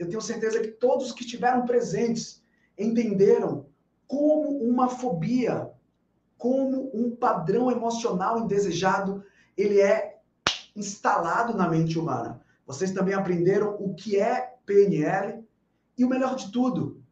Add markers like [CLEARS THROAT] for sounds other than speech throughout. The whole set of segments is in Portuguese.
eu tenho certeza que todos que estiveram presentes entenderam como uma fobia, como um padrão emocional indesejado, ele é instalado na mente humana. Vocês também aprenderam o que é PNL e o melhor de tudo,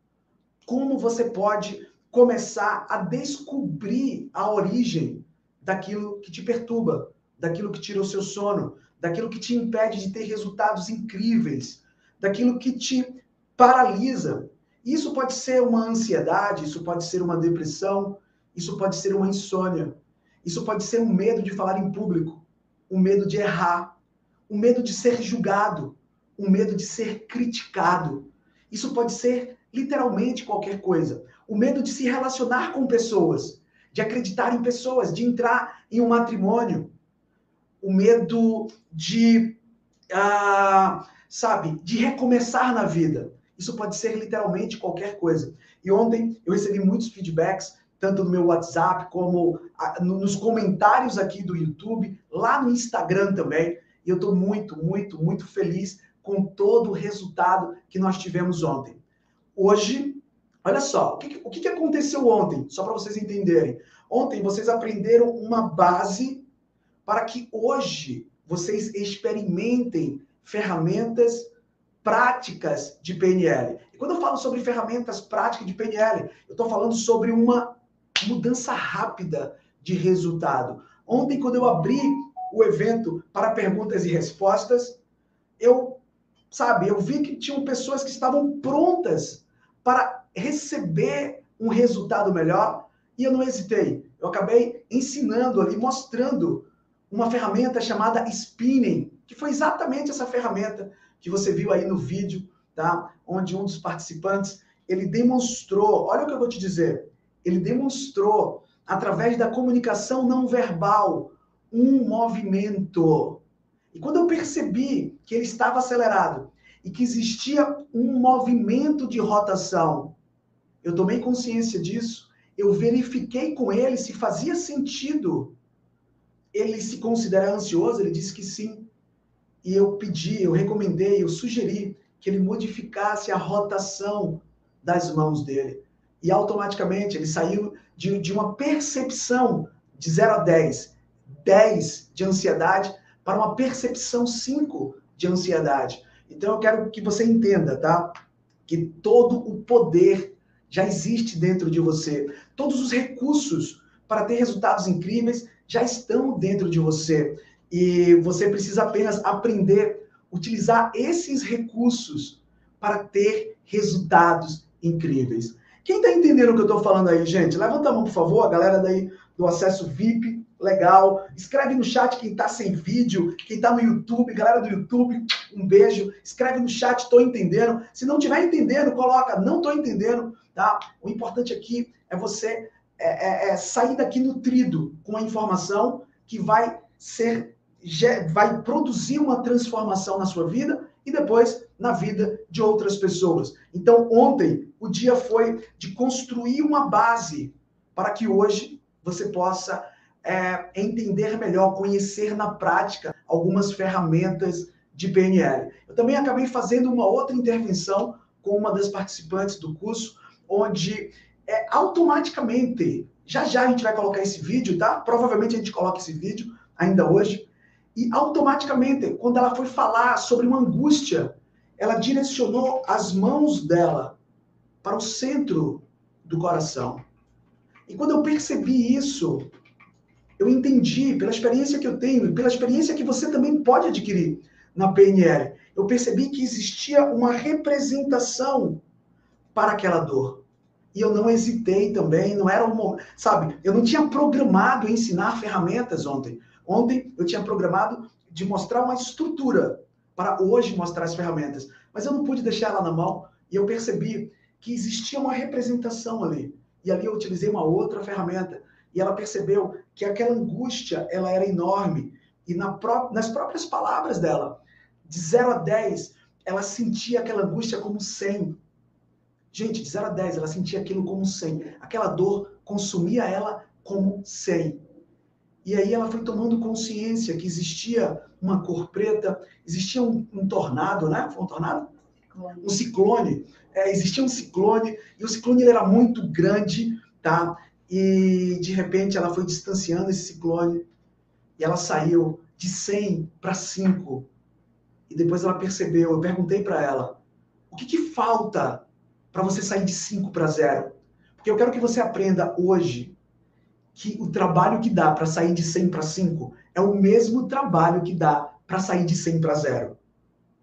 como você pode começar a descobrir a origem daquilo que te perturba, daquilo que tira o seu sono, daquilo que te impede de ter resultados incríveis, daquilo que te paralisa. Isso pode ser uma ansiedade, isso pode ser uma depressão, isso pode ser uma insônia, isso pode ser um medo de falar em público, um medo de errar, um medo de ser julgado, um medo de ser criticado. Isso pode ser literalmente qualquer coisa. O medo de se relacionar com pessoas, de acreditar em pessoas, de entrar em um matrimônio. O medo de, ah, sabe, de recomeçar na vida. Isso pode ser literalmente qualquer coisa. E ontem eu recebi muitos feedbacks, tanto no meu WhatsApp como nos comentários aqui do YouTube, lá no Instagram também. E eu estou muito, muito, muito feliz com todo o resultado que nós tivemos ontem. Hoje, olha só, o que, o que aconteceu ontem? Só para vocês entenderem. Ontem vocês aprenderam uma base para que hoje vocês experimentem ferramentas práticas de PNL. E quando eu falo sobre ferramentas práticas de PNL, eu estou falando sobre uma mudança rápida de resultado. Ontem, quando eu abri o evento para perguntas e respostas, eu, sabe, eu vi que tinham pessoas que estavam prontas para receber um resultado melhor e eu não hesitei. Eu acabei ensinando ali, mostrando uma ferramenta chamada Spinning, que foi exatamente essa ferramenta que você viu aí no vídeo, tá? Onde um dos participantes, ele demonstrou, olha o que eu vou te dizer, ele demonstrou através da comunicação não verbal um movimento. E quando eu percebi que ele estava acelerado e que existia um movimento de rotação. Eu tomei consciência disso, eu verifiquei com ele se fazia sentido. Ele se considera ansioso, ele disse que sim. E eu pedi, eu recomendei, eu sugeri que ele modificasse a rotação das mãos dele. E automaticamente ele saiu de, de uma percepção de 0 a 10, 10 de ansiedade, para uma percepção 5 de ansiedade. Então eu quero que você entenda, tá? Que todo o poder já existe dentro de você. Todos os recursos para ter resultados incríveis já estão dentro de você. E você precisa apenas aprender a utilizar esses recursos para ter resultados incríveis. Quem está entendendo o que eu estou falando aí, gente? Levanta a mão, por favor, a galera daí do acesso VIP legal. Escreve no chat quem está sem vídeo, quem está no YouTube, galera do YouTube, um beijo. Escreve no chat, estou entendendo. Se não estiver entendendo, coloca, não estou entendendo, tá? O importante aqui é você é, é, é sair daqui nutrido com a informação que vai ser, vai produzir uma transformação na sua vida e depois na vida de outras pessoas. Então, ontem, o dia foi de construir uma base para que hoje você possa é, entender melhor, conhecer na prática algumas ferramentas de PNL. Eu também acabei fazendo uma outra intervenção com uma das participantes do curso, onde é, automaticamente, já já a gente vai colocar esse vídeo, tá? Provavelmente a gente coloca esse vídeo ainda hoje, e automaticamente, quando ela foi falar sobre uma angústia, ela direcionou as mãos dela para o centro do coração. E quando eu percebi isso, eu entendi, pela experiência que eu tenho, pela experiência que você também pode adquirir na PNL, eu percebi que existia uma representação para aquela dor. E eu não hesitei também, não era um sabe, eu não tinha programado ensinar ferramentas ontem. Ontem eu tinha programado de mostrar uma estrutura para hoje mostrar as ferramentas, mas eu não pude deixar ela na mão e eu percebi que existia uma representação ali. E ali eu utilizei uma outra ferramenta e ela percebeu que aquela angústia ela era enorme e na pró nas próprias palavras dela, de 0 a 10, ela sentia aquela angústia como 100. Gente, de 0 a 10, ela sentia aquilo como 100. Aquela dor consumia ela como 100. E aí ela foi tomando consciência que existia uma cor preta, existia um, um tornado, né? Foi um tornado? Um ciclone. É, existia um ciclone, e o ciclone era muito grande, tá? E de repente ela foi distanciando esse ciclone, e ela saiu de 100 para 5. E depois ela percebeu, eu perguntei para ela, o que, que falta para você sair de 5 para 0? Porque eu quero que você aprenda hoje que o trabalho que dá para sair de 100 para 5 é o mesmo trabalho que dá para sair de 100 para 0.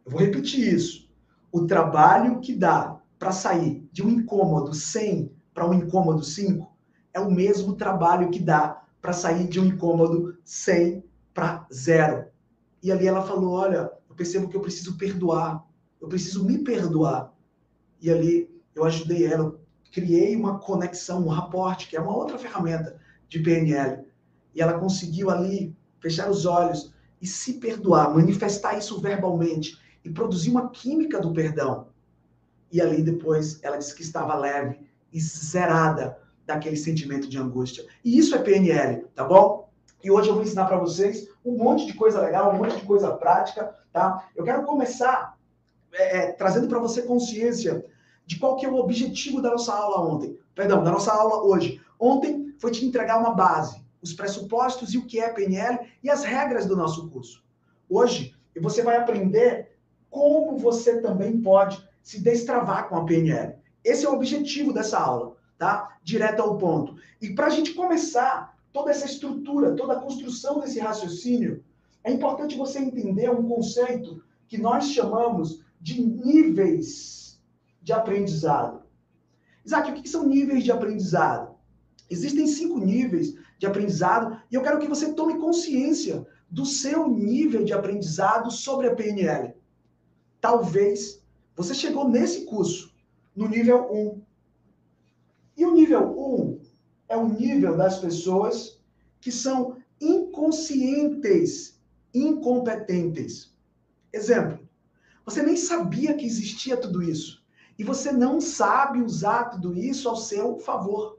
Eu vou repetir isso. O trabalho que dá para sair de um incômodo 100 para um incômodo 5 é o mesmo trabalho que dá para sair de um incômodo 100 para 0. E ali ela falou: Olha, eu percebo que eu preciso perdoar, eu preciso me perdoar. E ali eu ajudei ela, criei uma conexão, um raporte, que é uma outra ferramenta de PNL. E ela conseguiu ali fechar os olhos e se perdoar, manifestar isso verbalmente e produzir uma química do perdão. E ali depois ela disse que estava leve e zerada daquele sentimento de angústia. E isso é PNL, tá bom? E hoje eu vou ensinar para vocês um monte de coisa legal, um monte de coisa prática, tá? Eu quero começar é, é trazendo para você consciência de qual que é o objetivo da nossa aula ontem. Perdão, da nossa aula hoje. Ontem foi te entregar uma base, os pressupostos e o que é PNL e as regras do nosso curso. Hoje, você vai aprender como você também pode se destravar com a PNL. Esse é o objetivo dessa aula, tá? Direto ao ponto. E para a gente começar toda essa estrutura, toda a construção desse raciocínio, é importante você entender um conceito que nós chamamos de níveis de aprendizado. Isaac, o que são níveis de aprendizado? Existem cinco níveis de aprendizado e eu quero que você tome consciência do seu nível de aprendizado sobre a PNL. Talvez você chegou nesse curso no nível 1. E o nível 1 é o nível das pessoas que são inconscientes, incompetentes. Exemplo, você nem sabia que existia tudo isso. E você não sabe usar tudo isso ao seu favor.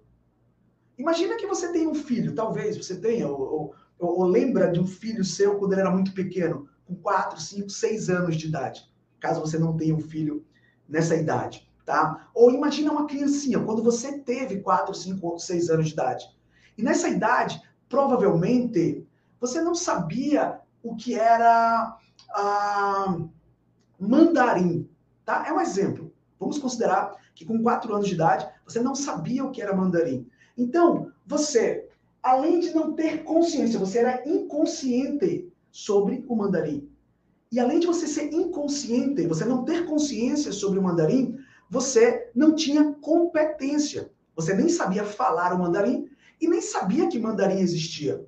Imagina que você tem um filho, talvez você tenha, ou, ou, ou, lembra de um filho seu quando ele era muito pequeno, com 4, 5, 6 anos de idade, caso você não tenha um filho nessa idade, tá? Ou imagina uma criancinha, quando você teve 4, 5, 6 anos de idade. E nessa idade, provavelmente, você não sabia o que era ah, mandarim, tá? É um exemplo. Vamos considerar que com 4 anos de idade, você não sabia o que era mandarim. Então, você, além de não ter consciência, você era inconsciente sobre o mandarim. E além de você ser inconsciente, você não ter consciência sobre o mandarim, você não tinha competência. Você nem sabia falar o mandarim e nem sabia que mandarim existia.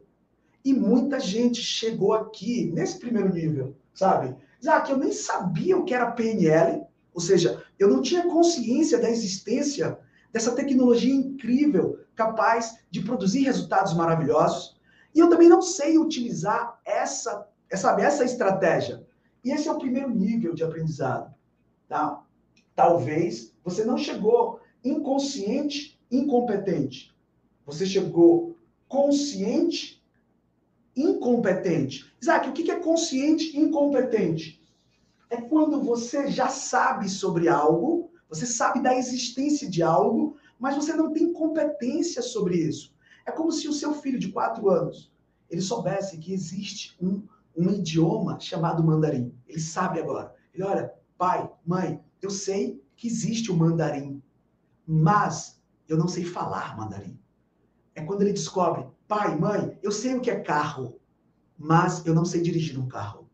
E muita gente chegou aqui nesse primeiro nível, sabe? Já que eu nem sabia o que era PNL, ou seja, eu não tinha consciência da existência dessa tecnologia incrível, capaz de produzir resultados maravilhosos. E eu também não sei utilizar essa, sabe, essa estratégia. E esse é o primeiro nível de aprendizado. Tá? Talvez você não chegou inconsciente, incompetente. Você chegou consciente, incompetente. Isaac, o que é consciente incompetente? É quando você já sabe sobre algo, você sabe da existência de algo, mas você não tem competência sobre isso. É como se o seu filho de quatro anos ele soubesse que existe um, um idioma chamado mandarim. Ele sabe agora. Ele olha, pai, mãe, eu sei que existe o mandarim, mas eu não sei falar mandarim. É quando ele descobre, pai, mãe, eu sei o que é carro, mas eu não sei dirigir um carro.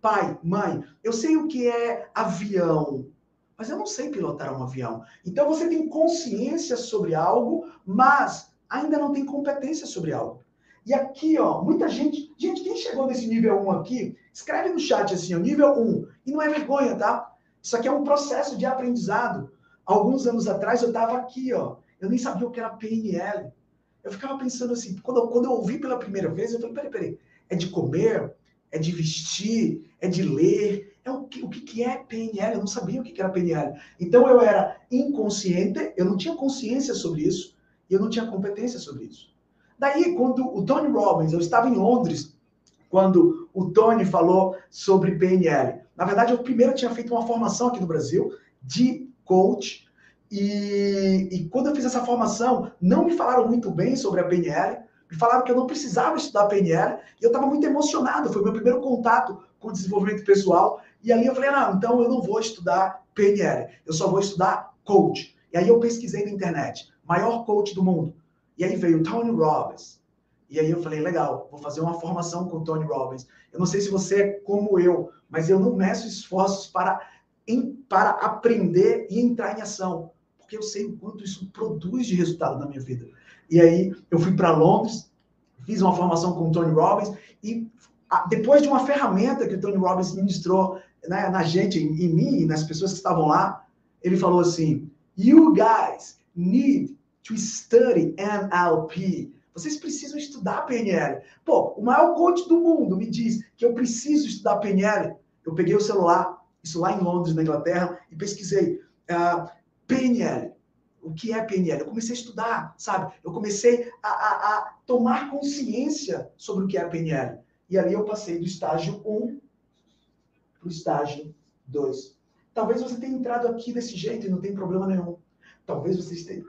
Pai, mãe, eu sei o que é avião, mas eu não sei pilotar um avião. Então você tem consciência sobre algo, mas ainda não tem competência sobre algo. E aqui, ó, muita gente. Gente, quem chegou nesse nível 1 aqui, escreve no chat assim, ó, nível 1. E não é vergonha, tá? Isso aqui é um processo de aprendizado. Alguns anos atrás eu estava aqui, ó. Eu nem sabia o que era PNL. Eu ficava pensando assim, quando eu, quando eu ouvi pela primeira vez, eu falei, peraí, peraí, é de comer? É de vestir? É de ler? É o que, o que é PNL, eu não sabia o que era PNL. Então eu era inconsciente, eu não tinha consciência sobre isso, e eu não tinha competência sobre isso. Daí, quando o Tony Robbins, eu estava em Londres, quando o Tony falou sobre PNL. Na verdade, eu primeiro tinha feito uma formação aqui no Brasil de coach. E, e quando eu fiz essa formação, não me falaram muito bem sobre a PNL. Me falaram que eu não precisava estudar PNL. E eu estava muito emocionado. Foi meu primeiro contato com desenvolvimento pessoal. E ali eu falei, não, então eu não vou estudar PNL. Eu só vou estudar coach. E aí eu pesquisei na internet. Maior coach do mundo. E aí veio Tony Robbins. E aí eu falei, legal, vou fazer uma formação com o Tony Robbins. Eu não sei se você é como eu, mas eu não meço esforços para, em, para aprender e entrar em ação. Porque eu sei o quanto isso produz de resultado na minha vida. E aí eu fui para Londres, fiz uma formação com o Tony Robbins e depois de uma ferramenta que o Tony Robbins ministrou né, na gente, em, em mim e nas pessoas que estavam lá, ele falou assim: You guys need to study NLP. Vocês precisam estudar PNL. Pô, o maior coach do mundo me diz que eu preciso estudar PNL. Eu peguei o celular, isso lá em Londres, na Inglaterra, e pesquisei uh, ah, PNL. O que é PNL? Eu comecei a estudar, sabe? Eu comecei a, a, a tomar consciência sobre o que é PNL. E ali eu passei do estágio 1 para o estágio 2. Talvez você tenha entrado aqui desse jeito e não tem problema nenhum. Talvez você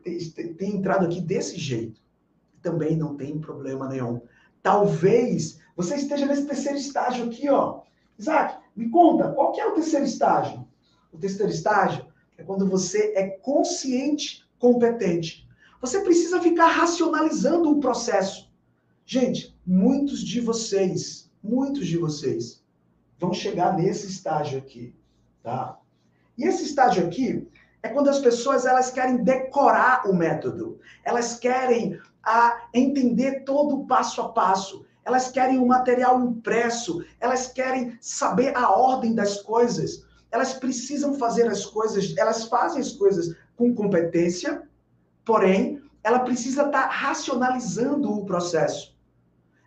tenha entrado aqui desse jeito também não tem problema nenhum. Talvez você esteja nesse terceiro estágio aqui, ó. Isaac, me conta, qual que é o terceiro estágio? O terceiro estágio é quando você é consciente, competente. Você precisa ficar racionalizando o processo. Gente, muitos de vocês, muitos de vocês vão chegar nesse estágio aqui, tá? E esse estágio aqui é quando as pessoas elas querem decorar o método. Elas querem a entender todo o passo a passo. Elas querem o material impresso, elas querem saber a ordem das coisas. Elas precisam fazer as coisas, elas fazem as coisas com competência, porém, ela precisa estar tá racionalizando o processo.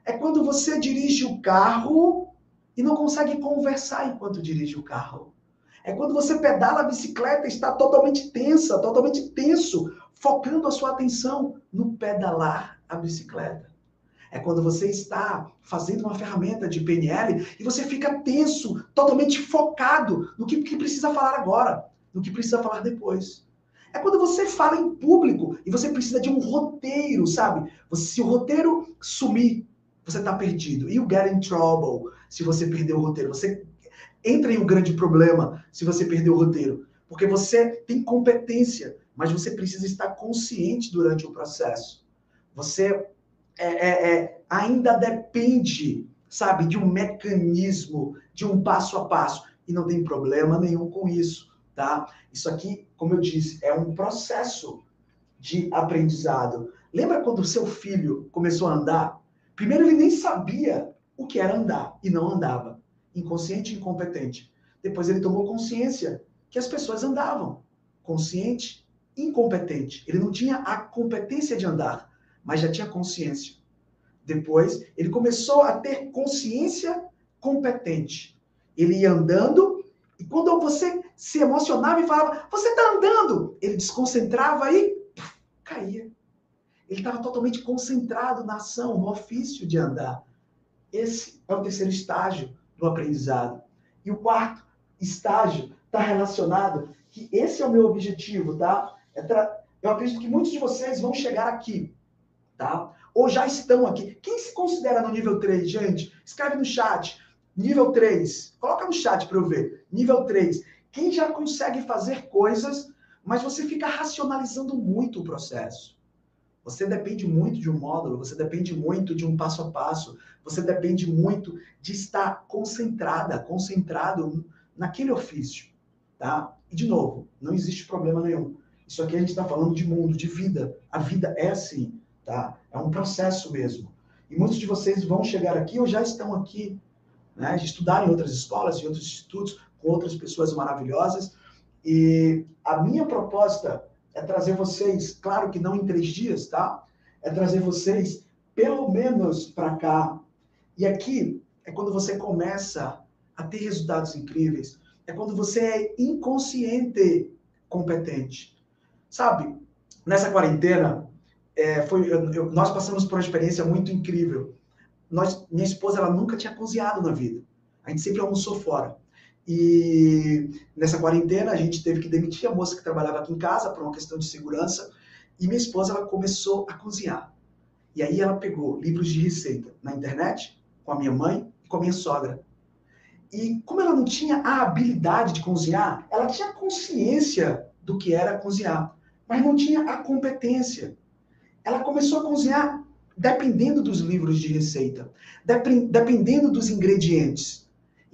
É quando você dirige o carro e não consegue conversar enquanto dirige o carro. É quando você pedala a bicicleta e está totalmente tensa, totalmente tenso, focando a sua atenção no pedalar a bicicleta. É quando você está fazendo uma ferramenta de PNL e você fica tenso, totalmente focado no que, que precisa falar agora, no que precisa falar depois. É quando você fala em público e você precisa de um roteiro, sabe? Você, se o roteiro sumir, você está perdido. You get in trouble se você perder o roteiro. Você entra em um grande problema se você perder o roteiro. Porque você tem competência, mas você precisa estar consciente durante o processo. Você é, é, é, ainda depende, sabe, de um mecanismo, de um passo a passo. E não tem problema nenhum com isso, tá? Isso aqui, como eu disse, é um processo de aprendizado. Lembra quando o seu filho começou a andar? Primeiro ele nem sabia o que era andar e não andava. Inconsciente e incompetente. Depois ele tomou consciência que as pessoas andavam. Consciente incompetente. Ele não tinha a competência de andar, mas já tinha consciência. Depois, ele começou a ter consciência competente. Ele ia andando, e quando você se emocionava e falava, você está andando, ele desconcentrava e puf, caía. Ele estava totalmente concentrado na ação, no ofício de andar. Esse é o terceiro estágio do aprendizado. E o quarto estágio está relacionado que esse é o meu objetivo, tá? É tra... Eu acredito que muitos de vocês vão chegar aqui, tá? Ou já estão aqui. Quem se considera no nível 3, gente? Escreve no chat. Nível 3. Coloca no chat para eu ver. Nível 3. Quem já consegue fazer coisas, mas você fica racionalizando muito o processo. Você depende muito de um módulo, você depende muito de um passo a passo, você depende muito de estar concentrada, concentrado naquele ofício, tá? E de novo, não existe problema nenhum. Isso aqui a gente está falando de mundo, de vida. A vida é assim, tá? É um processo mesmo. E muitos de vocês vão chegar aqui ou já estão aqui, né? De estudar em outras escolas, em outros institutos, com outras pessoas maravilhosas. E a minha proposta é trazer vocês, claro que não em três dias, tá? É trazer vocês pelo menos para cá. E aqui é quando você começa a ter resultados incríveis. É quando você é inconsciente competente. Sabe, nessa quarentena, é, foi, eu, eu, nós passamos por uma experiência muito incrível. Nós, minha esposa, ela nunca tinha cozinhado na vida. A gente sempre almoçou fora. E nessa quarentena a gente teve que demitir a moça que trabalhava aqui em casa por uma questão de segurança. E minha esposa ela começou a cozinhar. E aí ela pegou livros de receita na internet com a minha mãe e com a minha sogra. E como ela não tinha a habilidade de cozinhar, ela tinha consciência do que era cozinhar, mas não tinha a competência. Ela começou a cozinhar dependendo dos livros de receita, dependendo dos ingredientes.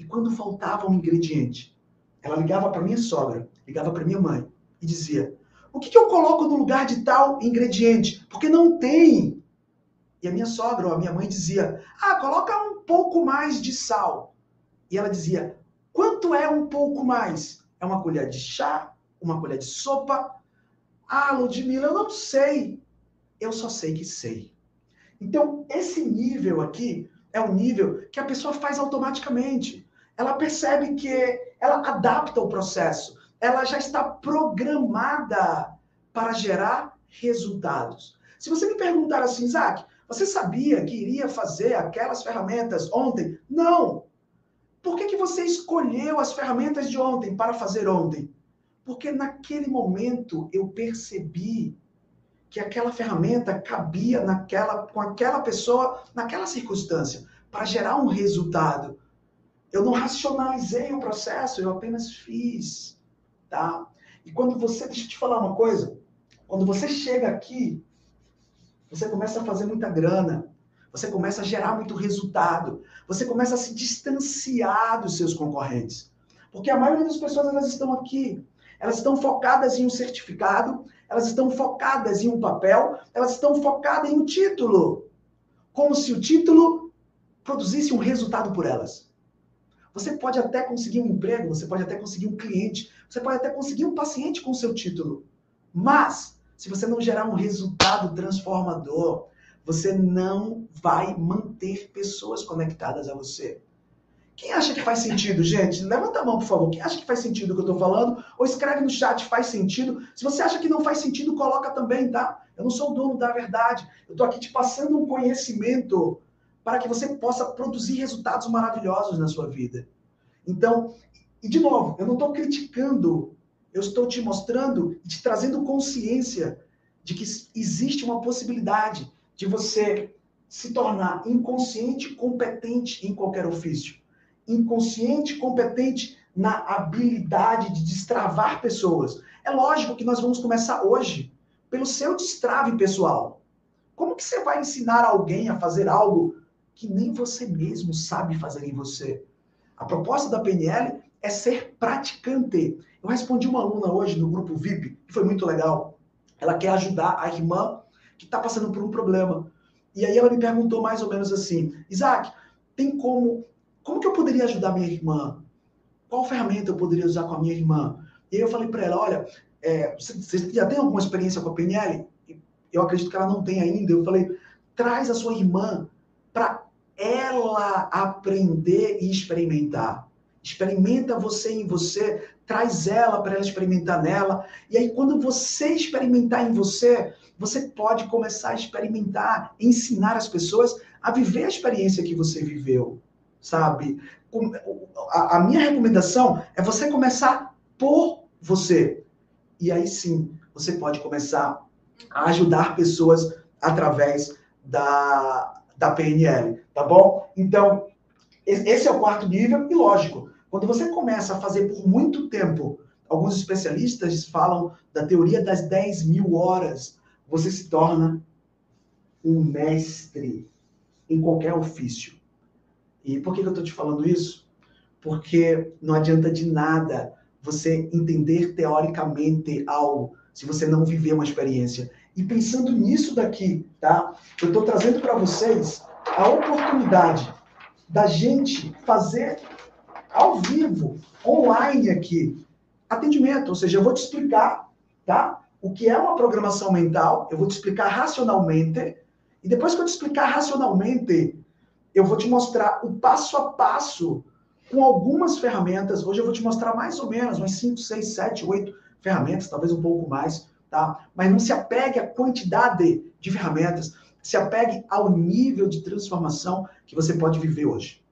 E quando faltava um ingrediente, ela ligava para minha sogra, ligava para minha mãe e dizia: O que, que eu coloco no lugar de tal ingrediente? Porque não tem. E a minha sogra ou a minha mãe dizia: Ah, coloca um pouco mais de sal. E ela dizia: Quanto é um pouco mais? É uma colher de chá? Uma colher de sopa? Ah, Ludmila, eu não sei. Eu só sei que sei. Então, esse nível aqui é um nível que a pessoa faz automaticamente. Ela percebe que ela adapta o processo. Ela já está programada para gerar resultados. Se você me perguntar assim, Isaac, você sabia que iria fazer aquelas ferramentas ontem? Não! Por que, que você escolheu as ferramentas de ontem para fazer ontem? Porque naquele momento eu percebi que aquela ferramenta cabia naquela, com aquela pessoa, naquela circunstância, para gerar um resultado. Eu não racionalizei o processo, eu apenas fiz, tá? E quando você, deixa eu te falar uma coisa, quando você chega aqui, você começa a fazer muita grana, você começa a gerar muito resultado, você começa a se distanciar dos seus concorrentes. Porque a maioria das pessoas elas estão aqui, elas estão focadas em um certificado, elas estão focadas em um papel, elas estão focadas em um título. Como se o título produzisse um resultado por elas. Você pode até conseguir um emprego, você pode até conseguir um cliente, você pode até conseguir um paciente com o seu título. Mas, se você não gerar um resultado transformador, você não vai manter pessoas conectadas a você. Quem acha que faz sentido, gente? Levanta a mão, por favor. Quem acha que faz sentido o que eu estou falando? Ou escreve no chat, faz sentido. Se você acha que não faz sentido, coloca também, tá? Eu não sou o dono da verdade. Eu estou aqui te passando um conhecimento para que você possa produzir resultados maravilhosos na sua vida. Então, e de novo, eu não estou criticando, eu estou te mostrando e te trazendo consciência de que existe uma possibilidade de você se tornar inconsciente competente em qualquer ofício inconsciente, competente na habilidade de destravar pessoas. É lógico que nós vamos começar hoje pelo seu destrave pessoal. Como que você vai ensinar alguém a fazer algo que nem você mesmo sabe fazer em você? A proposta da PNL é ser praticante. Eu respondi uma aluna hoje no grupo VIP, que foi muito legal. Ela quer ajudar a irmã que está passando por um problema. E aí ela me perguntou mais ou menos assim: Isaac, tem como como que eu poderia ajudar minha irmã? Qual ferramenta eu poderia usar com a minha irmã? E aí eu falei para ela, olha, é, você, já tem alguma experiência com a PNL? Eu acredito que ela não tem ainda. Eu falei, traz a sua irmã para ela aprender e experimentar. Experimenta você em você, traz ela para ela experimentar nela. E aí, quando você experimentar em você, você pode começar a experimentar, ensinar as pessoas a viver a experiência que você viveu sabe? A, minha recomendação é você começar por você. E aí sim, você pode começar a ajudar pessoas através da, da PNL, tá bom? Então, esse é o quarto nível, e lógico, quando você começa a fazer por muito tempo, alguns especialistas falam da teoria das 10 mil horas, você se torna um mestre em qualquer ofício. E por que, eu estou te falando isso? Porque não adianta de nada você entender teoricamente algo se você não viver uma experiência. E pensando nisso daqui, tá? Eu estou trazendo para vocês a oportunidade da gente fazer ao vivo, online aqui, atendimento. Ou seja, eu vou te explicar, tá? O que é uma programação mental, eu vou te explicar racionalmente, e depois que eu te explicar racionalmente, eu vou te mostrar o passo a passo com algumas ferramentas. Hoje eu vou te mostrar mais ou menos umas 5, 6, 7, 8 ferramentas, talvez um pouco mais, tá? Mas não se apegue à quantidade de ferramentas, se apegue ao nível de transformação que você pode viver hoje.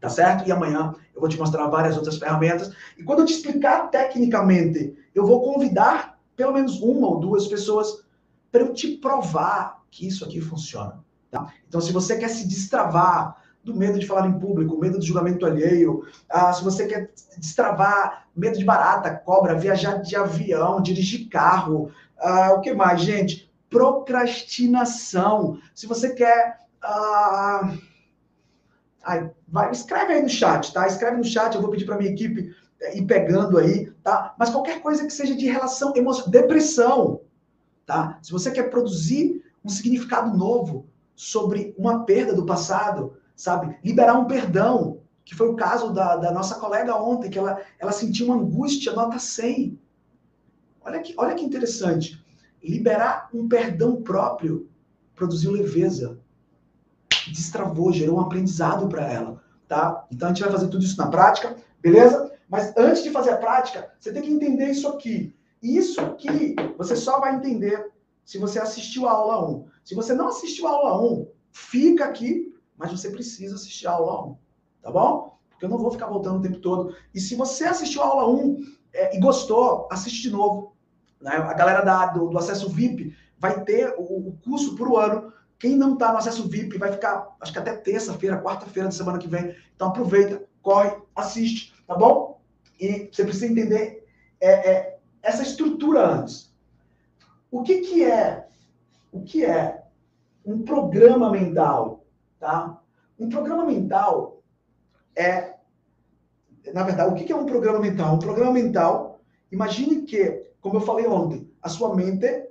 Tá certo? E amanhã eu vou te mostrar várias outras ferramentas. E quando eu te explicar tecnicamente, eu vou convidar pelo menos uma ou duas pessoas para eu te provar que isso aqui funciona. Tá? Então, se você quer se destravar do medo de falar em público, medo do julgamento alheio, ah, se você quer destravar medo de barata, cobra, viajar de avião, dirigir carro, ah, o que mais, gente? Procrastinação. Se você quer. Ah, ai, vai, escreve aí no chat, tá? Escreve no chat, eu vou pedir para minha equipe eh, ir pegando aí, tá? Mas qualquer coisa que seja de relação emocional, depressão, tá? Se você quer produzir um significado novo sobre uma perda do passado, sabe? Liberar um perdão, que foi o caso da, da nossa colega ontem, que ela, ela sentiu uma angústia nota 100. Olha que, olha que interessante. Liberar um perdão próprio produziu leveza, destravou, gerou um aprendizado para ela, tá? Então a gente vai fazer tudo isso na prática, beleza? Mas antes de fazer a prática, você tem que entender isso aqui. Isso aqui você só vai entender se você assistiu a aula 1. Se você não assistiu a aula 1, fica aqui, mas você precisa assistir a aula 1, tá bom? Porque eu não vou ficar voltando o tempo todo. E se você assistiu a aula 1 é, e gostou, assiste de novo. Né? A galera da, do, do acesso VIP vai ter o, o curso por um ano. Quem não está no acesso VIP vai ficar, acho que até terça-feira, quarta-feira da semana que vem. Então aproveita, corre, assiste, tá bom? E você precisa entender é, é, essa estrutura antes. O que, que é o que é um programa mental, tá? Um programa mental é, na verdade, o que, é um programa mental? Um programa mental, imagine que, como eu falei ontem, a sua mente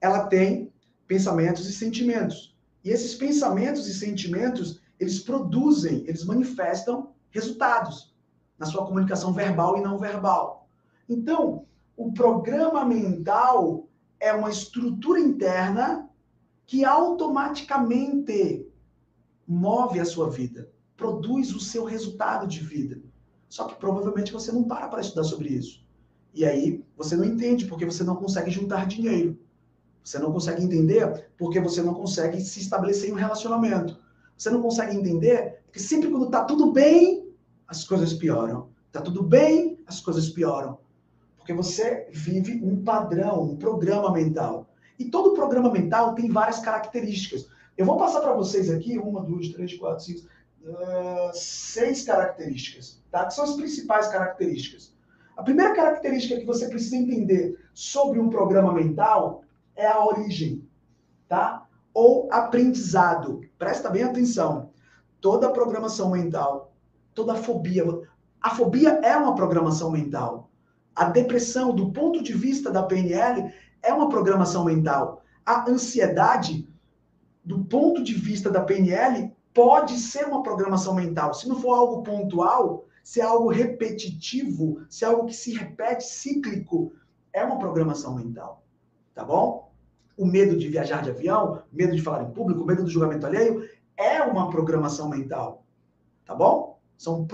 ela tem pensamentos e sentimentos. E esses pensamentos e sentimentos, eles produzem, eles manifestam resultados na sua comunicação verbal e não verbal. Então, o programa mental é uma estrutura interna que automaticamente move a sua vida, produz o seu resultado de vida. Só que provavelmente você não para para estudar sobre isso. E aí você não entende porque você não consegue juntar dinheiro. Você não consegue entender porque você não consegue se estabelecer em um relacionamento. Você não consegue entender porque sempre quando está tudo bem, as coisas pioram. Está tudo bem, as coisas pioram. Porque você vive um padrão, um programa mental. E todo programa mental tem várias características. Eu vou passar para vocês aqui uma, duas, três, quatro, cinco, uh, seis características, tá? Que são as principais características. A primeira característica que você precisa entender sobre um programa mental é a origem, tá? Ou aprendizado. Presta bem atenção. Toda programação mental, toda fobia, a fobia é uma programação mental. A depressão, do ponto de vista da PNL, é uma programação mental. A ansiedade, do ponto de vista da PNL, pode ser uma programação mental. Se não for algo pontual, se é algo repetitivo, se é algo que se repete, cíclico, é uma programação mental. Tá bom? O medo de viajar de avião, medo de falar em público, medo do julgamento alheio, é uma programação mental. Tá bom? São.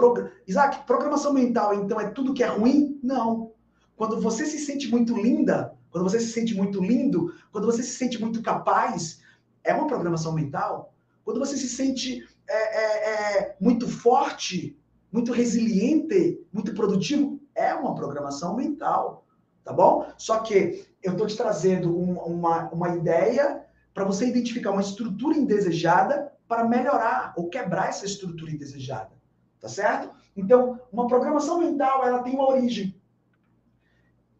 Isaac, programação mental, então, é tudo que é ruim? Não. Quando você se sente muito linda, quando você se sente muito lindo, quando você se sente muito capaz, é uma programação mental. Quando você se sente é, é, é, muito forte, muito resiliente, muito produtivo, é uma programação mental. Tá bom? Só que eu estou te trazendo um, uma, uma ideia para você identificar uma estrutura indesejada para melhorar ou quebrar essa estrutura indesejada. Tá certo? Então, uma programação mental, ela tem uma origem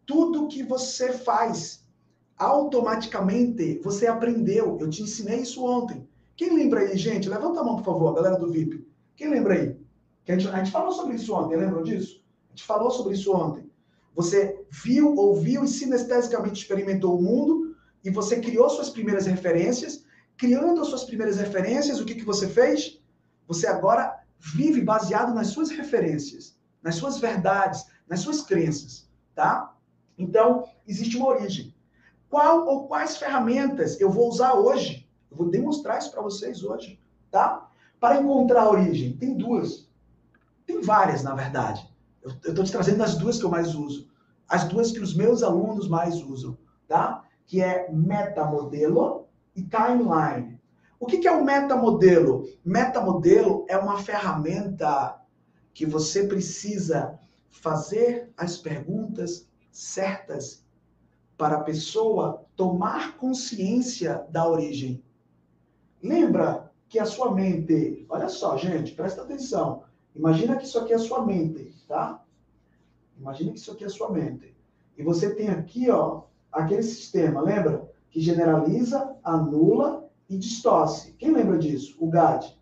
tudo que você faz, automaticamente você aprendeu. Eu te ensinei isso ontem. Quem lembra aí, gente? Levanta a mão, por favor, galera do VIP. Quem lembra aí? Que a, gente, a gente falou sobre isso ontem, lembram disso? A gente falou sobre isso ontem. Você viu, ouviu e sinestesicamente experimentou o mundo e você criou suas primeiras referências. Criando as suas primeiras referências, o que, que você fez? Você agora vive baseado nas suas referências, nas suas verdades, nas suas crenças, tá? Então, existe uma origem. Qual ou quais ferramentas eu vou usar hoje? Eu vou demonstrar isso para vocês hoje, tá? Para encontrar a origem, tem duas. Tem várias, na verdade. Eu estou te trazendo as duas que eu mais uso. As duas que os meus alunos mais usam, tá? Que é metamodelo e timeline. O que, que é o metamodelo? Metamodelo é uma ferramenta que você precisa fazer as perguntas certas para a pessoa tomar consciência da origem. Lembra que a sua mente, olha só, gente, presta atenção. Imagina que isso aqui é a sua mente, tá? Imagina que isso aqui é a sua mente. E você tem aqui, ó, aquele sistema, lembra? Que generaliza, anula e distorce. Quem lembra disso? O GAD.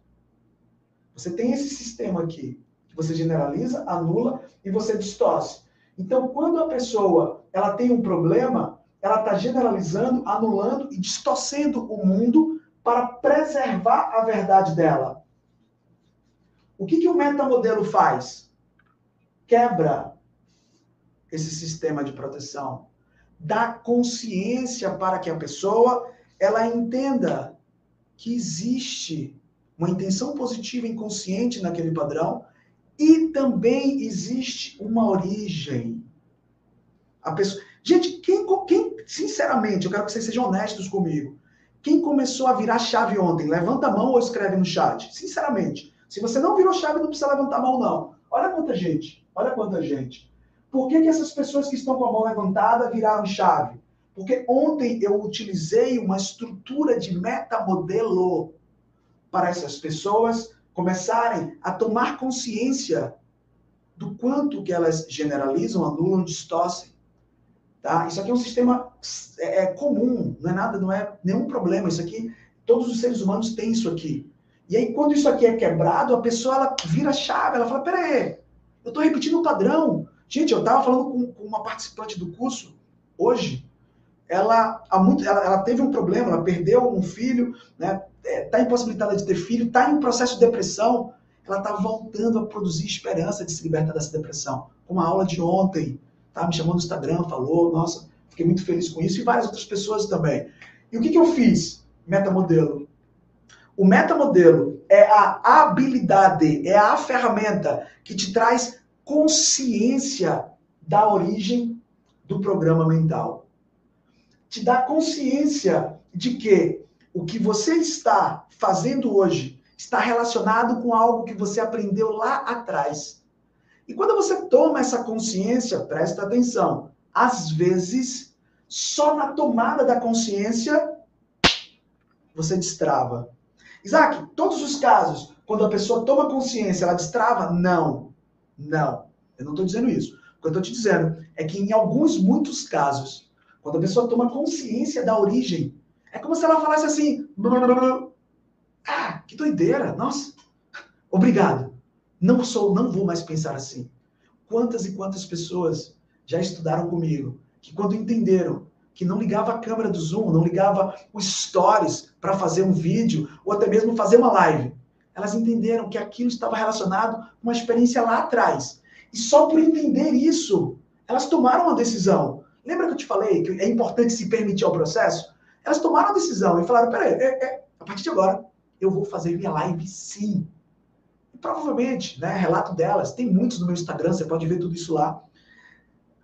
Você tem esse sistema aqui, que você generaliza, anula e você distorce. Então, quando a pessoa ela tem um problema, ela está generalizando, anulando e distorcendo o mundo para preservar a verdade dela. O que, que o metamodelo faz? Quebra esse sistema de proteção. Dá consciência para que a pessoa ela entenda que existe uma intenção positiva inconsciente naquele padrão e também existe uma origem. A pessoa, gente, quem, quem sinceramente, eu quero que vocês sejam honestos comigo. Quem começou a virar chave ontem, levanta a mão ou escreve no chat. Sinceramente, se você não virou chave, não precisa levantar a mão não. Olha quanta gente, olha quanta gente. Por que, que essas pessoas que estão com a mão levantada viraram chave? Porque ontem eu utilizei uma estrutura de metamodelo para essas pessoas começarem a tomar consciência do quanto que elas generalizam, anulam, distorcem. Tá? Isso aqui é um sistema é, é, comum, não é nada, não é nenhum problema. Isso aqui, todos os seres humanos têm isso aqui. E aí, quando isso aqui é quebrado, a pessoa ela vira chave, ela fala: peraí, eu estou repetindo o padrão. Gente, eu estava falando com, com uma participante do curso hoje, ela, há muito, ela, ela, teve um problema, ela perdeu um filho, né? Está é, impossibilitada de ter filho, está em processo de depressão. Ela está voltando a produzir esperança de se libertar dessa depressão. Com uma aula de ontem, tá? me chamou no Instagram, falou, nossa, fiquei muito feliz com isso, e várias outras pessoas também. E o que, que eu fiz? Metamodelo. O metamodelo é a habilidade, é a ferramenta que te traz consciência da origem do programa mental te dá consciência de que o que você está fazendo hoje está relacionado com algo que você aprendeu lá atrás. E quando você toma essa consciência, presta atenção, às vezes, só na tomada da consciência, você destrava. Isaac, todos os casos, quando a pessoa toma consciência, ela destrava? Não. Não. Eu não estou dizendo isso. O que eu estou te dizendo é que em alguns, muitos casos, quando a pessoa toma consciência da origem, é como se ela falasse assim: ah, que doideira, nossa, obrigado. Não sou, não vou mais pensar assim. Quantas e quantas pessoas já estudaram comigo que quando entenderam que não ligava a câmera do Zoom, não ligava os stories para fazer um vídeo ou até mesmo fazer uma live, elas entenderam que aquilo estava relacionado com uma experiência lá atrás. E só por entender isso, elas tomaram uma decisão. Lembra que eu te falei que é importante se permitir ao processo? Elas tomaram a decisão e falaram: peraí, é, é, a partir de agora eu vou fazer minha live sim. Provavelmente, né, relato delas, tem muitos no meu Instagram, você pode ver tudo isso lá.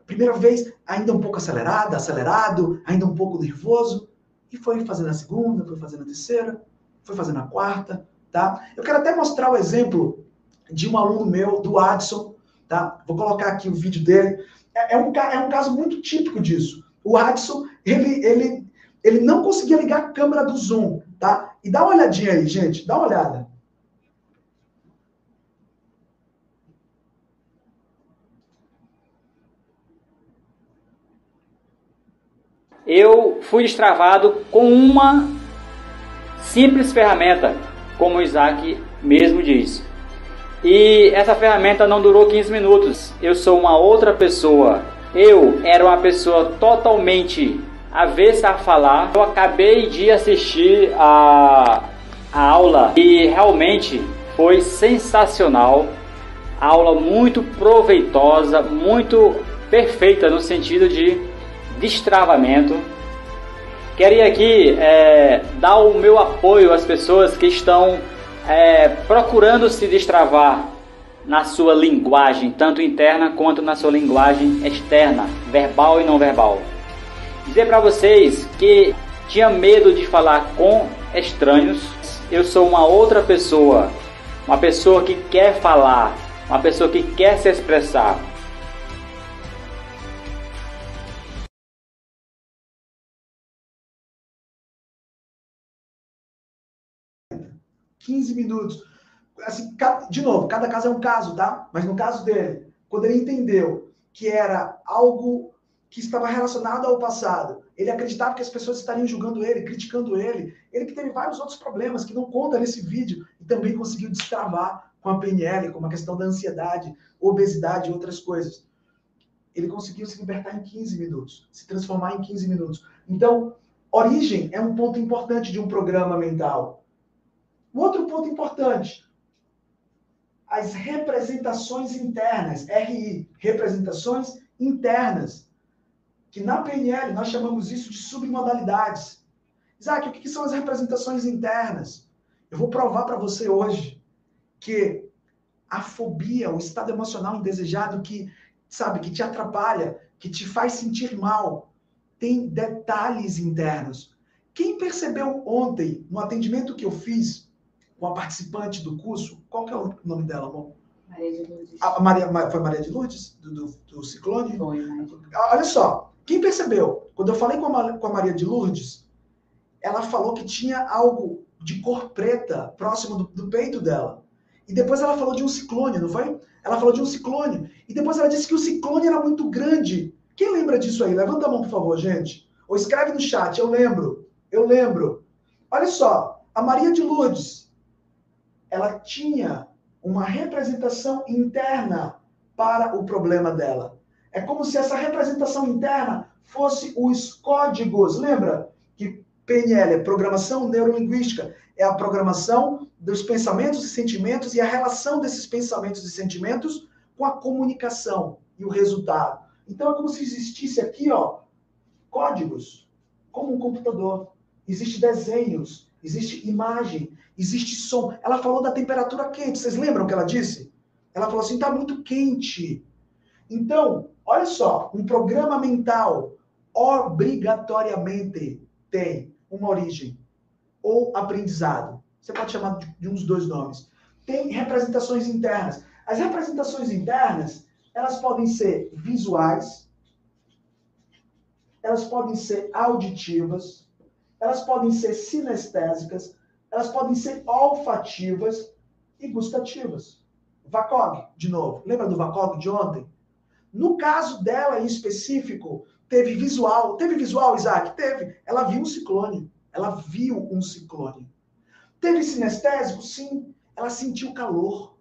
Primeira vez, ainda um pouco acelerada, acelerado, ainda um pouco nervoso. E foi fazendo a segunda, foi fazendo a terceira, foi fazendo a quarta, tá? Eu quero até mostrar o exemplo de um aluno meu, do Adson, tá? Vou colocar aqui o vídeo dele. É, é, um, é um caso muito típico disso. O Adson, ele, ele, ele não conseguia ligar a câmera do Zoom, tá? E dá uma olhadinha aí, gente, dá uma olhada. Eu fui destravado com uma simples ferramenta, como Isaac mesmo diz. E essa ferramenta não durou 15 minutos. Eu sou uma outra pessoa. Eu era uma pessoa totalmente avessa a falar. Eu acabei de assistir a, a aula e realmente foi sensacional. Aula muito proveitosa, muito perfeita no sentido de destravamento. Queria aqui é, dar o meu apoio às pessoas que estão é, procurando se destravar na sua linguagem, tanto interna quanto na sua linguagem externa, verbal e não verbal. Dizer para vocês que tinha medo de falar com estranhos, eu sou uma outra pessoa, uma pessoa que quer falar, uma pessoa que quer se expressar. Quinze minutos. Assim, de novo, cada caso é um caso, tá? Mas no caso dele, quando ele entendeu que era algo que estava relacionado ao passado. Ele acreditava que as pessoas estariam julgando ele, criticando ele. Ele que teve vários outros problemas que não conta nesse vídeo e também conseguiu destravar com a PNL, com a questão da ansiedade, obesidade e outras coisas. Ele conseguiu se libertar em 15 minutos, se transformar em 15 minutos. Então, origem é um ponto importante de um programa mental. Um outro ponto importante, as representações internas, RI, representações internas que na PNL nós chamamos isso de submodalidades. Isaac, o que são as representações internas? Eu vou provar para você hoje que a fobia, o estado emocional indesejado que, sabe, que te atrapalha, que te faz sentir mal, tem detalhes internos. Quem percebeu ontem, no atendimento que eu fiz com a participante do curso, qual que é o nome dela, amor? Maria de Lourdes. A Maria, foi Maria de Lourdes? Do, do, do Ciclone? Foi, Maria Olha só, quem percebeu? Quando eu falei com a, com a Maria de Lourdes, ela falou que tinha algo de cor preta próximo do, do, peito dela. E depois ela falou de um ciclone, não foi? Ela falou de um ciclone. E depois ela disse que o ciclone era muito grande. Quem lembra disso aí? Levanta a mão, por favor, gente. Ou escreve no chat. Eu lembro. Eu lembro. Olha só. A Maria de Lourdes, ela tinha uma representação interna para o problema dela. É como se essa representação interna fosse os códigos. Lembra que PNL é programação neurolinguística, é a programação dos pensamentos e sentimentos e a relação desses pensamentos e sentimentos com a comunicação e o resultado. Então é como se existisse aqui, ó, códigos, como um computador. Existem desenhos, existe imagem, existe som. Ela falou da temperatura quente. Vocês lembram o que ela disse? Ela falou assim: está muito quente. Então, olha só, um programa mental obrigatoriamente tem uma origem ou aprendizado. Você pode chamar de uns dois nomes. Tem representações internas. As representações internas, elas podem ser visuais, elas podem ser auditivas, elas podem ser sinestésicas, elas podem ser olfativas e gustativas. VACOG, de novo. Lembra do VACOG de ontem? No caso dela em específico, teve visual. Teve visual, Isaac? Teve. Ela viu um ciclone. Ela viu um ciclone. Teve sinestésico? Sim. Ela sentiu calor.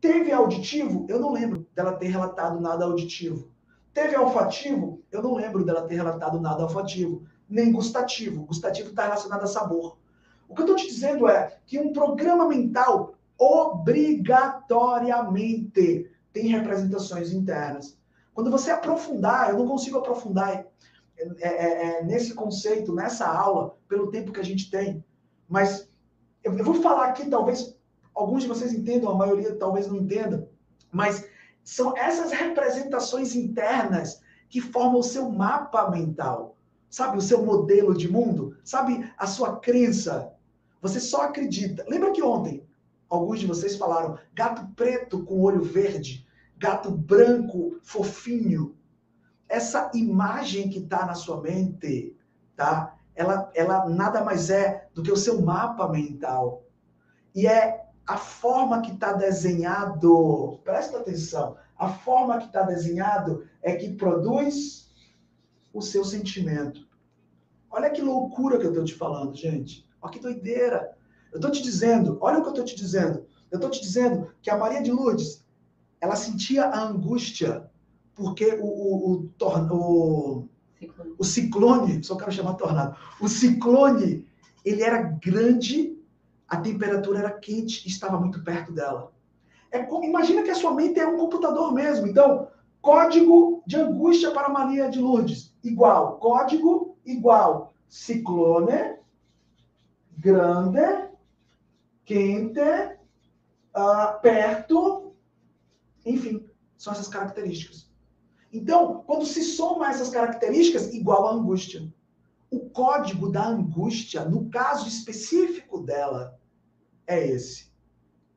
Teve auditivo? Eu não lembro dela ter relatado nada auditivo. Teve olfativo? Eu não lembro dela ter relatado nada olfativo. Nem gustativo. Gustativo está relacionado a sabor. O que eu estou te dizendo é que um programa mental obrigatoriamente tem representações internas. Quando você aprofundar, eu não consigo aprofundar é, é, é, nesse conceito, nessa aula, pelo tempo que a gente tem, mas eu, eu vou falar aqui, talvez alguns de vocês entendam, a maioria talvez não entenda, mas são essas representações internas que formam o seu mapa mental, sabe? O seu modelo de mundo, sabe? A sua crença. Você só acredita. Lembra que ontem alguns de vocês falaram gato preto com olho verde, gato branco fofinho. Essa imagem que está na sua mente, tá? Ela, ela nada mais é do que o seu mapa mental. E é a forma que está desenhado, presta atenção, a forma que está desenhado é que produz o seu sentimento. Olha que loucura que eu estou te falando, gente. Olha que doideira. Eu estou te dizendo, olha o que eu estou te dizendo. Eu estou te dizendo que a Maria de Lourdes, ela sentia a angústia, porque o, o, o, o, o ciclone, só quero chamar tornado, o ciclone, ele era grande, a temperatura era quente e estava muito perto dela. É, imagina que a sua mente é um computador mesmo. Então, código de angústia para Maria de Lourdes, igual. Código igual. Ciclone, grande, quente, uh, perto, enfim, são essas características. Então, quando se soma essas características, igual a angústia. o código da angústia, no caso específico dela, é esse.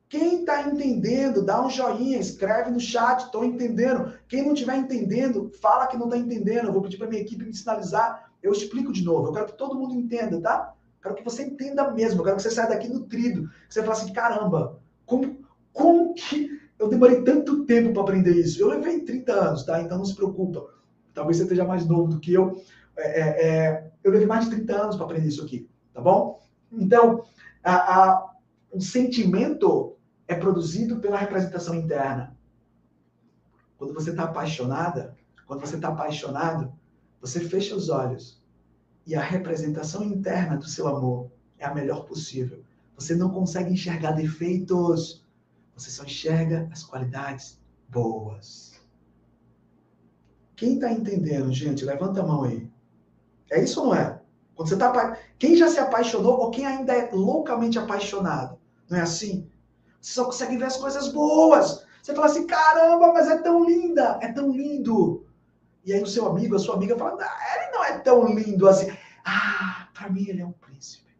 Quem está entendendo, dá um joinha, escreve no chat, estou entendendo. Quem não estiver entendendo, fala que não está entendendo. Eu vou pedir para minha equipe me sinalizar, eu explico de novo. Eu quero que todo mundo entenda, tá? Quero que você entenda mesmo. Eu quero que você saia daqui nutrido. Que você fale assim, caramba, como, como que eu demorei tanto tempo para aprender isso? Eu levei 30 anos, tá? Então não se preocupa. Talvez você esteja mais novo do que eu. É, é, é eu levei mais de 30 anos para aprender isso aqui, tá bom? Então, a, a, o sentimento é produzido pela representação interna. Quando você está apaixonada, quando você está apaixonado, você fecha os olhos e a representação interna do seu amor é a melhor possível. Você não consegue enxergar defeitos, você só enxerga as qualidades boas. Quem está entendendo, gente? Levanta a mão aí. É isso ou não é? Quando você tá quem já se apaixonou ou quem ainda é loucamente apaixonado, não é assim? Você só consegue ver as coisas boas. Você fala assim, caramba, mas é tão linda, é tão lindo. E aí o seu amigo, a sua amiga fala, ah, ele não é tão lindo assim. Ah, para mim ele é um príncipe.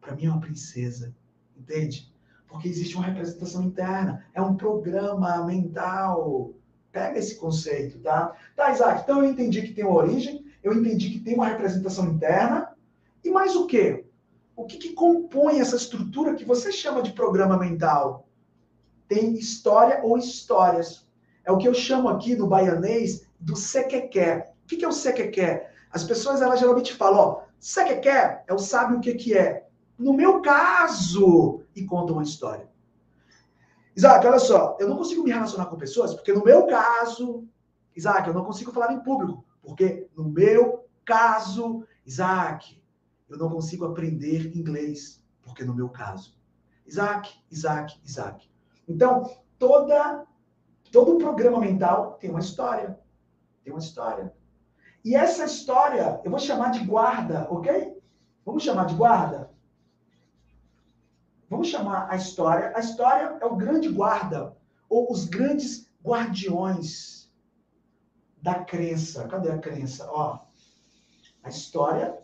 Para mim é uma princesa. Entende? Porque existe uma representação interna. É um programa mental. Pega esse conceito, tá? Tá, Isaac, então eu entendi que tem uma origem, eu entendi que tem uma representação interna. E mais o quê? O que, que compõe essa estrutura que você chama de programa mental? Tem história ou histórias. É o que eu chamo aqui no baianês do sequequé. O que, é o sequequé? As pessoas elas geralmente falam, ó, sequequé é o sabe o que, que é. No meu caso, e contam uma história. Isaac, olha só, eu não consigo me relacionar com pessoas, porque no meu caso, Isaac, eu não consigo falar em público, porque no meu caso, Isaac, eu não consigo aprender inglês, porque no meu caso. Isaac, Isaac, Isaac. Então, toda, todo programa mental tem uma história. Tem uma história. E essa história, eu vou chamar de guarda, ok? Vamos chamar de guarda? Vamos chamar a história. A história é o grande guarda, ou os grandes guardiões da crença. Cadê a crença? Ó, a história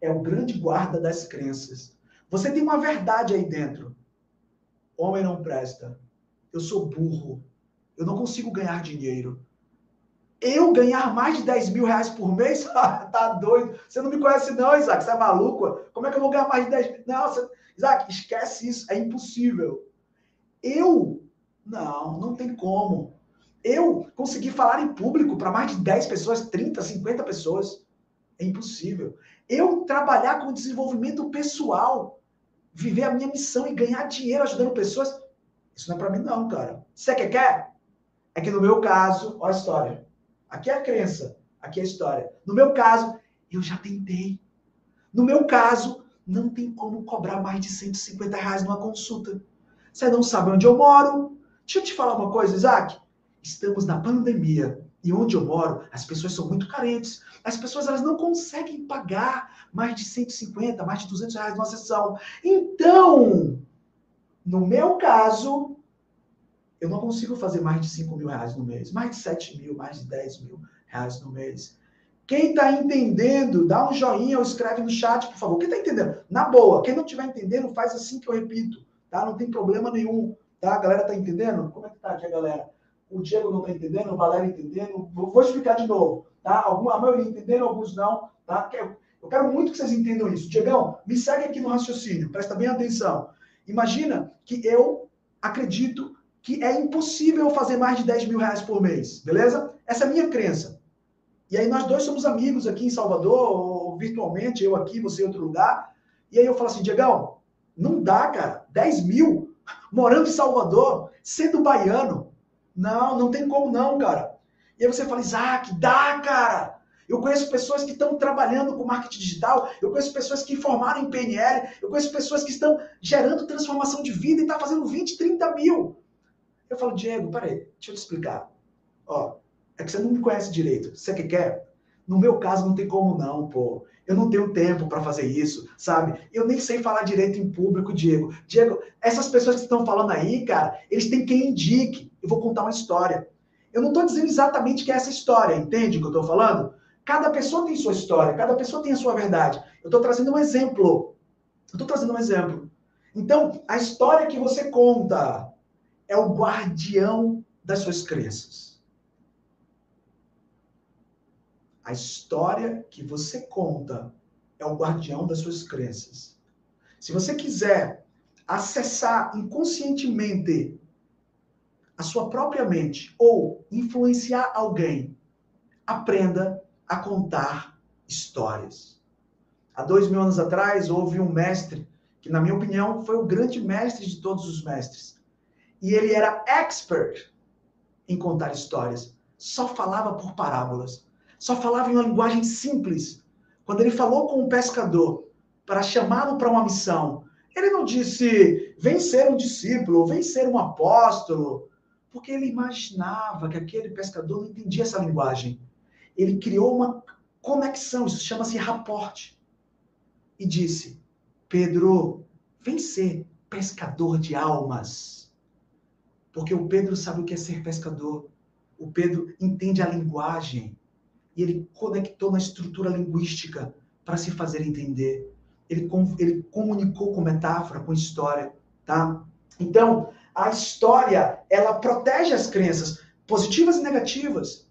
é o grande guarda das crenças. Você tem uma verdade aí dentro. Homem não presta. Eu sou burro. Eu não consigo ganhar dinheiro. Eu ganhar mais de 10 mil reais por mês? [LAUGHS] tá doido. Você não me conhece, não, Isaac. Você é maluco? Como é que eu vou ganhar mais de 10 mil? Não, você... Isaac, esquece isso. É impossível. Eu? Não, não tem como eu conseguir falar em público para mais de 10 pessoas, 30, 50 pessoas. É impossível. Eu trabalhar com desenvolvimento pessoal, viver a minha missão e ganhar dinheiro ajudando pessoas, isso não é para mim não, cara. Você quer quer? É que no meu caso, ó a história. Aqui é a crença, aqui é a história. No meu caso, eu já tentei. No meu caso, não tem como cobrar mais de 150 reais numa consulta. Você não sabe onde eu moro. Deixa eu te falar uma coisa, Isaac estamos na pandemia e onde eu moro, as pessoas são muito carentes. As pessoas elas não conseguem pagar mais de 150, mais de 200 reais numa sessão. Então, no meu caso, eu não consigo fazer mais de 5 mil reais no mês, mais de 7 mil, mais de 10 mil reais no mês. Quem está entendendo, dá um joinha ou escreve no chat, por favor. Quem está entendendo? Na boa. Quem não estiver entendendo, faz assim que eu repito, tá? Não tem problema nenhum, tá? A galera está entendendo? Como é que tá aqui a galera? o Diego não está entendendo, o Valério entendendo. Vou explicar de novo, tá? Algum, a maioria entendendo, alguns não, tá? Eu quero muito que vocês entendam isso. Diegão, me segue aqui no raciocínio, presta bem atenção. Imagina que eu acredito que é impossível fazer mais de 10 mil reais por mês, beleza? Essa é a minha crença. E aí nós dois somos amigos aqui em Salvador, ou virtualmente, eu aqui, você em outro lugar. E aí eu falo assim, Diegão, não dá, cara. 10 mil morando em Salvador, sendo baiano, não, não tem como não, cara. E aí você fala, Isaac, dá, cara. Eu conheço pessoas que estão trabalhando com marketing digital, eu conheço pessoas que formaram em PNL, eu conheço pessoas que estão gerando transformação de vida e estão tá fazendo 20, 30 mil. Eu falo, Diego, peraí, deixa eu te explicar. Ó, é que você não me conhece direito. Você que quer? No meu caso, não tem como não, pô. Eu não tenho tempo para fazer isso, sabe? Eu nem sei falar direito em público, Diego. Diego, essas pessoas que estão falando aí, cara, eles têm quem indique. Eu vou contar uma história. Eu não estou dizendo exatamente que é essa história, entende o que eu estou falando? Cada pessoa tem sua história, cada pessoa tem a sua verdade. Eu estou trazendo um exemplo. Eu estou trazendo um exemplo. Então, a história que você conta é o guardião das suas crenças. A história que você conta é o guardião das suas crenças. Se você quiser acessar inconscientemente a sua própria mente ou influenciar alguém, aprenda a contar histórias. Há dois mil anos atrás, houve um mestre que, na minha opinião, foi o grande mestre de todos os mestres. E ele era expert em contar histórias. Só falava por parábolas. Só falava em uma linguagem simples. Quando ele falou com um pescador para chamá-lo para uma missão, ele não disse, vem ser um discípulo, vem ser um apóstolo, porque ele imaginava que aquele pescador não entendia essa linguagem. Ele criou uma conexão, isso chama-se raporte. E disse: Pedro, vem ser pescador de almas. Porque o Pedro sabe o que é ser pescador. O Pedro entende a linguagem. E ele conectou na estrutura linguística para se fazer entender ele, ele comunicou com metáfora, com história, tá? Então, a história, ela protege as crenças positivas e negativas.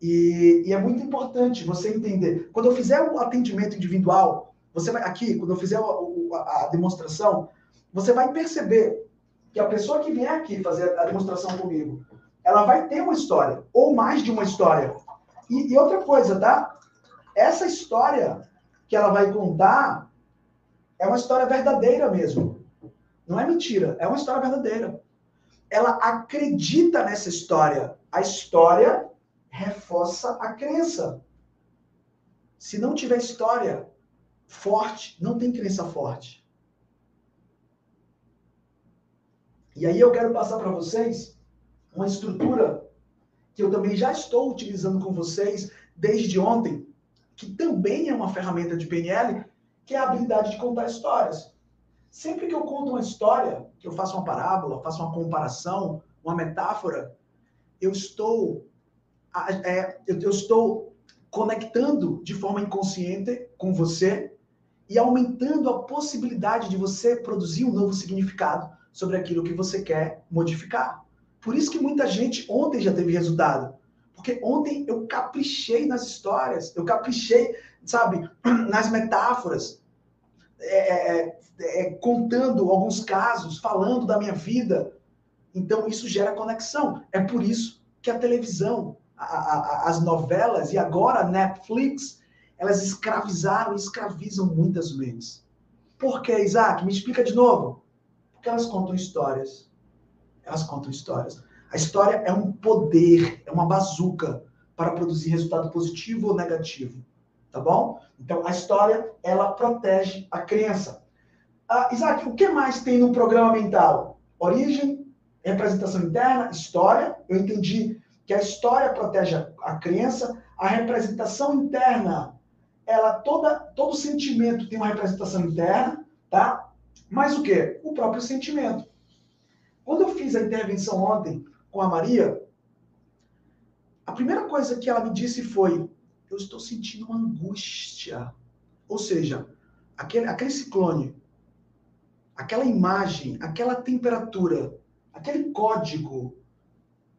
E, e, é muito importante você entender. Quando eu fizer o atendimento individual, você vai aqui, quando eu fizer a, a, a demonstração, você vai perceber que a pessoa que vier aqui fazer a demonstração comigo, ela vai ter uma história, ou mais de uma história. E, e outra coisa, tá? Essa história, que ela vai contar é uma história verdadeira mesmo. Não é mentira, é uma história verdadeira. Ela acredita nessa história. A história reforça a crença. Se não tiver história forte, não tem crença forte. E aí eu quero passar para vocês uma estrutura que eu também já estou utilizando com vocês desde ontem, que também é uma ferramenta de PNL, que é a habilidade de contar histórias. Sempre que eu conto uma história, que eu faço uma parábola, faço uma comparação, uma metáfora, eu estou, é, eu estou conectando de forma inconsciente com você e aumentando a possibilidade de você produzir um novo significado sobre aquilo que você quer modificar. Por isso que muita gente ontem já teve resultado. Porque ontem eu caprichei nas histórias, eu caprichei, sabe, [CLEARS THROAT] nas metáforas, é, é, é, é, contando alguns casos, falando da minha vida. Então isso gera conexão. É por isso que a televisão, a, a, as novelas e agora a Netflix, elas escravizaram e escravizam muitas mentes. Por que, Isaac? Me explica de novo. Porque elas contam histórias. Elas contam histórias. A história é um poder, é uma bazuca para produzir resultado positivo ou negativo. Tá bom? Então, a história, ela protege a crença. Ah, Isaac, o que mais tem no programa mental? Origem, representação interna, história. Eu entendi que a história protege a crença, a representação interna, ela toda todo sentimento tem uma representação interna, tá? Mas o que? O próprio sentimento. Quando eu fiz a intervenção ontem com a Maria, a primeira coisa que ela me disse foi: eu estou sentindo uma angústia. Ou seja, aquele, aquele ciclone, aquela imagem, aquela temperatura, aquele código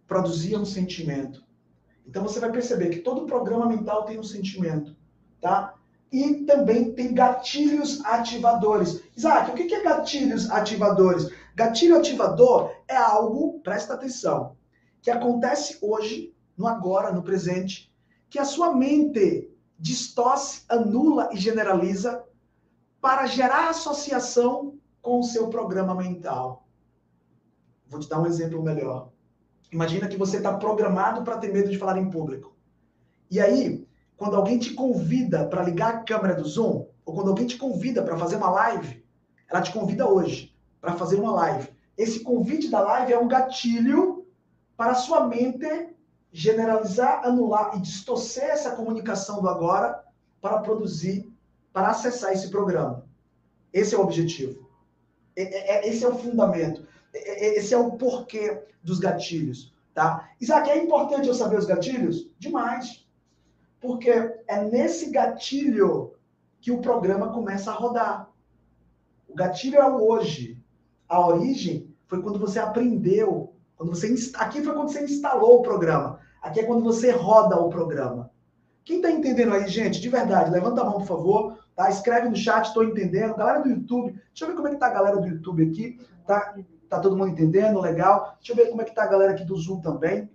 produzia um sentimento. Então você vai perceber que todo programa mental tem um sentimento, tá? E também tem gatilhos ativadores. Isaac, o que é gatilhos ativadores? Gatilho ativador é algo, presta atenção, que acontece hoje, no agora, no presente, que a sua mente distorce, anula e generaliza para gerar associação com o seu programa mental. Vou te dar um exemplo melhor. Imagina que você está programado para ter medo de falar em público. E aí, quando alguém te convida para ligar a câmera do Zoom, ou quando alguém te convida para fazer uma live, ela te convida hoje para fazer uma live. Esse convite da live é um gatilho para a sua mente generalizar, anular e distorcer essa comunicação do agora para produzir, para acessar esse programa. Esse é o objetivo. É, é, esse é o fundamento. Esse é o porquê dos gatilhos, tá? Isaac, é importante eu saber os gatilhos? Demais. Porque é nesse gatilho que o programa começa a rodar. O gatilho é o hoje. A origem foi quando você aprendeu. Quando você aqui foi quando você instalou o programa. Aqui é quando você roda o programa. Quem está entendendo aí, gente, de verdade, levanta a mão, por favor. Tá? Escreve no chat, estou entendendo. Galera do YouTube, deixa eu ver como é que tá a galera do YouTube aqui. Tá, tá todo mundo entendendo? Legal. Deixa eu ver como é que tá a galera aqui do Zoom também.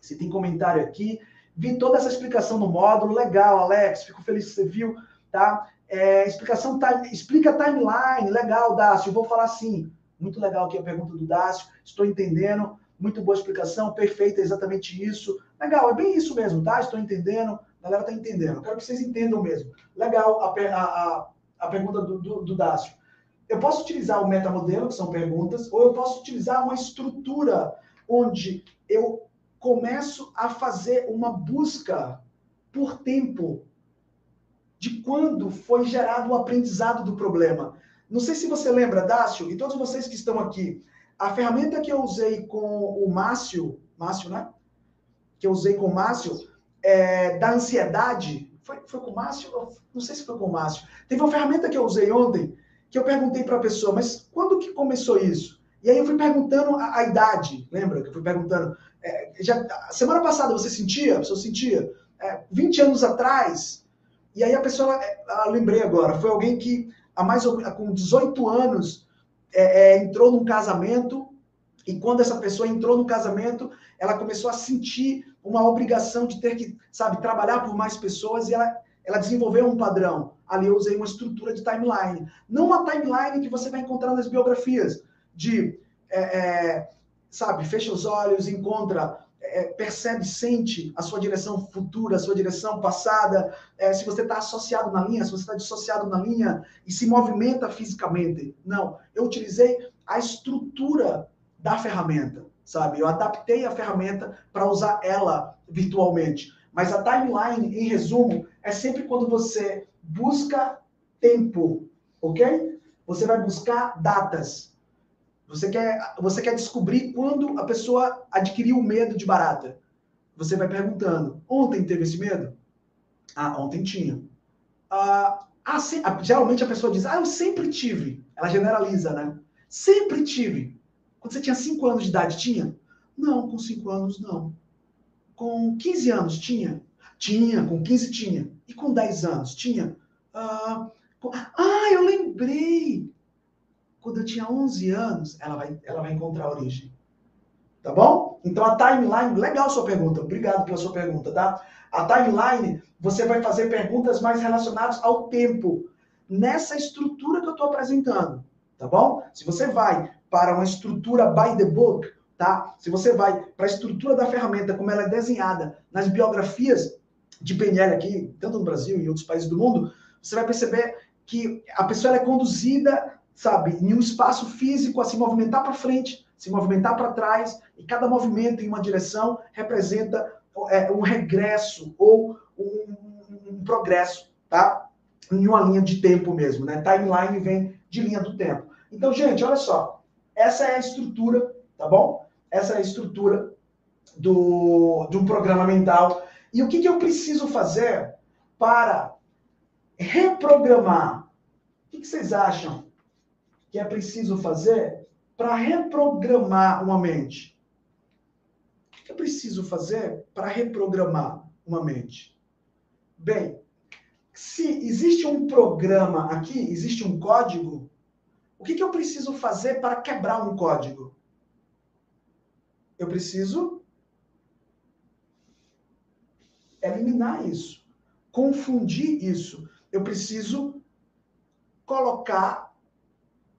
Se tem comentário aqui. Vi toda essa explicação no módulo. Legal, Alex. Fico feliz que você viu. Tá? É, explicação explica timeline. Legal, Dácio. Vou falar assim. Muito legal aqui a pergunta do Dácio. Estou entendendo. Muito boa explicação. Perfeita, exatamente isso. Legal, é bem isso mesmo, tá? Estou entendendo. A galera tá entendendo. Quero que vocês entendam mesmo. Legal a, a, a pergunta do, do, do Dácio. Eu posso utilizar o metamodelo, que são perguntas, ou eu posso utilizar uma estrutura onde eu começo a fazer uma busca por tempo de quando foi gerado o aprendizado do problema. Não sei se você lembra, Dácio, e todos vocês que estão aqui, a ferramenta que eu usei com o Márcio, Márcio, né? Que eu usei com o Márcio, é, da ansiedade. Foi, foi com o Márcio? Não sei se foi com o Márcio. Teve uma ferramenta que eu usei ontem, que eu perguntei para a pessoa, mas quando que começou isso? E aí eu fui perguntando a, a idade, lembra? Que eu fui perguntando. É, já, semana passada você sentia? A pessoa sentia? É, 20 anos atrás. E aí a pessoa, é, ah, lembrei agora, foi alguém que há mais com 18 anos é, é, entrou num casamento e quando essa pessoa entrou no casamento, ela começou a sentir uma obrigação de ter que, sabe, trabalhar por mais pessoas e ela, ela desenvolveu um padrão. Ali eu usei uma estrutura de timeline. Não uma timeline que você vai encontrar nas biografias, de, é, é, sabe, fecha os olhos, encontra, é, percebe, sente a sua direção futura, a sua direção passada, é, se você está associado na linha, se você está dissociado na linha e se movimenta fisicamente. Não, eu utilizei a estrutura da ferramenta, sabe? Eu adaptei a ferramenta para usar ela virtualmente. Mas a timeline, em resumo, é sempre quando você busca tempo, ok? Você vai buscar datas. Você quer, você quer descobrir quando a pessoa adquiriu o medo de barata. Você vai perguntando: ontem teve esse medo? Ah, ontem tinha. Ah, ah, se, geralmente a pessoa diz: ah, eu sempre tive. Ela generaliza, né? Sempre tive. Quando você tinha 5 anos de idade, tinha? Não, com 5 anos não. Com 15 anos, tinha? Tinha, com 15 tinha. E com 10 anos, tinha? Ah, com... ah, eu lembrei! Quando eu tinha 11 anos, ela vai, ela vai encontrar a origem. Tá bom? Então a timeline, legal sua pergunta, obrigado pela sua pergunta, tá? A timeline, você vai fazer perguntas mais relacionadas ao tempo, nessa estrutura que eu estou apresentando, tá bom? Se você vai para uma estrutura by the book, tá? Se você vai para a estrutura da ferramenta, como ela é desenhada nas biografias de PNL aqui, tanto no Brasil e em outros países do mundo, você vai perceber que a pessoa é conduzida, sabe, em um espaço físico a se movimentar para frente, se movimentar para trás, e cada movimento em uma direção representa é, um regresso ou um, um progresso, tá? Em uma linha de tempo mesmo, né? Timeline vem de linha do tempo. Então, gente, olha só. Essa é a estrutura, tá bom? Essa é a estrutura do, um programa mental. E o que, que eu preciso fazer para reprogramar? O que, que vocês acham que é preciso fazer para reprogramar uma mente? O que, eu preciso fazer para reprogramar uma mente? Bem, se existe um programa aqui, existe um código, o que, que eu preciso fazer para quebrar um código? Eu preciso eliminar isso, confundir isso. Eu preciso colocar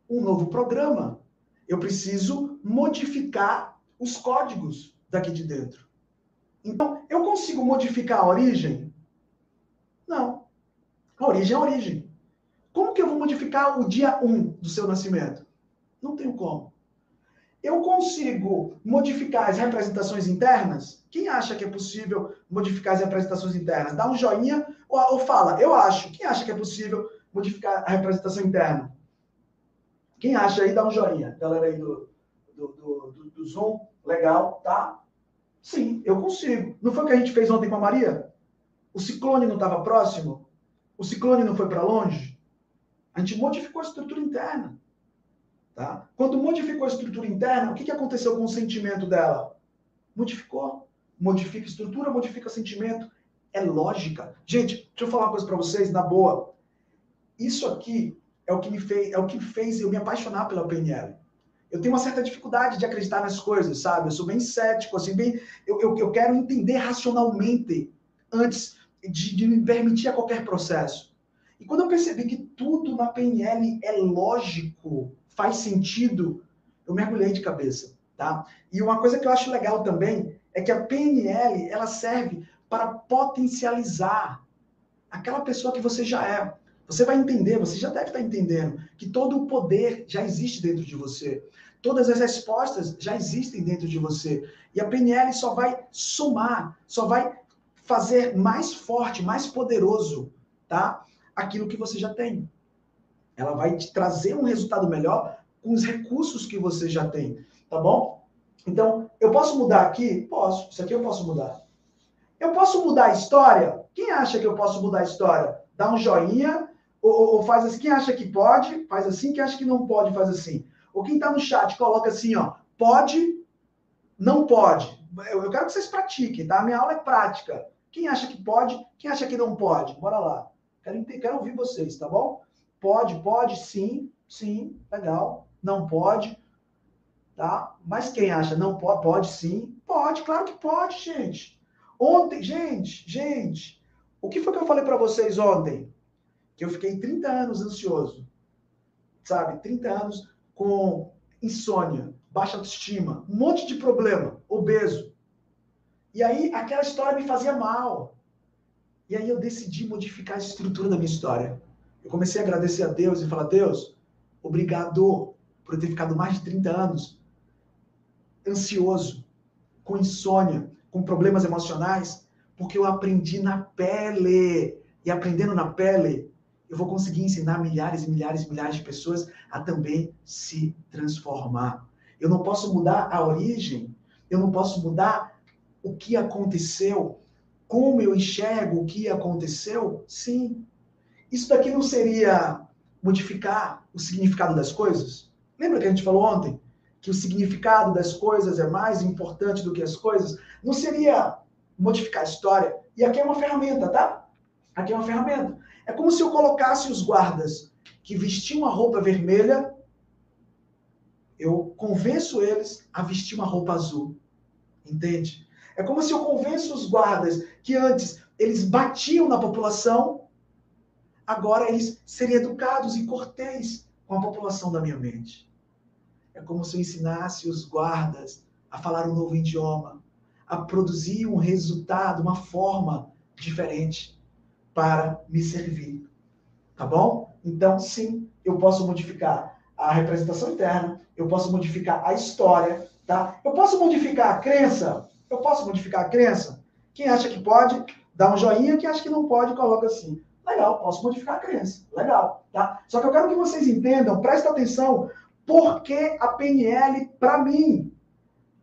um novo programa. Eu preciso modificar os códigos daqui de dentro. Então, eu consigo modificar a origem? Não. A origem é a origem. Como que eu vou modificar o dia 1 do seu nascimento? Não tenho como. Eu consigo modificar as representações internas? Quem acha que é possível modificar as representações internas? Dá um joinha ou, ou fala, eu acho. Quem acha que é possível modificar a representação interna? Quem acha aí, dá um joinha. Galera aí do, do, do, do Zoom, legal, tá? Sim, eu consigo. Não foi o que a gente fez ontem com a Maria? O ciclone não estava próximo? O ciclone não foi para longe? A gente modificou a estrutura interna. Tá? Quando modificou a estrutura interna, o que, que aconteceu com o sentimento dela? Modificou. Modifica estrutura, modifica sentimento. É lógica. Gente, deixa eu falar uma coisa para vocês, na boa. Isso aqui é o que me fez, é o que fez eu me apaixonar pela PNL. Eu tenho uma certa dificuldade de acreditar nas coisas, sabe? Eu sou bem cético, assim, bem. Eu, eu, eu quero entender racionalmente antes de, de me permitir a qualquer processo. E quando eu percebi que tudo na PNL é lógico, faz sentido, eu mergulhei de cabeça, tá? E uma coisa que eu acho legal também é que a PNL, ela serve para potencializar aquela pessoa que você já é. Você vai entender, você já deve estar entendendo, que todo o poder já existe dentro de você. Todas as respostas já existem dentro de você. E a PNL só vai somar, só vai fazer mais forte, mais poderoso, tá? Aquilo que você já tem. Ela vai te trazer um resultado melhor com os recursos que você já tem, tá bom? Então, eu posso mudar aqui? Posso. Isso aqui eu posso mudar. Eu posso mudar a história? Quem acha que eu posso mudar a história? Dá um joinha ou, ou faz assim. Quem acha que pode, faz assim. Quem acha que não pode, faz assim. Ou quem está no chat, coloca assim, ó. Pode, não pode. Eu, eu quero que vocês pratiquem, tá? A minha aula é prática. Quem acha que pode, quem acha que não pode? Bora lá. Quero, quero ouvir vocês, tá bom? Pode, pode, sim, sim, legal. Não pode, tá? Mas quem acha não pode, pode sim, pode, claro que pode, gente. Ontem, gente, gente, o que foi que eu falei para vocês ontem? Que eu fiquei 30 anos ansioso, sabe? 30 anos com insônia, baixa autoestima, um monte de problema, obeso. E aí aquela história me fazia mal. E aí eu decidi modificar a estrutura da minha história. Eu comecei a agradecer a Deus e falar: Deus, obrigado por ter ficado mais de 30 anos ansioso, com insônia, com problemas emocionais, porque eu aprendi na pele. E aprendendo na pele, eu vou conseguir ensinar milhares e milhares e milhares de pessoas a também se transformar. Eu não posso mudar a origem, eu não posso mudar o que aconteceu, como eu enxergo o que aconteceu, sim, isso daqui não seria modificar o significado das coisas? Lembra que a gente falou ontem? Que o significado das coisas é mais importante do que as coisas? Não seria modificar a história? E aqui é uma ferramenta, tá? Aqui é uma ferramenta. É como se eu colocasse os guardas que vestiam a roupa vermelha, eu convenço eles a vestir uma roupa azul. Entende? É como se eu convenço os guardas que antes eles batiam na população agora eles seriam educados e cortês com a população da minha mente. É como se eu ensinasse os guardas a falar um novo idioma, a produzir um resultado, uma forma diferente para me servir. Tá bom? Então, sim, eu posso modificar a representação interna, eu posso modificar a história, tá? Eu posso modificar a crença? Eu posso modificar a crença? Quem acha que pode, dá um joinha, quem acha que não pode, coloca assim. Legal, posso modificar a crença. Legal, tá? Só que eu quero que vocês entendam, prestem atenção, porque a PNL, para mim,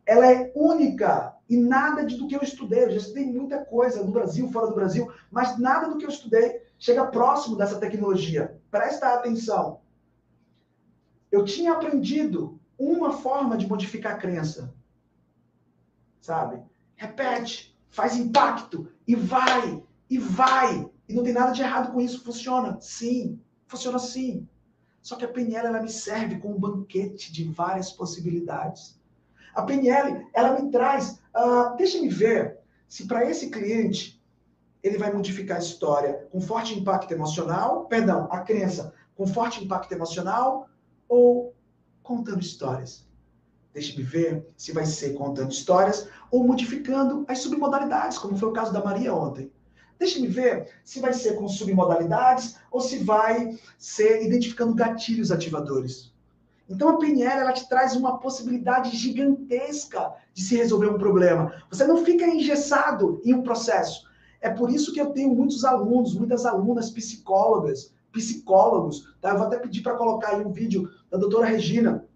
ela é única e nada do que eu estudei. Eu já estudei muita coisa no Brasil, fora do Brasil, mas nada do que eu estudei chega próximo dessa tecnologia. Presta atenção. Eu tinha aprendido uma forma de modificar a crença. Sabe? Repete, faz impacto e vai, e vai. E não tem nada de errado com isso. Funciona? Sim. Funciona sim. Só que a PNL ela me serve como um banquete de várias possibilidades. A PNL ela me traz, uh, deixa-me ver se para esse cliente ele vai modificar a história com forte impacto emocional, perdão, a crença com forte impacto emocional ou contando histórias. Deixe-me ver se vai ser contando histórias ou modificando as submodalidades, como foi o caso da Maria ontem. Deixe-me ver se vai ser com submodalidades ou se vai ser identificando gatilhos ativadores. Então a PNL ela te traz uma possibilidade gigantesca de se resolver um problema. Você não fica engessado em um processo. É por isso que eu tenho muitos alunos, muitas alunas psicólogas, psicólogos. Tá? Eu vou até pedir para colocar aí um vídeo da doutora Regina,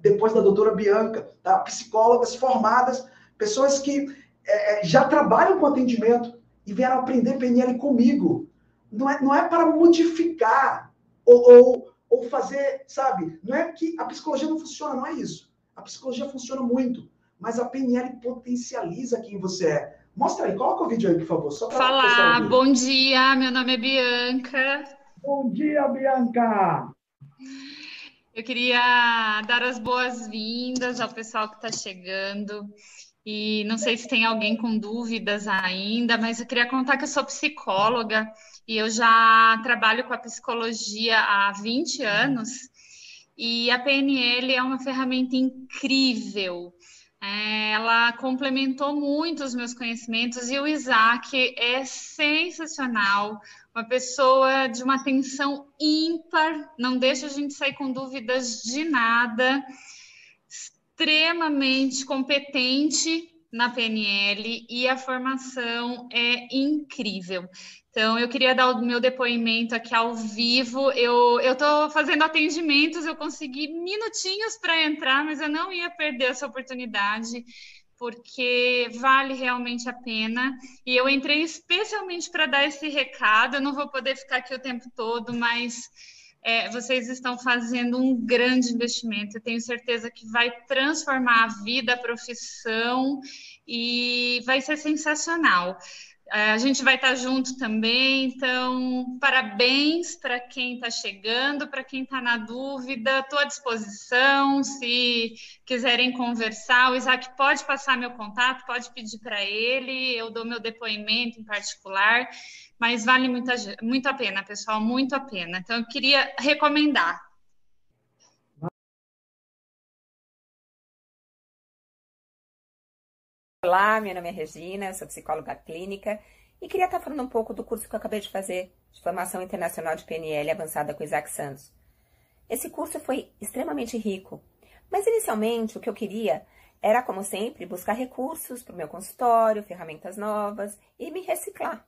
depois da doutora Bianca, tá? psicólogas formadas, pessoas que é, é já trabalham com atendimento e vieram aprender PNL comigo. Não é, não é para modificar ou, ou, ou fazer, sabe? Não é que a psicologia não funciona, não é isso. A psicologia funciona muito, mas a PNL potencializa quem você é. Mostra aí, coloca o vídeo aí, por favor. Só Falar, bom dia, meu nome é Bianca. Bom dia, Bianca! Eu queria dar as boas-vindas ao pessoal que está chegando. E não sei se tem alguém com dúvidas ainda, mas eu queria contar que eu sou psicóloga e eu já trabalho com a psicologia há 20 anos. E a PNL é uma ferramenta incrível. É, ela complementou muito os meus conhecimentos e o Isaac é sensacional, uma pessoa de uma atenção ímpar, não deixa a gente sair com dúvidas de nada extremamente competente na PNL e a formação é incrível. Então, eu queria dar o meu depoimento aqui ao vivo. Eu estou fazendo atendimentos, eu consegui minutinhos para entrar, mas eu não ia perder essa oportunidade, porque vale realmente a pena. E eu entrei especialmente para dar esse recado. Eu não vou poder ficar aqui o tempo todo, mas é, vocês estão fazendo um grande investimento. Eu tenho certeza que vai transformar a vida, a profissão e vai ser sensacional. É, a gente vai estar junto também, então parabéns para quem está chegando, para quem está na dúvida, estou à disposição. Se quiserem conversar, o Isaac pode passar meu contato, pode pedir para ele, eu dou meu depoimento em particular mas vale muito a, muito a pena, pessoal, muito a pena. Então, eu queria recomendar. Olá, meu nome é Regina, sou psicóloga clínica e queria estar falando um pouco do curso que eu acabei de fazer de Formação Internacional de PNL Avançada com Isaac Santos. Esse curso foi extremamente rico, mas inicialmente o que eu queria era, como sempre, buscar recursos para o meu consultório, ferramentas novas e me reciclar.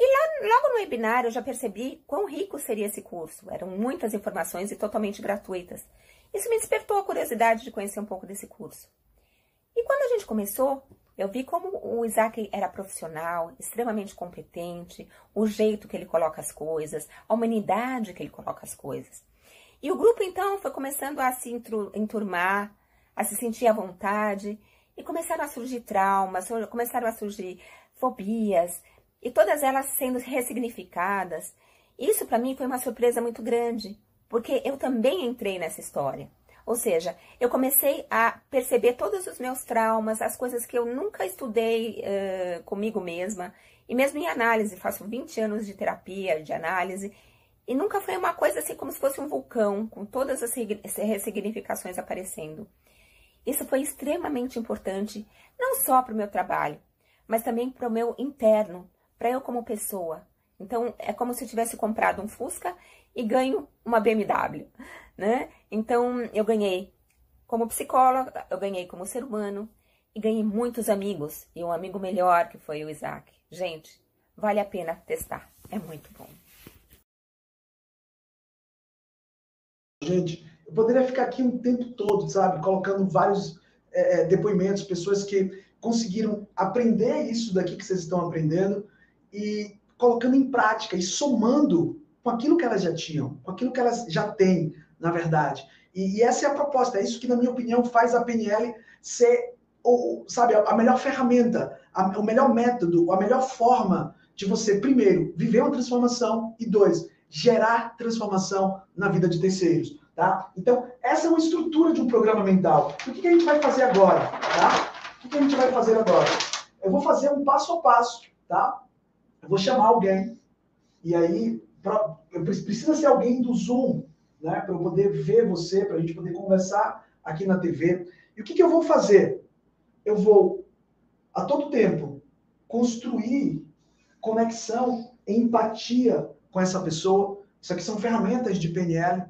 E lá, logo no webinar eu já percebi quão rico seria esse curso. Eram muitas informações e totalmente gratuitas. Isso me despertou a curiosidade de conhecer um pouco desse curso. E quando a gente começou, eu vi como o Isaac era profissional, extremamente competente, o jeito que ele coloca as coisas, a humanidade que ele coloca as coisas. E o grupo então foi começando a se enturmar, a se sentir à vontade, e começaram a surgir traumas, começaram a surgir fobias, e todas elas sendo ressignificadas. Isso para mim foi uma surpresa muito grande, porque eu também entrei nessa história. Ou seja, eu comecei a perceber todos os meus traumas, as coisas que eu nunca estudei uh, comigo mesma, e mesmo em análise, faço 20 anos de terapia, de análise, e nunca foi uma coisa assim como se fosse um vulcão, com todas as ressignificações aparecendo. Isso foi extremamente importante, não só para o meu trabalho, mas também para o meu interno, para eu como pessoa. Então, é como se eu tivesse comprado um Fusca e ganho uma BMW, né? Então, eu ganhei como psicóloga, eu ganhei como ser humano e ganhei muitos amigos e um amigo melhor que foi o Isaac. Gente, vale a pena testar, é muito bom. Gente, eu poderia ficar aqui um tempo todo, sabe, colocando vários é, depoimentos, pessoas que conseguiram aprender isso daqui que vocês estão aprendendo e colocando em prática e somando com aquilo que elas já tinham, com aquilo que elas já têm, na verdade. E, e essa é a proposta, é isso que, na minha opinião, faz a PNL ser, ou, sabe, a melhor ferramenta, a, o melhor método, a melhor forma de você, primeiro, viver uma transformação e, dois, gerar transformação na vida de terceiros. Tá? Então, essa é uma estrutura de um programa mental. O que, que a gente vai fazer agora? Tá? O que, que a gente vai fazer agora? Eu vou fazer um passo a passo, tá? Eu vou chamar alguém, e aí pra, precisa ser alguém do Zoom, né? Para eu poder ver você, para a gente poder conversar aqui na TV. E o que, que eu vou fazer? Eu vou, a todo tempo, construir conexão, empatia com essa pessoa. Isso aqui são ferramentas de PNL.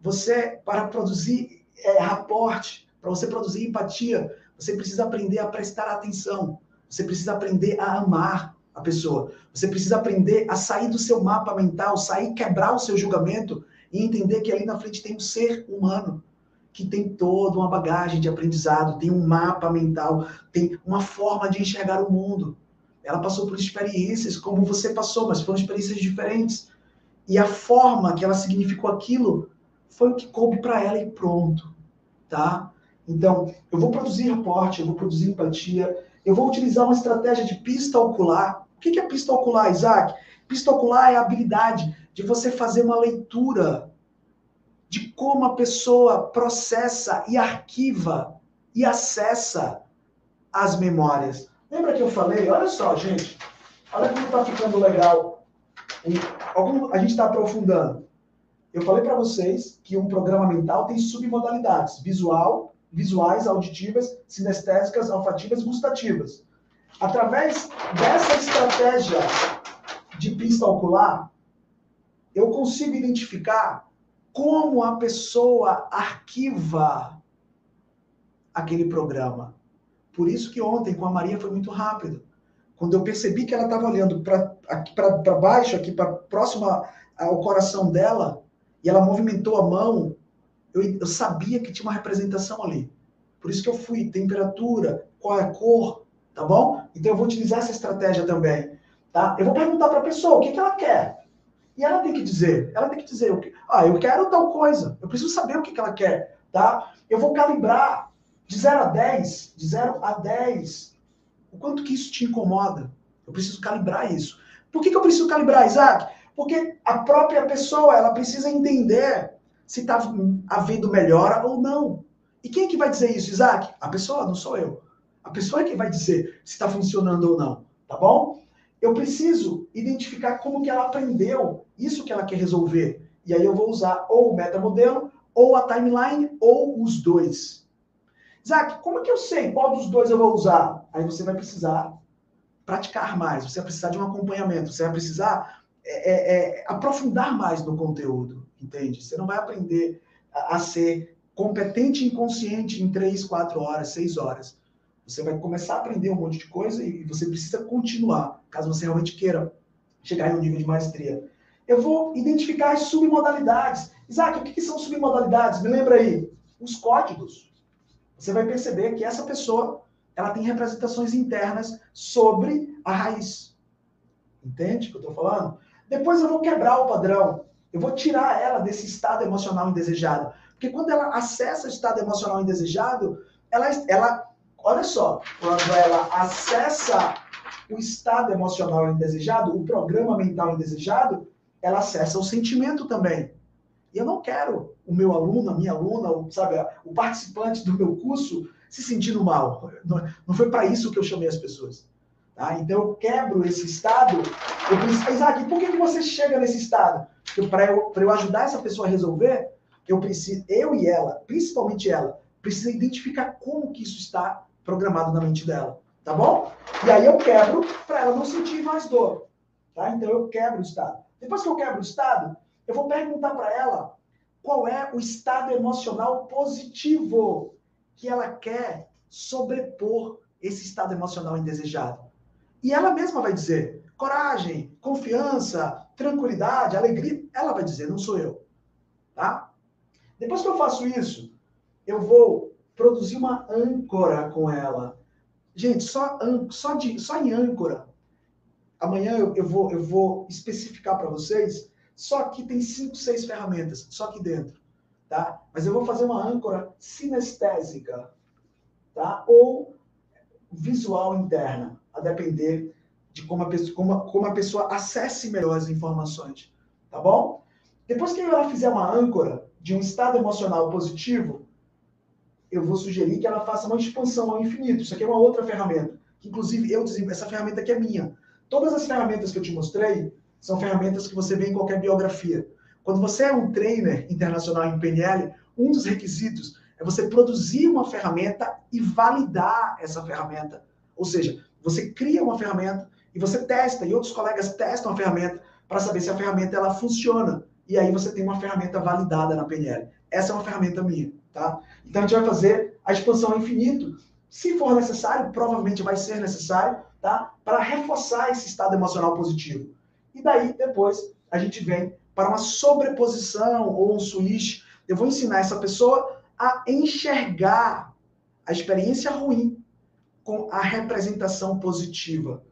Você, para produzir é, raporte, para você produzir empatia, você precisa aprender a prestar atenção. Você precisa aprender a amar a pessoa. Você precisa aprender a sair do seu mapa mental, sair, quebrar o seu julgamento e entender que ali na frente tem um ser humano que tem toda uma bagagem de aprendizado, tem um mapa mental, tem uma forma de enxergar o mundo. ela passou por experiências como você passou, mas foram experiências diferentes. E a forma que ela significou aquilo foi o que coube para ela e pronto, tá? Então, eu vou produzir reporte, eu vou produzir empatia, eu vou utilizar uma estratégia de pista ocular. O que é pista ocular, Isaac? Pista ocular é a habilidade de você fazer uma leitura de como a pessoa processa e arquiva e acessa as memórias. Lembra que eu falei? Olha só, gente. Olha como está ficando legal. A gente está aprofundando. Eu falei para vocês que um programa mental tem submodalidades: visual, visuais, auditivas, sinestésicas, olfativas gustativas. Através dessa estratégia de pista ocular, eu consigo identificar como a pessoa arquiva aquele programa. Por isso que ontem com a Maria foi muito rápido. Quando eu percebi que ela estava olhando para baixo, aqui para próxima ao coração dela, e ela movimentou a mão, eu, eu sabia que tinha uma representação ali. Por isso que eu fui, temperatura, qual é a cor, tá bom? Então eu vou utilizar essa estratégia também, tá? Eu vou perguntar para a pessoa o que, que ela quer. E ela tem que dizer, ela tem que dizer, ah, eu quero tal coisa, eu preciso saber o que, que ela quer, tá? Eu vou calibrar de 0 a 10, de 0 a 10, o quanto que isso te incomoda. Eu preciso calibrar isso. Por que, que eu preciso calibrar, Isaac? Porque a própria pessoa, ela precisa entender se está havendo melhora ou não. E quem é que vai dizer isso, Isaac? A pessoa, não sou eu. A pessoa é que vai dizer se está funcionando ou não, tá bom? Eu preciso identificar como que ela aprendeu isso que ela quer resolver. E aí eu vou usar ou o metamodelo, ou a timeline, ou os dois. Isaac, como é que eu sei qual dos dois eu vou usar? Aí você vai precisar praticar mais, você vai precisar de um acompanhamento, você vai precisar é, é, é, aprofundar mais no conteúdo, entende? Você não vai aprender a, a ser competente e inconsciente em três, quatro horas, seis horas. Você vai começar a aprender um monte de coisa e você precisa continuar, caso você realmente queira chegar em um nível de maestria. Eu vou identificar as submodalidades. Isaac, o que, que são submodalidades? Me lembra aí. Os códigos. Você vai perceber que essa pessoa ela tem representações internas sobre a raiz. Entende o que eu estou falando? Depois eu vou quebrar o padrão. Eu vou tirar ela desse estado emocional indesejado. Porque quando ela acessa o estado emocional indesejado, ela, ela Olha só, quando ela acessa o estado emocional indesejado, o programa mental indesejado, ela acessa o sentimento também. E eu não quero o meu aluno, a minha aluna, o, sabe, o participante do meu curso se sentindo mal. Não, foi para isso que eu chamei as pessoas. Tá? Então eu quebro esse estado. Eu preciso, Isaac, por que você chega nesse estado? Para eu, eu ajudar essa pessoa a resolver, eu preciso, eu e ela, principalmente ela, precisa identificar como que isso está programado na mente dela, tá bom? E aí eu quebro para ela não sentir mais dor, tá? Então eu quebro o estado. Depois que eu quebro o estado, eu vou perguntar para ela qual é o estado emocional positivo que ela quer sobrepor esse estado emocional indesejado. E ela mesma vai dizer coragem, confiança, tranquilidade, alegria. Ela vai dizer, não sou eu. Tá? Depois que eu faço isso, eu vou produzir uma âncora com ela. Gente, só, só, de, só em âncora. Amanhã eu, eu vou, eu vou especificar para vocês. Só que tem cinco, seis ferramentas, só aqui dentro. Tá? Mas eu vou fazer uma âncora sinestésica, tá? Ou visual interna, a depender de como a pessoa, como, como a pessoa acesse melhor as informações, tá bom? Depois que ela fizer uma âncora de um estado emocional positivo, eu vou sugerir que ela faça uma expansão ao infinito. Isso aqui é uma outra ferramenta. Que, inclusive, eu essa ferramenta aqui é minha. Todas as ferramentas que eu te mostrei são ferramentas que você vê em qualquer biografia. Quando você é um trainer internacional em PNL, um dos requisitos é você produzir uma ferramenta e validar essa ferramenta. Ou seja, você cria uma ferramenta e você testa, e outros colegas testam a ferramenta para saber se a ferramenta ela funciona. E aí você tem uma ferramenta validada na PNL. Essa é uma ferramenta minha. Tá? Então a gente vai fazer a expansão ao infinito. Se for necessário, provavelmente vai ser necessário, tá? para reforçar esse estado emocional positivo. E daí, depois, a gente vem para uma sobreposição ou um switch. Eu vou ensinar essa pessoa a enxergar a experiência ruim com a representação positiva.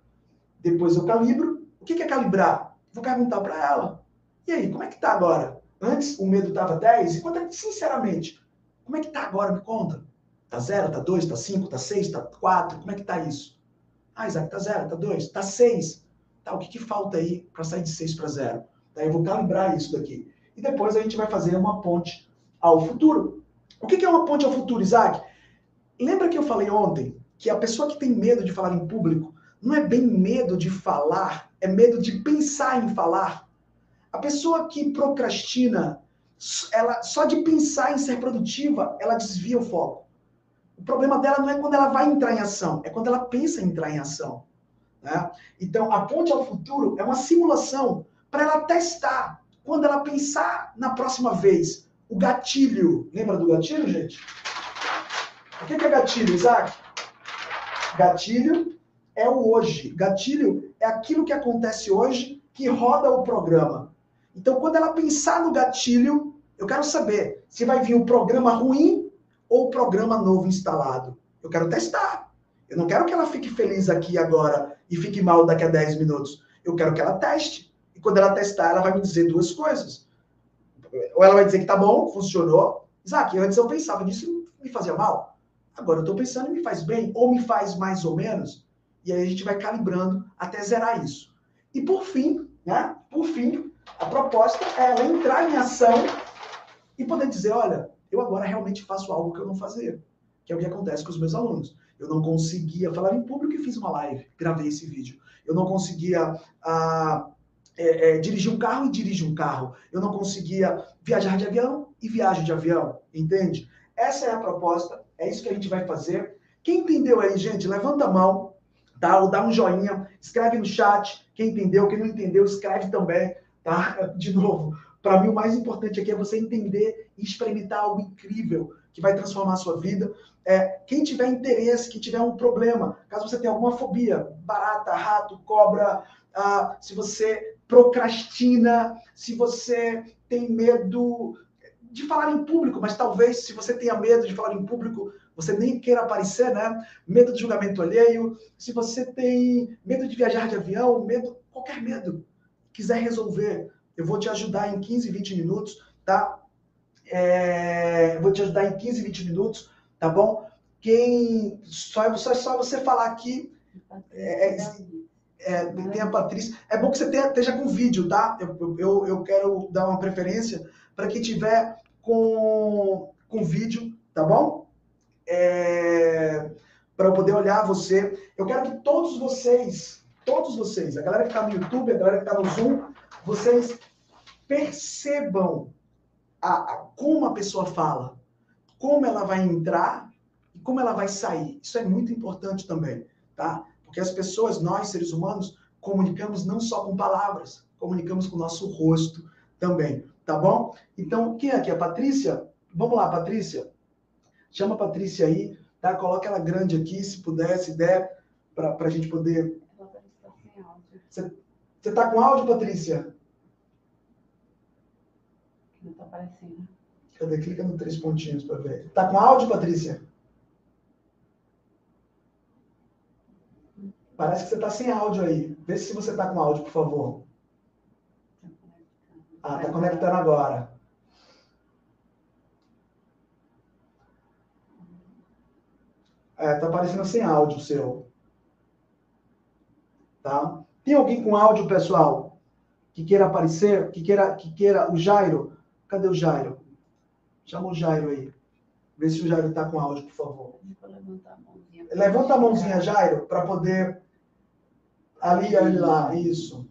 Depois eu calibro. O que é calibrar? Vou perguntar para ela. E aí, como é que tá agora? Antes o medo estava 10, e quanto é, sinceramente, como é que tá agora? Me conta. Tá 0, tá 2, tá 5, tá 6, tá 4? Como é que tá isso? Ah, Isaac, tá 0, tá 2, tá 6. Tá, o que, que falta aí para sair de 6 para 0? Daí eu vou calibrar isso daqui. E depois a gente vai fazer uma ponte ao futuro. O que, que é uma ponte ao futuro, Isaac? Lembra que eu falei ontem que a pessoa que tem medo de falar em público não é bem medo de falar, é medo de pensar em falar. A pessoa que procrastina, ela só de pensar em ser produtiva, ela desvia o foco. O problema dela não é quando ela vai entrar em ação, é quando ela pensa em entrar em ação. Né? Então, a ponte ao futuro é uma simulação para ela testar. Quando ela pensar na próxima vez, o gatilho. Lembra do gatilho, gente? O que é gatilho, Isaac? Gatilho é o hoje. Gatilho é aquilo que acontece hoje que roda o programa. Então, quando ela pensar no gatilho, eu quero saber se vai vir um programa ruim ou um programa novo instalado. Eu quero testar. Eu não quero que ela fique feliz aqui agora e fique mal daqui a 10 minutos. Eu quero que ela teste. E quando ela testar, ela vai me dizer duas coisas. Ou ela vai dizer que tá bom, funcionou. Isaac, antes eu pensava nisso e me fazia mal. Agora eu estou pensando e me faz bem, ou me faz mais ou menos. E aí a gente vai calibrando até zerar isso. E por fim, né? Por fim, a proposta é ela entrar em ação e poder dizer, olha, eu agora realmente faço algo que eu não fazia. Que é o que acontece com os meus alunos. Eu não conseguia falar em público e fiz uma live, gravei esse vídeo. Eu não conseguia ah, é, é, dirigir um carro e dirigir um carro. Eu não conseguia viajar de avião e viajo de avião, entende? Essa é a proposta, é isso que a gente vai fazer. Quem entendeu aí, gente, levanta a mão, tá? Ou dá um joinha, escreve no chat. Quem entendeu, quem não entendeu, escreve também, tá? [LAUGHS] De novo, para mim o mais importante aqui é você entender e experimentar algo incrível que vai transformar a sua vida. É, quem tiver interesse, quem tiver um problema, caso você tenha alguma fobia, barata, rato, cobra, ah, se você procrastina, se você tem medo de falar em público, mas talvez se você tenha medo de falar em público, você nem queira aparecer, né? Medo de julgamento alheio, se você tem medo de viajar de avião, medo, qualquer medo, quiser resolver, eu vou te ajudar em 15, 20 minutos, tá? É, vou te ajudar em 15, 20 minutos, tá bom? Quem só só, só você falar aqui é, é, é, tem a Patrícia. É bom que você tenha, esteja com vídeo, tá? Eu, eu, eu quero dar uma preferência para quem tiver com, com vídeo, tá bom? É, para eu poder olhar você. Eu quero que todos vocês, todos vocês, a galera que está no YouTube, a galera que está no Zoom, vocês percebam a, a, como a pessoa fala, como ela vai entrar e como ela vai sair. Isso é muito importante também, tá? Porque as pessoas, nós seres humanos, comunicamos não só com palavras, comunicamos com o nosso rosto também, tá bom? Então, quem é aqui? A Patrícia? Vamos lá, Patrícia. Chama a Patrícia aí, tá? Coloca ela grande aqui, se puder, se der, para a gente poder. Você está com áudio, Patrícia? Não está aparecendo. Cadê? Clica no três pontinhos para ver. Tá com áudio, Patrícia? Parece que você está sem áudio aí. Vê se você está com áudio, por favor. Ah, está conectando agora. É, tá aparecendo sem áudio o seu. Tá? Tem alguém com áudio, pessoal, que queira aparecer, que queira, que queira o Jairo? Cadê o Jairo? Chama o Jairo aí. Vê se o Jairo está com áudio, por favor. Levanta a mãozinha, Jairo, para poder Ali, ali lá, isso.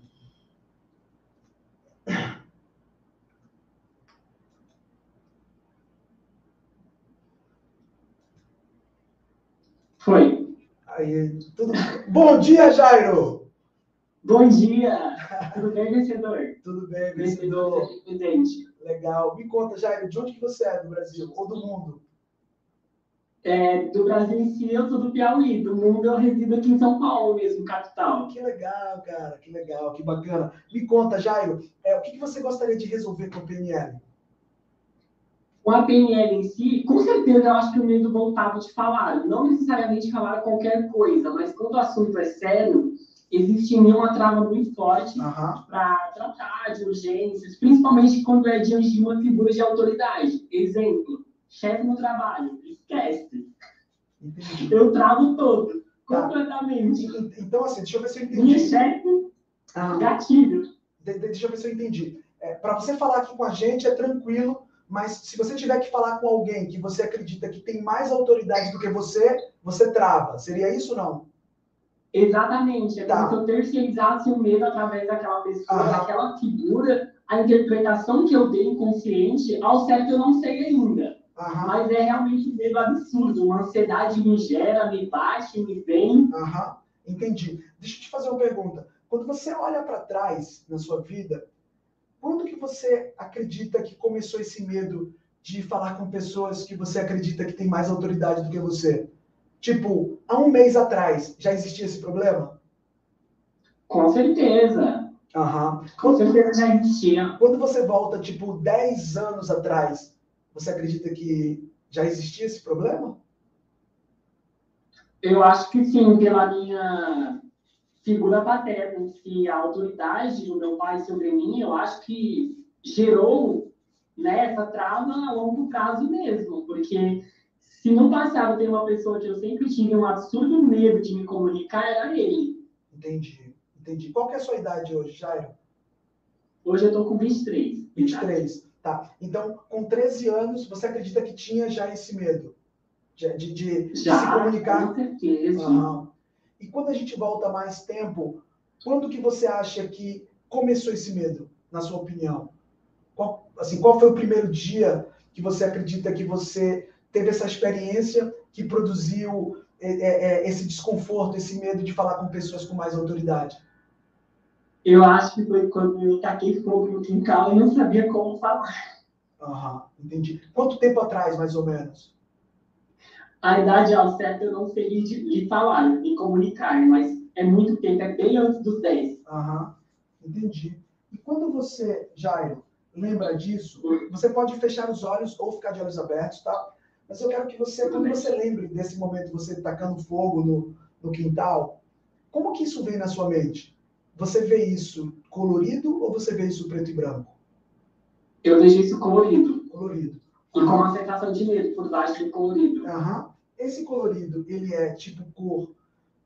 Foi. Aí, tudo... Bom dia, Jairo! Bom dia! Tudo bem, vencedor? Tudo bem, vencedor. Presidente. Legal. Me conta, Jairo, de onde que você é do Brasil ou do mundo? É, do Brasil em si, eu sou do Piauí. Do mundo, eu resido aqui em São Paulo mesmo, capital. Que legal, cara. Que legal, que bacana. Me conta, Jairo, é, o que, que você gostaria de resolver com a PNL? Com a PNL em si, com certeza eu acho que o medo voltava de falar. Não necessariamente falar qualquer coisa, mas quando o assunto é sério, existe em mim uma trava muito forte Aham. para tratar de urgências, principalmente quando é diante de uma figura de autoridade. Exemplo, chefe no trabalho, esquece. Entendi. Eu travo todo, Tá. completamente. Então, assim, deixa eu ver se eu Minha entendi. chefe, Ah, gatilho. de- de- deixa eu ver se eu entendi. É, para você falar aqui com a gente é tranquilo, mas se você tiver que falar com alguém que você acredita que tem mais autoridade do que você, você trava. Seria isso ou não? Exatamente. É Tá. como se eu terceirizasse o medo através daquela pessoa, Aham. daquela figura, a interpretação que eu dei inconsciente, ao certo eu não sei ainda. Aham, Mas é realmente um medo absurdo. Uma ansiedade me gera, me bate, me vem. aham. Entendi. Deixa eu te fazer uma pergunta. Quando você olha para trás na sua vida, quando que você acredita que começou esse medo de falar com pessoas que você acredita que tem mais autoridade do que você? Tipo, há um mês atrás já existia esse problema? Com certeza. Aham. Com certeza já existia. Quando você volta, tipo, 10 anos atrás, você acredita que já existia esse problema? Eu acho que sim, pela minha figura paterna, si, a autoridade do meu pai sobre mim, eu acho que gerou né, essa trava a longo prazo mesmo, porque se no passado tem uma pessoa que eu sempre tive um absurdo medo de me comunicar, era ele. Entendi, entendi. Qual que é a sua idade hoje, Jairo? Hoje eu tô com 23. 23. Tá. Então, com 13 anos, você acredita que tinha já esse medo de, de, de se Já, comunicar? com certeza. Aham. E quando a gente volta mais tempo, quando que você acha que começou esse medo, na sua opinião? Qual, assim, qual foi o primeiro dia que você acredita que você teve essa experiência que produziu é, é, é, esse desconforto, esse medo de falar com pessoas com mais autoridade? Eu acho que foi quando eu taquei fogo no quintal e não sabia como falar. Aham, entendi. Quanto tempo atrás, mais ou menos? A idade ao certo eu não sei lhe, lhe falar, me comunicar, mas é muito tempo, é bem antes dos 10. Aham, entendi. E quando você, Jairo, lembra disso, você pode fechar os olhos ou ficar de olhos abertos, tá? Mas eu quero que você, quando você lembre desse momento, você tacando fogo no, no quintal, como que isso vem na sua mente? Você vê isso colorido ou você vê isso preto e branco? Eu vejo isso colorido. Colorido. E com uma sensação de medo por baixo do colorido. Aham. Esse colorido, ele é tipo cor,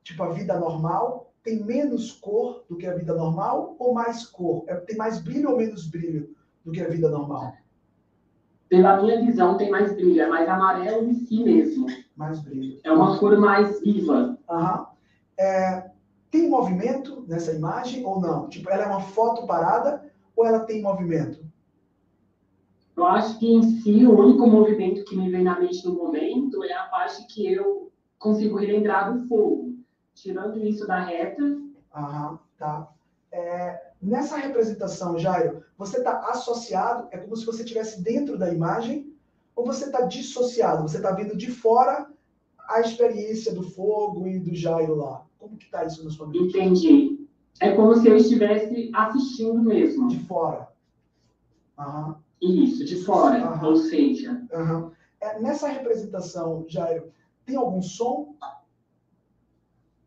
tipo a vida normal? Tem menos cor do que a vida normal ou mais cor? É, tem mais brilho ou menos brilho do que a vida normal? Pela minha visão, tem mais brilho, é mais amarelo em si mesmo. Mais brilho. É uma cor mais viva. Aham. É, tem movimento nessa imagem ou não? Tipo, ela é uma foto parada ou ela tem movimento? Eu acho que em si, o único movimento que me vem na mente no momento é a parte que eu consigo relembrar do fogo. Tirando isso da reta, Aham, tá. É, nessa representação, Jairo, você está associado, é como se você estivesse dentro da imagem, ou você está dissociado? Você está vendo de fora a experiência do fogo e do Jairo lá? Como que tá isso na sua mente? entendi. É como se eu estivesse assistindo mesmo. De fora. Aham. Isso, de fora. Aham. Ou seja, Aham. É, nessa representação, Jairo, tem algum som?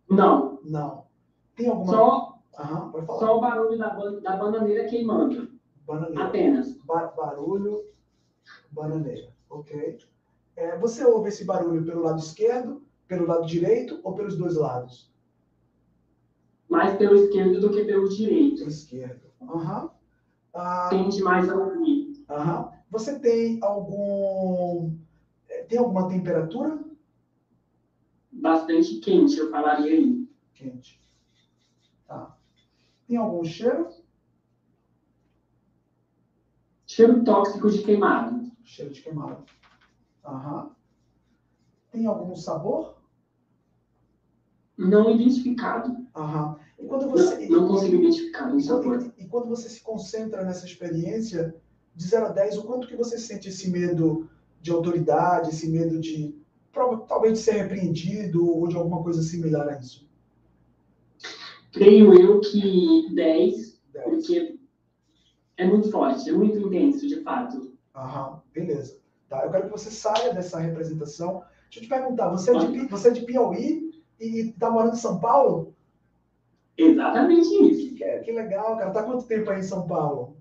não. Não. Tem alguma. Só, Aham, pode falar. só o barulho da, ban- da bananeira queimando. Bananeira. Apenas. Ba- barulho, bananeira. Ok. É, você ouve esse barulho pelo lado esquerdo, pelo lado direito ou pelos dois lados? Mais pelo esquerdo do que pelo direito. Esquerdo. Aham. Ah, Tende mais a ouvir. Aham. Você tem algum. é, Tem alguma temperatura? Bastante quente, eu falaria aí. Quente. Tá. Tem algum cheiro? Cheiro tóxico de queimado. Cheiro de queimado. Aham. Tem algum sabor? Não identificado. Aham. E quando você. Não, não consigo identificar o E sabor. e quando você se concentra nessa experiência, de 0 a 10, o quanto que você sente esse medo de autoridade, esse medo de talvez de ser repreendido ou de alguma coisa similar a isso? Creio eu que 10, 10. porque é muito forte, é muito intenso, de fato. Aham, beleza. Tá, eu quero que você saia dessa representação. Deixa eu te perguntar, você é de, você é de Piauí e está morando em São Paulo? Exatamente isso. Que, que legal, cara. Tá quanto tempo aí em São Paulo?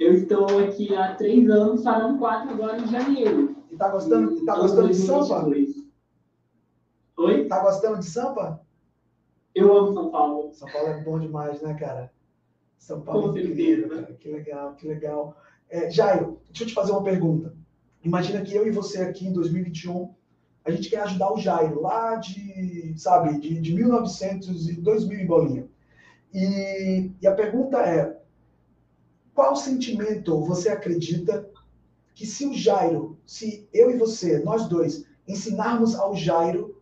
Eu estou aqui há três anos, farão quatro agora em janeiro. E tá gostando, e tá gostando de Sampa? 2022. Oi? Tá gostando de Sampa? Eu amo São Paulo. São Paulo é bom demais, né, cara? São Paulo Com é incrível, certeza. cara. Que legal, que legal. É, Jairo, deixa eu te fazer uma pergunta. Imagina que eu e você aqui em 2021, a gente quer ajudar o Jairo lá de, sabe, de, de 1900 e 2000 em bolinha. E, e a pergunta é, qual sentimento você acredita que se o Jairo, se eu e você, nós dois, ensinarmos ao Jairo,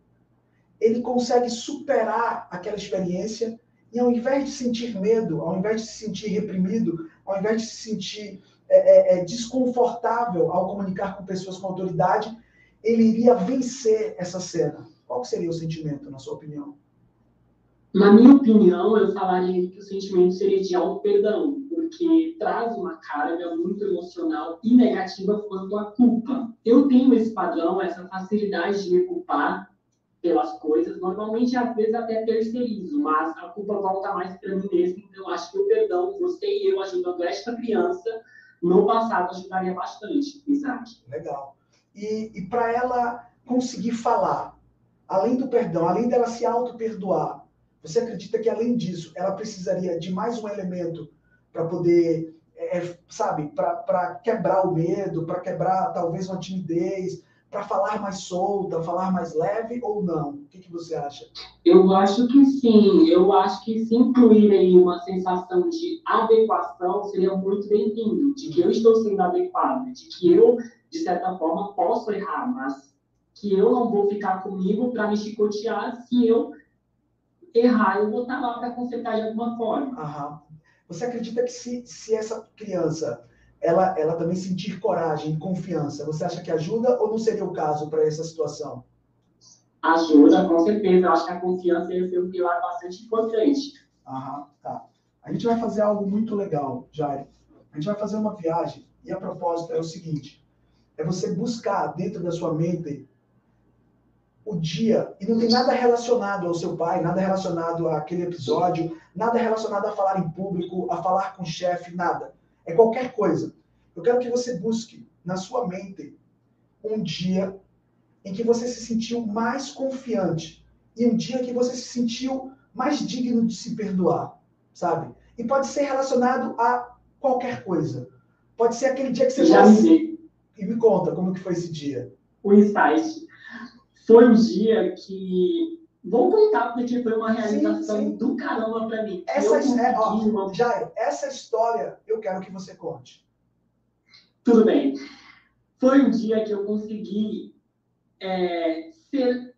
ele consegue superar aquela experiência e ao invés de sentir medo, ao invés de se sentir reprimido, ao invés de se sentir é, é, é, desconfortável ao comunicar com pessoas com autoridade, ele iria vencer essa cena. Qual seria o sentimento, na sua opinião? Na minha opinião, eu falaria que o sentimento seria de auto-perdão, porque traz uma carga muito emocional e negativa quanto à culpa. Eu tenho esse padrão, essa facilidade de me culpar pelas coisas, normalmente às vezes até terceirizo, mas a culpa volta mais para mim mesmo, então eu acho que o perdão, você e eu ajudando esta criança, no passado ajudaria bastante, Isaac. Legal. E, e para ela conseguir falar, além do perdão, além dela se auto-perdoar, você acredita que além disso, ela precisaria de mais um elemento para poder, é, sabe, para quebrar o medo, para quebrar talvez uma timidez, para falar mais solta, falar mais leve ou não? O que, que você acha? Eu acho que sim. Eu acho que se incluir aí uma sensação de adequação seria muito bem-vindo, de que eu estou sendo adequada, de que eu, de certa forma, posso errar, mas que eu não vou ficar comigo para me chicotear se eu errar, eu vou estar lá para consertar de alguma forma. Aham. Você acredita que se, se essa criança ela, ela também sentir coragem e confiança, você acha que ajuda ou não seria o caso para essa situação? Ajuda, com certeza. Eu acho que a confiança ia ser um pilar bastante importante. Aham, tá. A gente vai fazer algo muito legal, Jair. A gente vai fazer uma viagem e a propósito é o seguinte: é você buscar dentro da sua mente o dia e não tem nada relacionado ao seu pai, nada relacionado àquele episódio, nada relacionado a falar em público, a falar com o chefe, nada. É qualquer coisa. Eu quero que você busque na sua mente um dia em que você se sentiu mais confiante e um dia que você se sentiu mais digno de se perdoar, sabe? E pode ser relacionado a qualquer coisa. Pode ser aquele dia que você Já já me e me conta como que foi esse dia. o insight. Foi um dia que. Vou contar porque foi uma realização sim. do caramba para mim. Essa é, ó, uma Jairo, essa história eu quero que você conte. Tudo bem. Foi um dia que eu consegui é, ser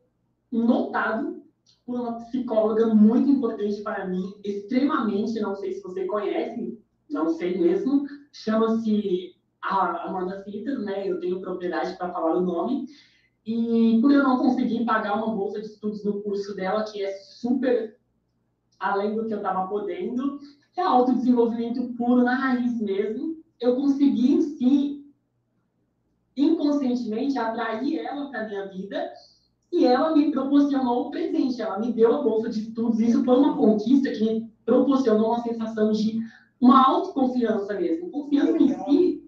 notado por uma psicóloga muito importante para mim, extremamente, não sei se você conhece, não sei mesmo, chama-se Amanda Fitas, né? Eu tenho propriedade para falar o nome. E por eu não conseguir pagar uma bolsa de estudos no curso dela, que é super além do que eu estava podendo, é autodesenvolvimento puro na raiz mesmo. Eu consegui em si inconscientemente atrair ela para minha vida e ela me proporcionou o presente, ela me deu a bolsa de estudos. Isso foi uma conquista que me proporcionou uma sensação de uma autoconfiança mesmo. Confiança em si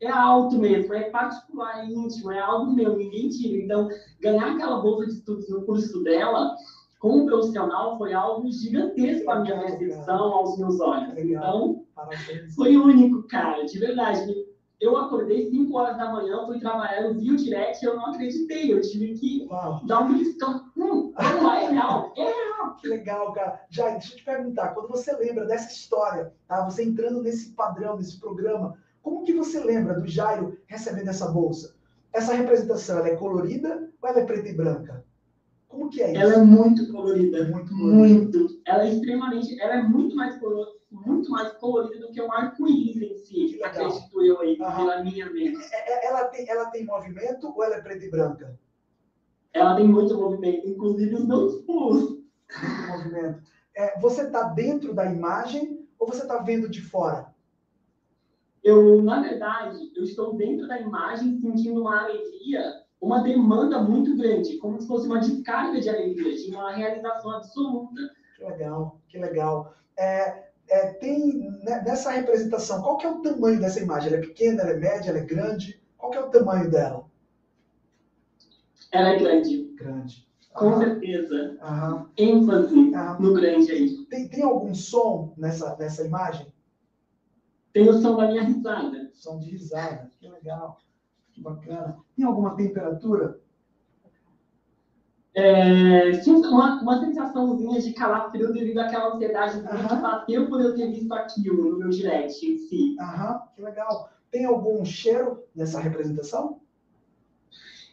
é alto mesmo, é particular, é íntimo, é algo meu, ninguém tira. Então, ganhar aquela bolsa de estudos no curso dela, como profissional, foi algo gigantesco à minha percepção, aos meus olhos. Então, foi único, cara, de verdade. Eu acordei 5 horas da manhã, fui trabalhar, eu vi o direct e eu não acreditei. Eu tive que Uau, dar um beliscão. Hum, não é real. É real. que legal, cara. Jair, deixa eu te perguntar, quando você lembra dessa história, tá? Você entrando nesse padrão, nesse programa, como que você lembra do Jairo recebendo essa bolsa? Essa representação, ela é colorida ou ela é preta e branca? Como que é isso? Ela é muito colorida. Muito colorida. Muito. Ela é extremamente. Ela é muito mais, colo- muito mais colorida do que um arco-íris em Que si. legal. Acredito eu aí, Aham. pela minha mente. É- é- Ela tem, ela tem movimento ou ela é preta e branca? Ela tem muito movimento, inclusive os meus pulos. Muito movimento. É, você está dentro da imagem ou você está vendo de fora? Eu, na verdade, eu estou dentro da imagem sentindo uma alegria, uma demanda muito grande, como se fosse uma descarga de alegria, de uma realização absoluta Que legal, que legal. É, é, tem né, nessa representação, qual que é o tamanho dessa imagem? Ela é pequena, ela é média, ela é grande? Qual que é o tamanho dela? Ela é grande. Grande. Com certeza. aham, ênfase aham. no grande aí. Tem, tem algum som nessa, nessa imagem? Tem o som da minha risada. Som de risada. Que legal. Que bacana. Tem alguma temperatura? É, tinha uma, uma sensaçãozinha de calafrio devido àquela ansiedade que Aham. bateu por eu ter visto aquilo no meu direct em si. Aham, que legal. Tem algum cheiro nessa representação?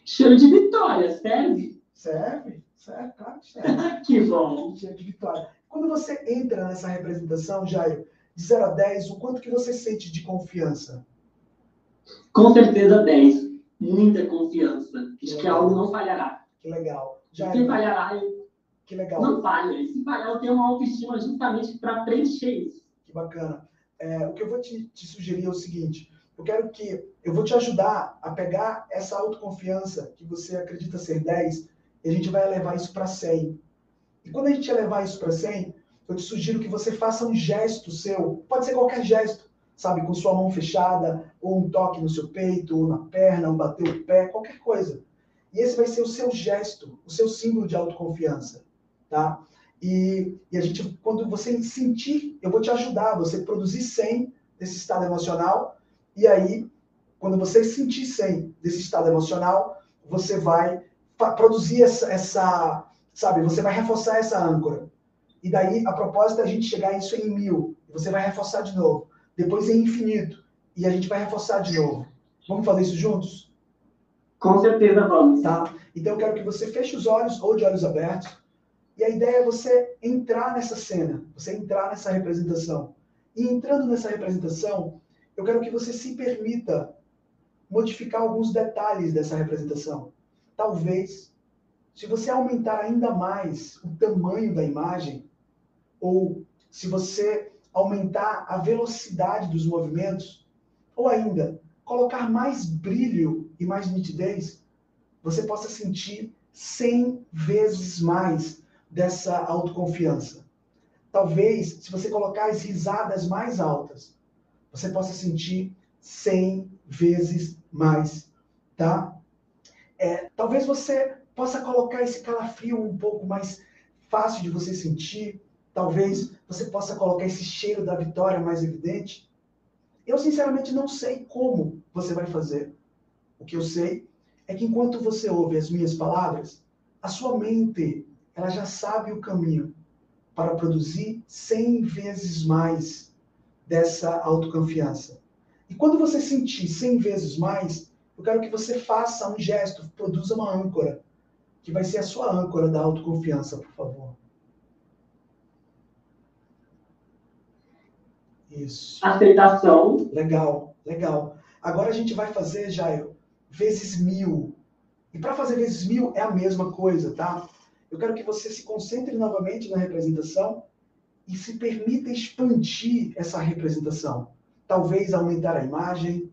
Cheiro de vitória, serve? Serve? Serve, claro que [LAUGHS] serve. que bom. Cheiro de vitória. Quando você entra nessa representação, Jairo, de 0 a 10, o quanto que você sente de confiança? Com certeza 10. Muita confiança. De que algo não falhará. Que legal. Se Jairo, falhará, que legal. não falha. E se falhar, eu tenho uma autoestima justamente para preencher isso. Que bacana. É, o que eu vou te, te sugerir é o seguinte: eu quero que eu vou te ajudar a pegar essa autoconfiança que você acredita ser 10 e a gente vai levar isso para 100. E quando a gente levar isso para 100, eu te sugiro que você faça um gesto seu, pode ser qualquer gesto, sabe, com sua mão fechada, ou um toque no seu peito, ou na perna, ou bater o pé, qualquer coisa. E esse vai ser o seu gesto, o seu símbolo de autoconfiança, tá? E, e a gente, quando você sentir, eu vou te ajudar, você produzir 100 desse estado emocional, e aí, quando você sentir 100 desse estado emocional, você vai produzir essa, essa, sabe, você vai reforçar essa âncora. E daí, a propósito é a gente chegar isso em mil, você vai reforçar de novo. Depois em infinito, e a gente vai reforçar de novo. Vamos fazer isso juntos? Com certeza vamos. tá? Então eu quero que você feche os olhos ou de olhos abertos. E a ideia é você entrar nessa cena, você entrar nessa representação. E entrando nessa representação, eu quero que você se permita modificar alguns detalhes dessa representação. Talvez, se você aumentar ainda mais o tamanho da imagem, ou se você aumentar a velocidade dos movimentos, ou ainda colocar mais brilho e mais nitidez, você possa sentir 100 vezes mais dessa autoconfiança. Talvez, se você colocar as risadas mais altas, você possa sentir 100 vezes mais, tá? É, talvez você possa colocar esse calafrio um pouco mais fácil de você sentir. Talvez você possa colocar esse cheiro da vitória mais evidente. Eu, sinceramente, não sei como você vai fazer. O que eu sei é que enquanto você ouve as minhas palavras, a sua mente ela já sabe o caminho para produzir 100 vezes mais dessa autoconfiança. E quando você sentir 100 vezes mais, eu quero que você faça um gesto, produza uma âncora, que vai ser a sua âncora da autoconfiança, por favor. Isso. Aceitação. Legal, legal. Agora a gente vai fazer, Jairo, vezes mil. E para fazer vezes mil é a mesma coisa, tá? Eu quero que você se concentre novamente na representação e se permita expandir essa representação. Talvez aumentar a imagem,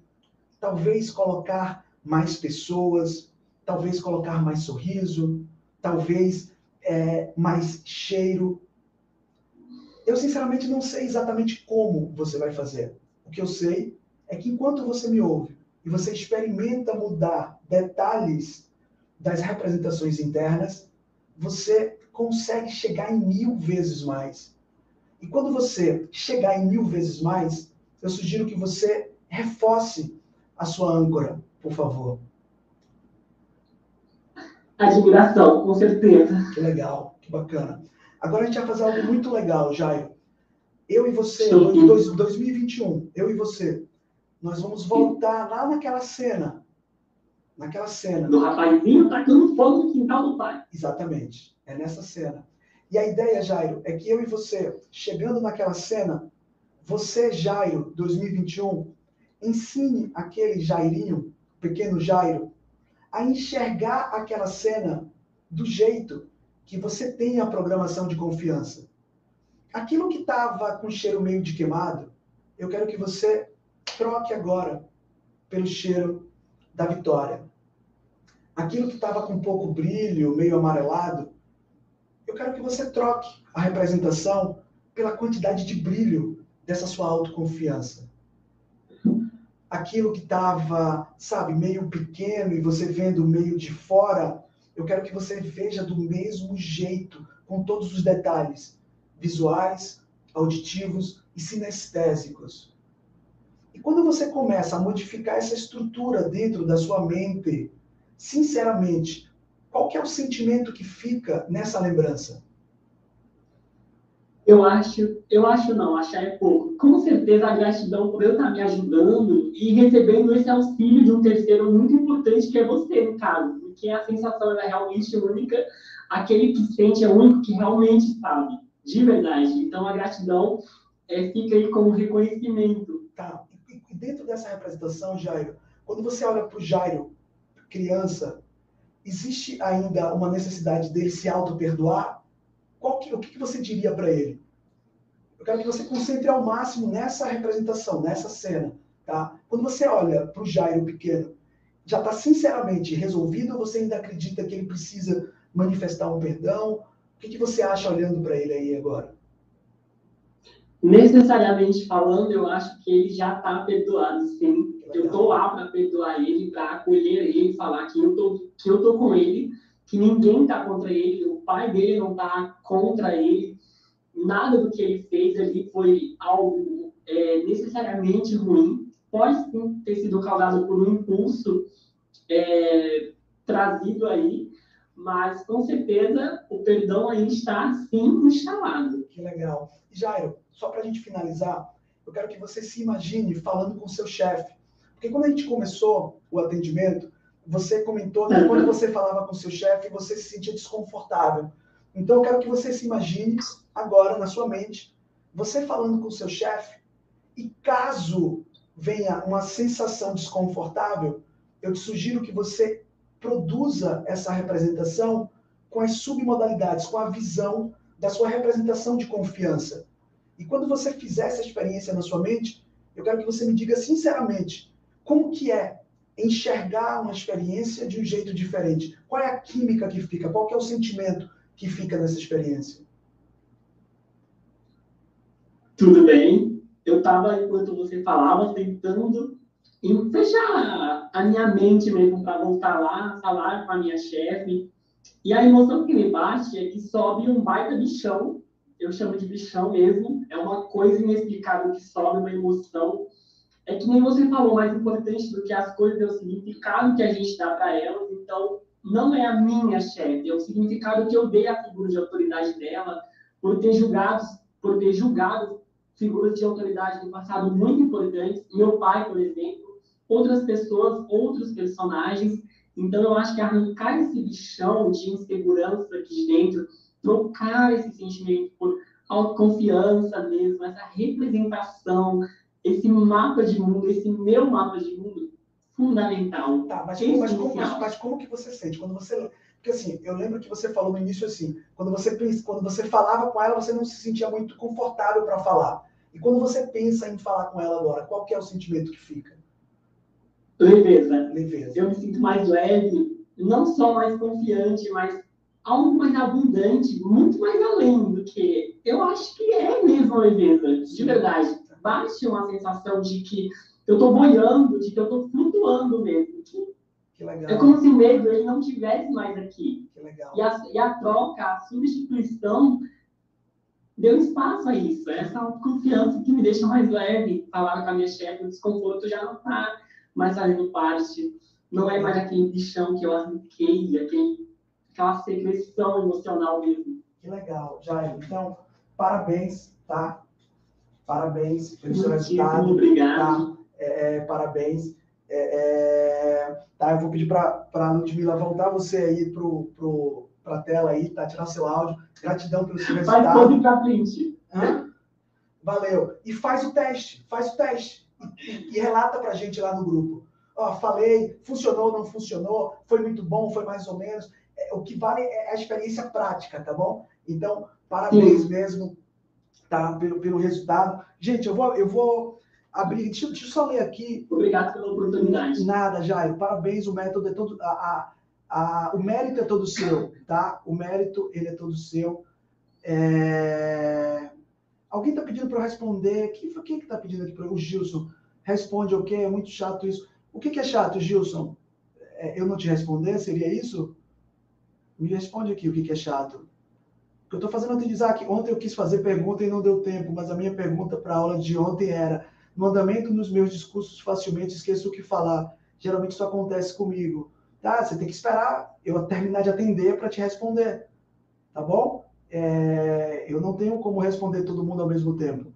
talvez colocar mais pessoas, talvez colocar mais sorriso, talvez é, mais cheiro. Eu sinceramente não sei exatamente como você vai fazer. O que eu sei é que enquanto você me ouve e você experimenta mudar detalhes das representações internas, você consegue chegar em mil vezes mais. E quando você chegar em mil vezes mais, eu sugiro que você reforce a sua âncora, por favor. Admiração, com certeza. Que legal, que bacana. Agora a gente vai fazer algo muito legal, Jairo. Eu e você, Sim. em dois- 2021, eu e você, nós vamos voltar lá naquela cena. Naquela cena. Do rapazinho tacando fogo no quintal do pai. Exatamente. É nessa cena. E a ideia, Jairo, é que eu e você, chegando naquela cena, você, Jairo, 2021, ensine aquele Jairinho, pequeno Jairo, a enxergar aquela cena do jeito que você tem a programação de confiança. Aquilo que estava com cheiro meio de queimado, eu quero que você troque agora pelo cheiro da vitória. Aquilo que estava com pouco brilho, meio amarelado, eu quero que você troque a representação pela quantidade de brilho dessa sua autoconfiança. Aquilo que estava, sabe, meio pequeno e você vendo meio de fora, eu quero que você veja do mesmo jeito, com todos os detalhes visuais, auditivos e sinestésicos. E quando você começa a modificar essa estrutura dentro da sua mente, sinceramente, qual que é o sentimento que fica nessa lembrança? Eu acho, eu acho não, achar é pouco. Com certeza a gratidão por eu estar me ajudando e recebendo esse auxílio de um terceiro muito importante que é você, no caso, porque a sensação é realmente única, aquele que sente é o único que realmente sabe, de verdade. Então a gratidão é, fica aí como reconhecimento. Tá. E dentro dessa representação, Jairo, quando você olha para o Jairo, criança, existe ainda uma necessidade dele se auto-perdoar? que, o que, que você diria para ele? Eu quero que você concentre ao máximo nessa representação, nessa cena, tá? Quando você olha para o Jairo pequeno, já está sinceramente resolvido ou você ainda acredita que ele precisa manifestar um perdão? O que, que você acha olhando para ele aí agora? Necessariamente falando, eu acho que ele já está perdoado, sim. Eu estou lá para perdoar ele, para acolher ele, falar que eu tô, que eu tô com ele, que ninguém está contra ele, o pai dele não está contra ele, nada do que ele fez ali foi algo é, necessariamente ruim, pode sim ter sido causado por um impulso é, trazido aí, mas com certeza o perdão aí está sim instalado. Que legal. Jairo, só para a gente finalizar, eu quero que você se imagine falando com seu chefe. Porque quando a gente começou o atendimento, você comentou que quando você falava com seu chefe, você se sentia desconfortável. Então, eu quero que você se imagine agora na sua mente, você falando com seu chefe, e caso venha uma sensação desconfortável, eu te sugiro que você produza essa representação com as submodalidades, com a visão da sua representação de confiança. E quando você fizer essa experiência na sua mente, eu quero que você me diga sinceramente como que é enxergar uma experiência de um jeito diferente. Qual é a química que fica? Qual é o sentimento que fica nessa experiência? Tudo bem. Eu estava, enquanto você falava, tentando fechar a minha mente mesmo para voltar lá, falar com a minha chefe. E a emoção que me bate é que sobe um baita bichão. Eu chamo de bichão mesmo. É uma coisa inexplicável que sobe, uma emoção é que nem você falou, mais importante do que as coisas é o significado que a gente dá para elas. Então, não é a minha chefe, é o significado que eu dei à figura de autoridade dela, por ter julgado, por ter julgado figuras de autoridade do passado muito importantes, meu pai, por exemplo, outras pessoas, outros personagens. Então, eu acho que arrancar esse bichão de insegurança aqui dentro, trocar esse sentimento por autoconfiança mesmo, essa representação esse mapa de mundo, esse meu mapa de mundo, fundamental. Tá, mas, como, mas, como, mas como que você sente? Quando você. Porque assim, eu lembro que você falou no início assim, quando você, quando você falava com ela, você não se sentia muito confortável para falar. E quando você pensa em falar com ela agora, qual que é o sentimento que fica? Leveza. Leveza. Eu me sinto mais leve, não só mais confiante, mas algo mais abundante, muito mais além do que. Eu acho que é mesmo leveza, de verdade bate uma sensação de que eu estou boiando, de que eu estou flutuando mesmo. Que. É como se o medo ele não tivesse mais aqui. E a, e a troca, a substituição, deu espaço a isso. Essa confiança que me deixa mais leve. Falar com a minha chefe, o desconforto já não está mais fazendo parte. Não é mais aquele bichão que eu arranquei, aquele, aquela secreção emocional mesmo. Que legal, Jair. Então, parabéns, tá? Parabéns pelo seu resultado. Obrigado. Tá? É, é, parabéns. É, é, tá, eu vou pedir para a Ludmilla voltar você aí para pro, a tela aí, tá? Tirar seu áudio. Gratidão pelo seu resultado. Para frente. Valeu. E faz o teste, faz o teste. E, e relata para a gente lá no grupo. Ó, falei, funcionou, não funcionou, foi muito bom, foi mais ou menos. É, o que vale é a experiência prática, tá bom? Então, parabéns Sim. mesmo tá? Pelo, pelo resultado. Gente, eu vou, eu vou abrir. Deixa, deixa eu só ler aqui. Obrigado pela oportunidade. Nada, Jair. Parabéns, o método é todo. A, a, Ah, o mérito é todo seu, tá? O mérito, ele é todo seu. É... Alguém está pedindo para eu responder. Quem foi quem que está pedindo aqui para O Gilson. Responde o quê? É muito chato isso. O que, que é chato, Gilson? É, eu não te responder? Seria isso? Me responde aqui o que, que é chato. Eu estou fazendo Isaac. Ontem eu quis fazer pergunta e não deu tempo, mas a minha pergunta para a aula de ontem era: no andamento dos meus discursos, facilmente esqueço o que falar. Geralmente isso acontece comigo. Tá? Você tem que esperar eu terminar de atender para te responder. Tá bom? É, eu não tenho como responder todo mundo ao mesmo tempo.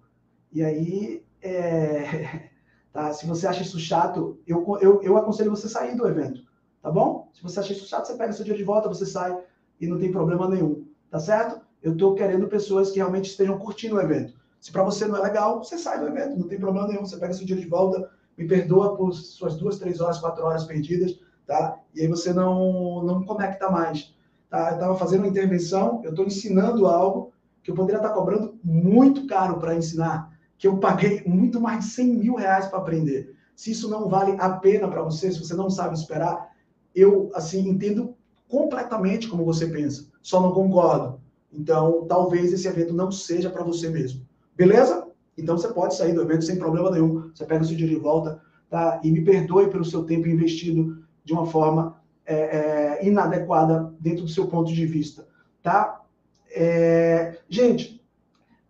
E aí, é, [LAUGHS] tá? se você acha isso chato, eu, eu, eu aconselho você sair do evento. Tá bom? Se você acha isso chato, você pega seu dia de volta, você sai e não tem problema nenhum. Tá certo? Eu estou querendo pessoas que realmente estejam curtindo o evento. Se para você não é legal, você sai do evento, não tem problema nenhum. Você pega seu dia de volta, me perdoa por suas duas, três horas, quatro horas perdidas, tá? E aí você não, não conecta mais. Tá? Eu estava fazendo uma intervenção, eu estou ensinando algo que eu poderia estar cobrando muito caro para ensinar, que eu paguei muito mais de 100 mil reais para aprender. Se isso não vale a pena para você, se você não sabe esperar, eu assim entendo completamente como você pensa, só não concordo. Então, talvez esse evento não seja para você mesmo. Beleza? Então você pode sair do evento sem problema nenhum. Você pega o seu dinheiro de volta, tá? E me perdoe pelo seu tempo investido de uma forma é, é, inadequada dentro do seu ponto de vista, tá? É, gente,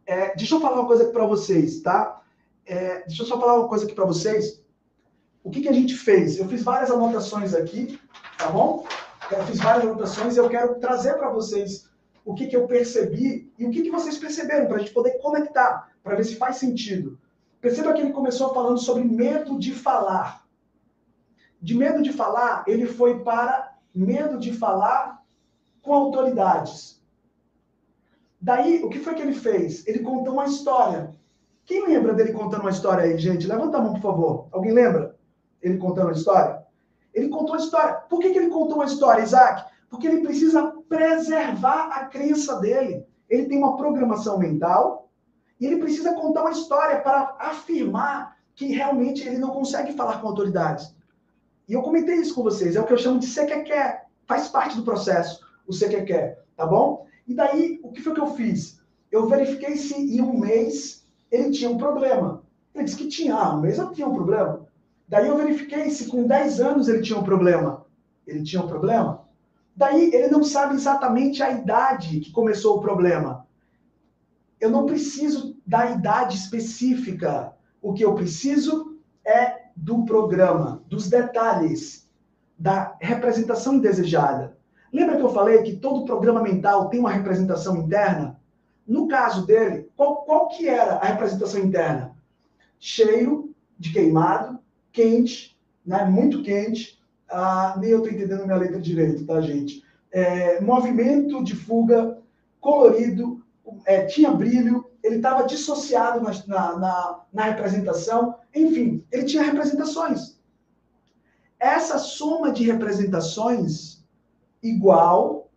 é, deixa eu falar uma coisa aqui para vocês, tá? É, deixa eu só falar uma coisa aqui para vocês. O que, que a gente fez? Eu fiz várias anotações aqui, tá bom? Eu fiz várias anotações e eu quero trazer para vocês o que, que eu percebi e o que, que vocês perceberam, para a gente poder conectar, para ver se faz sentido. Perceba que ele começou falando sobre medo de falar. De medo de falar, ele foi para medo de falar com autoridades. Daí, o que foi que ele fez? Ele contou uma história. Quem lembra dele contando uma história aí, gente? Levanta a mão, por favor. Alguém lembra? Ele contando uma história? Ele contou uma história. Por que, que ele contou uma história, Isaac? Porque ele precisa preservar a crença dele. Ele tem uma programação mental e ele precisa contar uma história para afirmar que realmente ele não consegue falar com autoridades. E eu comentei isso com vocês, é o que eu chamo de quer, faz parte do processo, o quer, tá bom? E daí, o que foi que eu fiz? Eu verifiquei se em um mês ele tinha um problema. Ele disse que tinha, ah, um mês eu tinha um problema. Daí eu verifiquei se com 10 anos ele tinha um problema. Ele tinha um problema? Daí ele não sabe exatamente a idade que começou o problema. Eu não preciso da idade específica. O que eu preciso é do programa, dos detalhes, da representação indesejada. Lembra que eu falei que todo programa mental tem uma representação interna? No caso dele, qual, qual que era a representação interna? Cheiro de queimado, quente, né, muito quente, ah, nem eu estou entendendo minha letra direito, tá, gente? É, movimento de fuga, colorido, é, tinha brilho, ele estava dissociado na, na, na representação, enfim, ele tinha representações. Essa soma de representações igual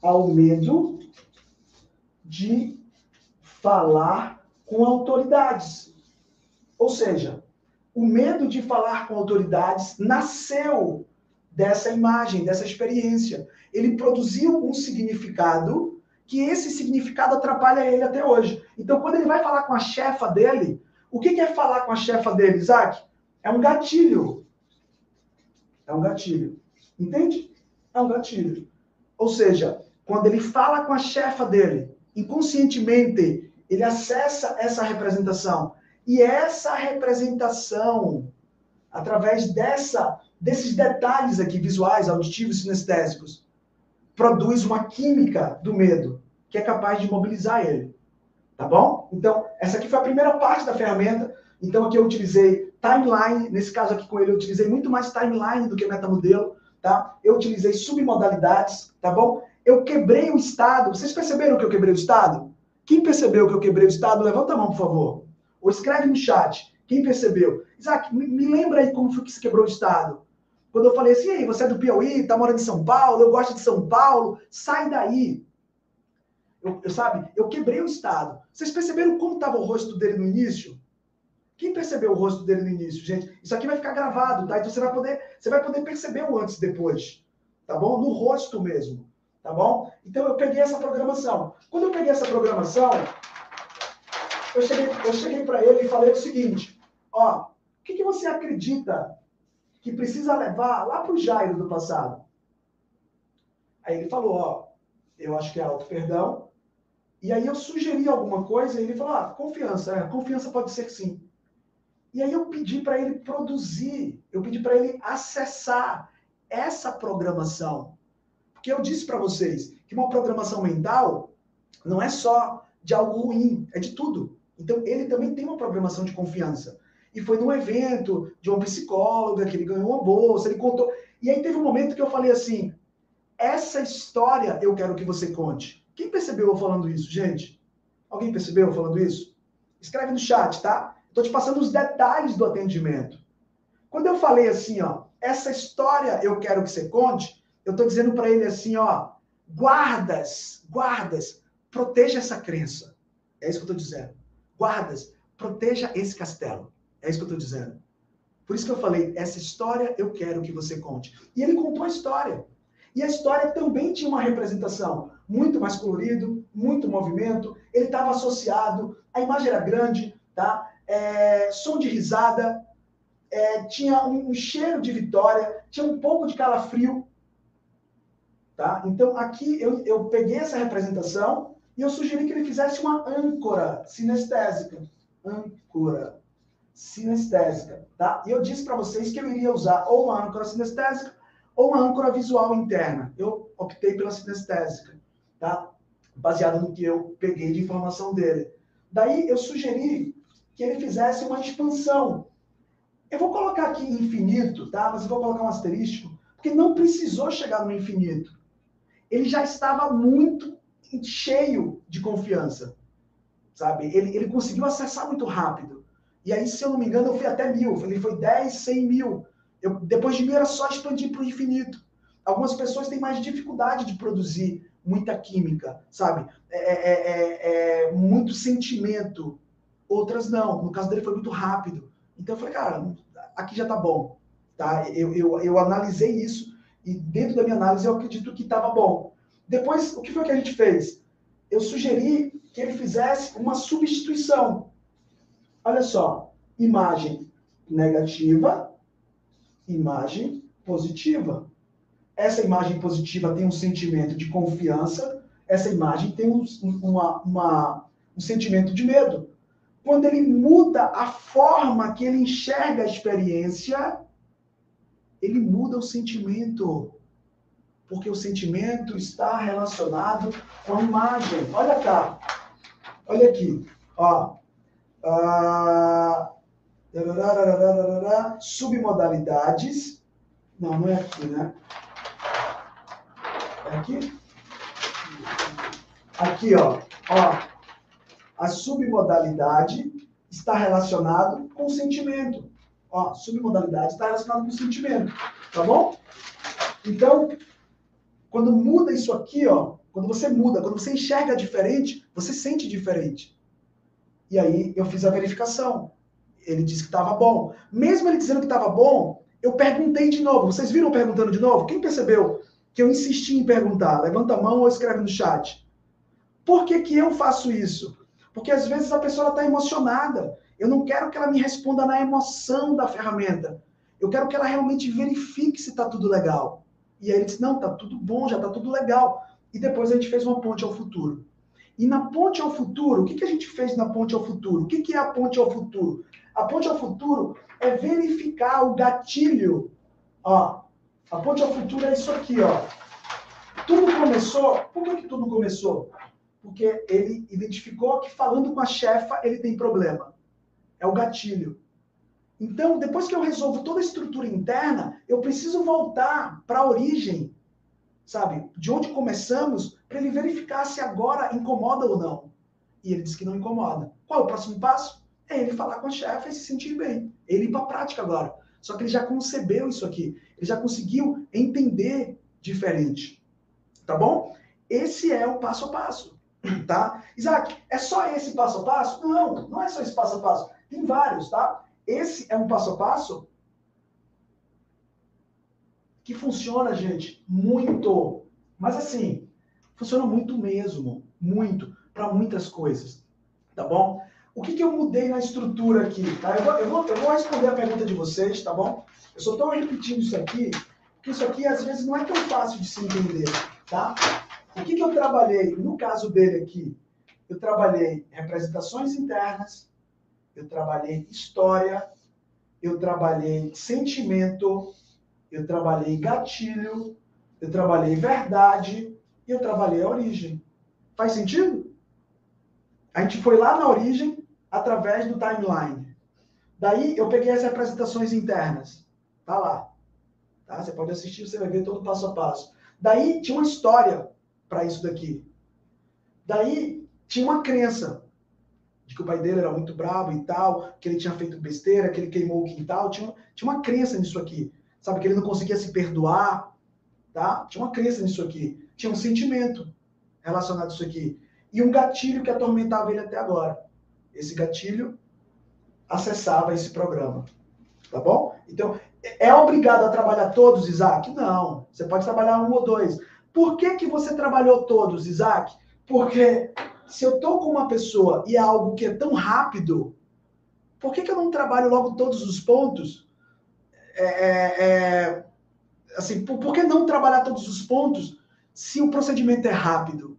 ao medo de falar com autoridades. Ou seja, o medo de falar com autoridades nasceu dessa imagem, dessa experiência. Ele produziu um significado que esse significado atrapalha ele até hoje. Então, quando ele vai falar com a chefa dele, o que é falar com a chefa dele, Isaac? É um gatilho. É um gatilho. Entende? É um gatilho. Ou seja, quando ele fala com a chefa dele, inconscientemente, ele acessa essa representação. E essa representação, através dessa, desses detalhes aqui, visuais, auditivos sinestésicos, produz uma química do medo que é capaz de mobilizar ele. Tá bom? Então, essa aqui foi a primeira parte da ferramenta. Então, aqui eu utilizei timeline. Nesse caso aqui com ele, eu utilizei muito mais timeline do que metamodelo. Tá? Eu utilizei submodalidades. Tá bom? Eu quebrei o estado. Vocês perceberam que eu quebrei o estado? Quem percebeu que eu quebrei o estado, levanta a mão, por favor. Ou escreve no chat. Quem percebeu? Isaac, me, lembra aí como foi que se quebrou o Estado. Quando eu falei assim, aí, você é do Piauí, tá morando em São Paulo, eu gosto de São Paulo, sai daí. Eu, eu sabe, eu quebrei o Estado. Vocês perceberam como estava o rosto dele no início? Quem percebeu o rosto dele no início, gente? Isso aqui vai ficar gravado, tá? Então você vai poder, você vai poder perceber o antes e depois. tá bom? No rosto mesmo, tá bom? Então eu peguei essa programação. Quando eu peguei essa programação, eu cheguei, eu cheguei para ele e falei o seguinte: ó, o que, que você acredita que precisa levar lá para o Jairo do passado? Aí ele falou: ó, eu acho que é auto-perdão. E aí eu sugeri alguma coisa e ele falou: ah, confiança, é, confiança pode ser sim. E aí eu pedi para ele produzir, eu pedi para ele acessar essa programação. Porque eu disse para vocês que uma programação mental não é só de algo ruim, é de tudo. Então, ele também tem uma programação de confiança. E foi num evento de uma psicóloga que ele ganhou uma bolsa, ele contou. E aí teve um momento que eu falei assim: essa história eu quero que você conte. Quem percebeu eu falando isso, gente? Alguém percebeu eu falando isso? Escreve no chat, tá? Estou te passando os detalhes do atendimento. Quando eu falei assim, ó, essa história eu quero que você conte, eu estou dizendo para ele assim, ó, guardas, guardas, proteja essa crença. É isso que eu estou dizendo guardas, proteja esse castelo. É isso que eu estou dizendo. Por isso que eu falei, essa história eu quero que você conte. E ele contou a história. E a história também tinha uma representação muito mais colorido, muito movimento. Ele estava associado, a imagem era grande, tá? É, som de risada, é, tinha um, um, cheiro de vitória, tinha um pouco de calafrio, tá? Então aqui eu, eu peguei essa representação e eu sugeri que ele fizesse uma âncora sinestésica. Âncora sinestésica, tá? E eu disse para vocês que eu iria usar ou uma âncora sinestésica ou uma âncora visual interna. Eu optei pela sinestésica, tá? Baseado no que eu peguei de informação dele. Daí eu sugeri que ele fizesse uma expansão. Eu vou colocar aqui infinito, tá? Mas eu vou colocar um asterisco, porque não precisou chegar no infinito. Ele já estava muito cheio de confiança, sabe? Ele, ele conseguiu acessar muito rápido. E aí, se eu não me engano, eu fui até mil. Ele foi 10, 100 mil. Eu, depois de mil era só expandir para o infinito. Algumas pessoas têm mais dificuldade de produzir muita química, sabe? É, é, é, é muito sentimento. Outras não. No caso dele foi muito rápido. Então eu falei, cara, aqui já tá bom. Tá? Eu, eu, eu analisei isso e dentro da minha análise eu acredito que estava bom. Depois, o que foi que a gente fez? Eu sugeri que ele fizesse uma substituição. Olha só, imagem negativa, imagem positiva. Essa imagem positiva tem um sentimento de confiança, essa imagem tem um, uma, uma, um sentimento de medo. Quando ele muda a forma que ele enxerga a experiência, ele muda o sentimento porque o sentimento está relacionado com a imagem. Olha cá, olha aqui, ó. Ah, submodalidades. Não, não é aqui, né? É aqui? Aqui, ó. ó. A submodalidade está relacionado com o sentimento. Ó, submodalidade está relacionado com o sentimento. Tá bom? Então, quando muda isso aqui, ó, quando você muda, quando você enxerga diferente, você sente diferente. E aí eu fiz a verificação. Ele disse que estava bom. Mesmo ele dizendo que estava bom, eu perguntei de novo. Vocês viram perguntando de novo? Quem percebeu que eu insisti em perguntar? Levanta a mão ou escreve no chat. Por que, que eu faço isso? Porque às vezes a pessoa está emocionada. Eu não quero que ela me responda na emoção da ferramenta. Eu quero que ela realmente verifique se está tudo legal. E aí ele disse: não, tá tudo bom, já tá tudo legal. E depois a gente fez uma ponte ao futuro. E na ponte ao futuro, o que, que a gente fez na ponte ao futuro? O que, que é a ponte ao futuro? A ponte ao futuro é verificar o gatilho. Ó, a ponte ao futuro é isso aqui, ó. Tudo começou. Por que, que tudo começou? Porque ele identificou que falando com a chefa ele tem problema. É o gatilho. Então, depois que eu resolvo toda a estrutura interna, eu preciso voltar para a origem, sabe? De onde começamos, para ele verificar se agora incomoda ou não. E ele disse que não incomoda. Qual é o próximo passo? É ele falar com a chefe e se sentir bem. Ele ir para a prática agora. Só que ele já concebeu isso aqui. Ele já conseguiu entender diferente. Tá bom? Esse é o passo a passo. Tá? Isaac, é só esse passo a passo? Não, não é só esse passo a passo. Tem vários, tá? Esse é um passo a passo que funciona, gente, muito. Mas assim, funciona muito mesmo, muito, para muitas coisas, tá bom? O que, que eu mudei na estrutura aqui, tá? Eu vou, eu, vou, eu vou responder a pergunta de vocês, tá bom? Eu só estou repetindo isso aqui, porque isso aqui às vezes não é tão fácil de se entender, tá? O que, que eu trabalhei, no caso dele aqui, eu trabalhei representações internas, eu trabalhei história, eu trabalhei sentimento, eu trabalhei gatilho, eu trabalhei verdade e eu trabalhei a origem. Faz sentido? A gente foi lá na origem através do timeline. Daí eu peguei as representações internas. Tá lá. Tá? Você pode assistir, você vai ver todo passo a passo. Daí tinha uma história para isso daqui. Daí tinha uma crença de que o pai dele era muito bravo e tal, que ele tinha feito besteira, que ele queimou o quintal. Tinha, tinha uma crença nisso aqui. Sabe, que ele não conseguia se perdoar. Tá? Tinha uma crença nisso aqui. Tinha um sentimento relacionado a isso aqui. E um gatilho que atormentava ele até agora. Esse gatilho acessava esse programa. Tá bom? Então, é obrigado a trabalhar todos, Isaac? Não. Você pode trabalhar um ou dois. Por que, que você trabalhou todos, Isaac? Porque se eu estou com uma pessoa e é algo que é tão rápido, por que, que eu não trabalho logo todos os pontos? É, é, é assim, por, por que não trabalhar todos os pontos se o procedimento é rápido?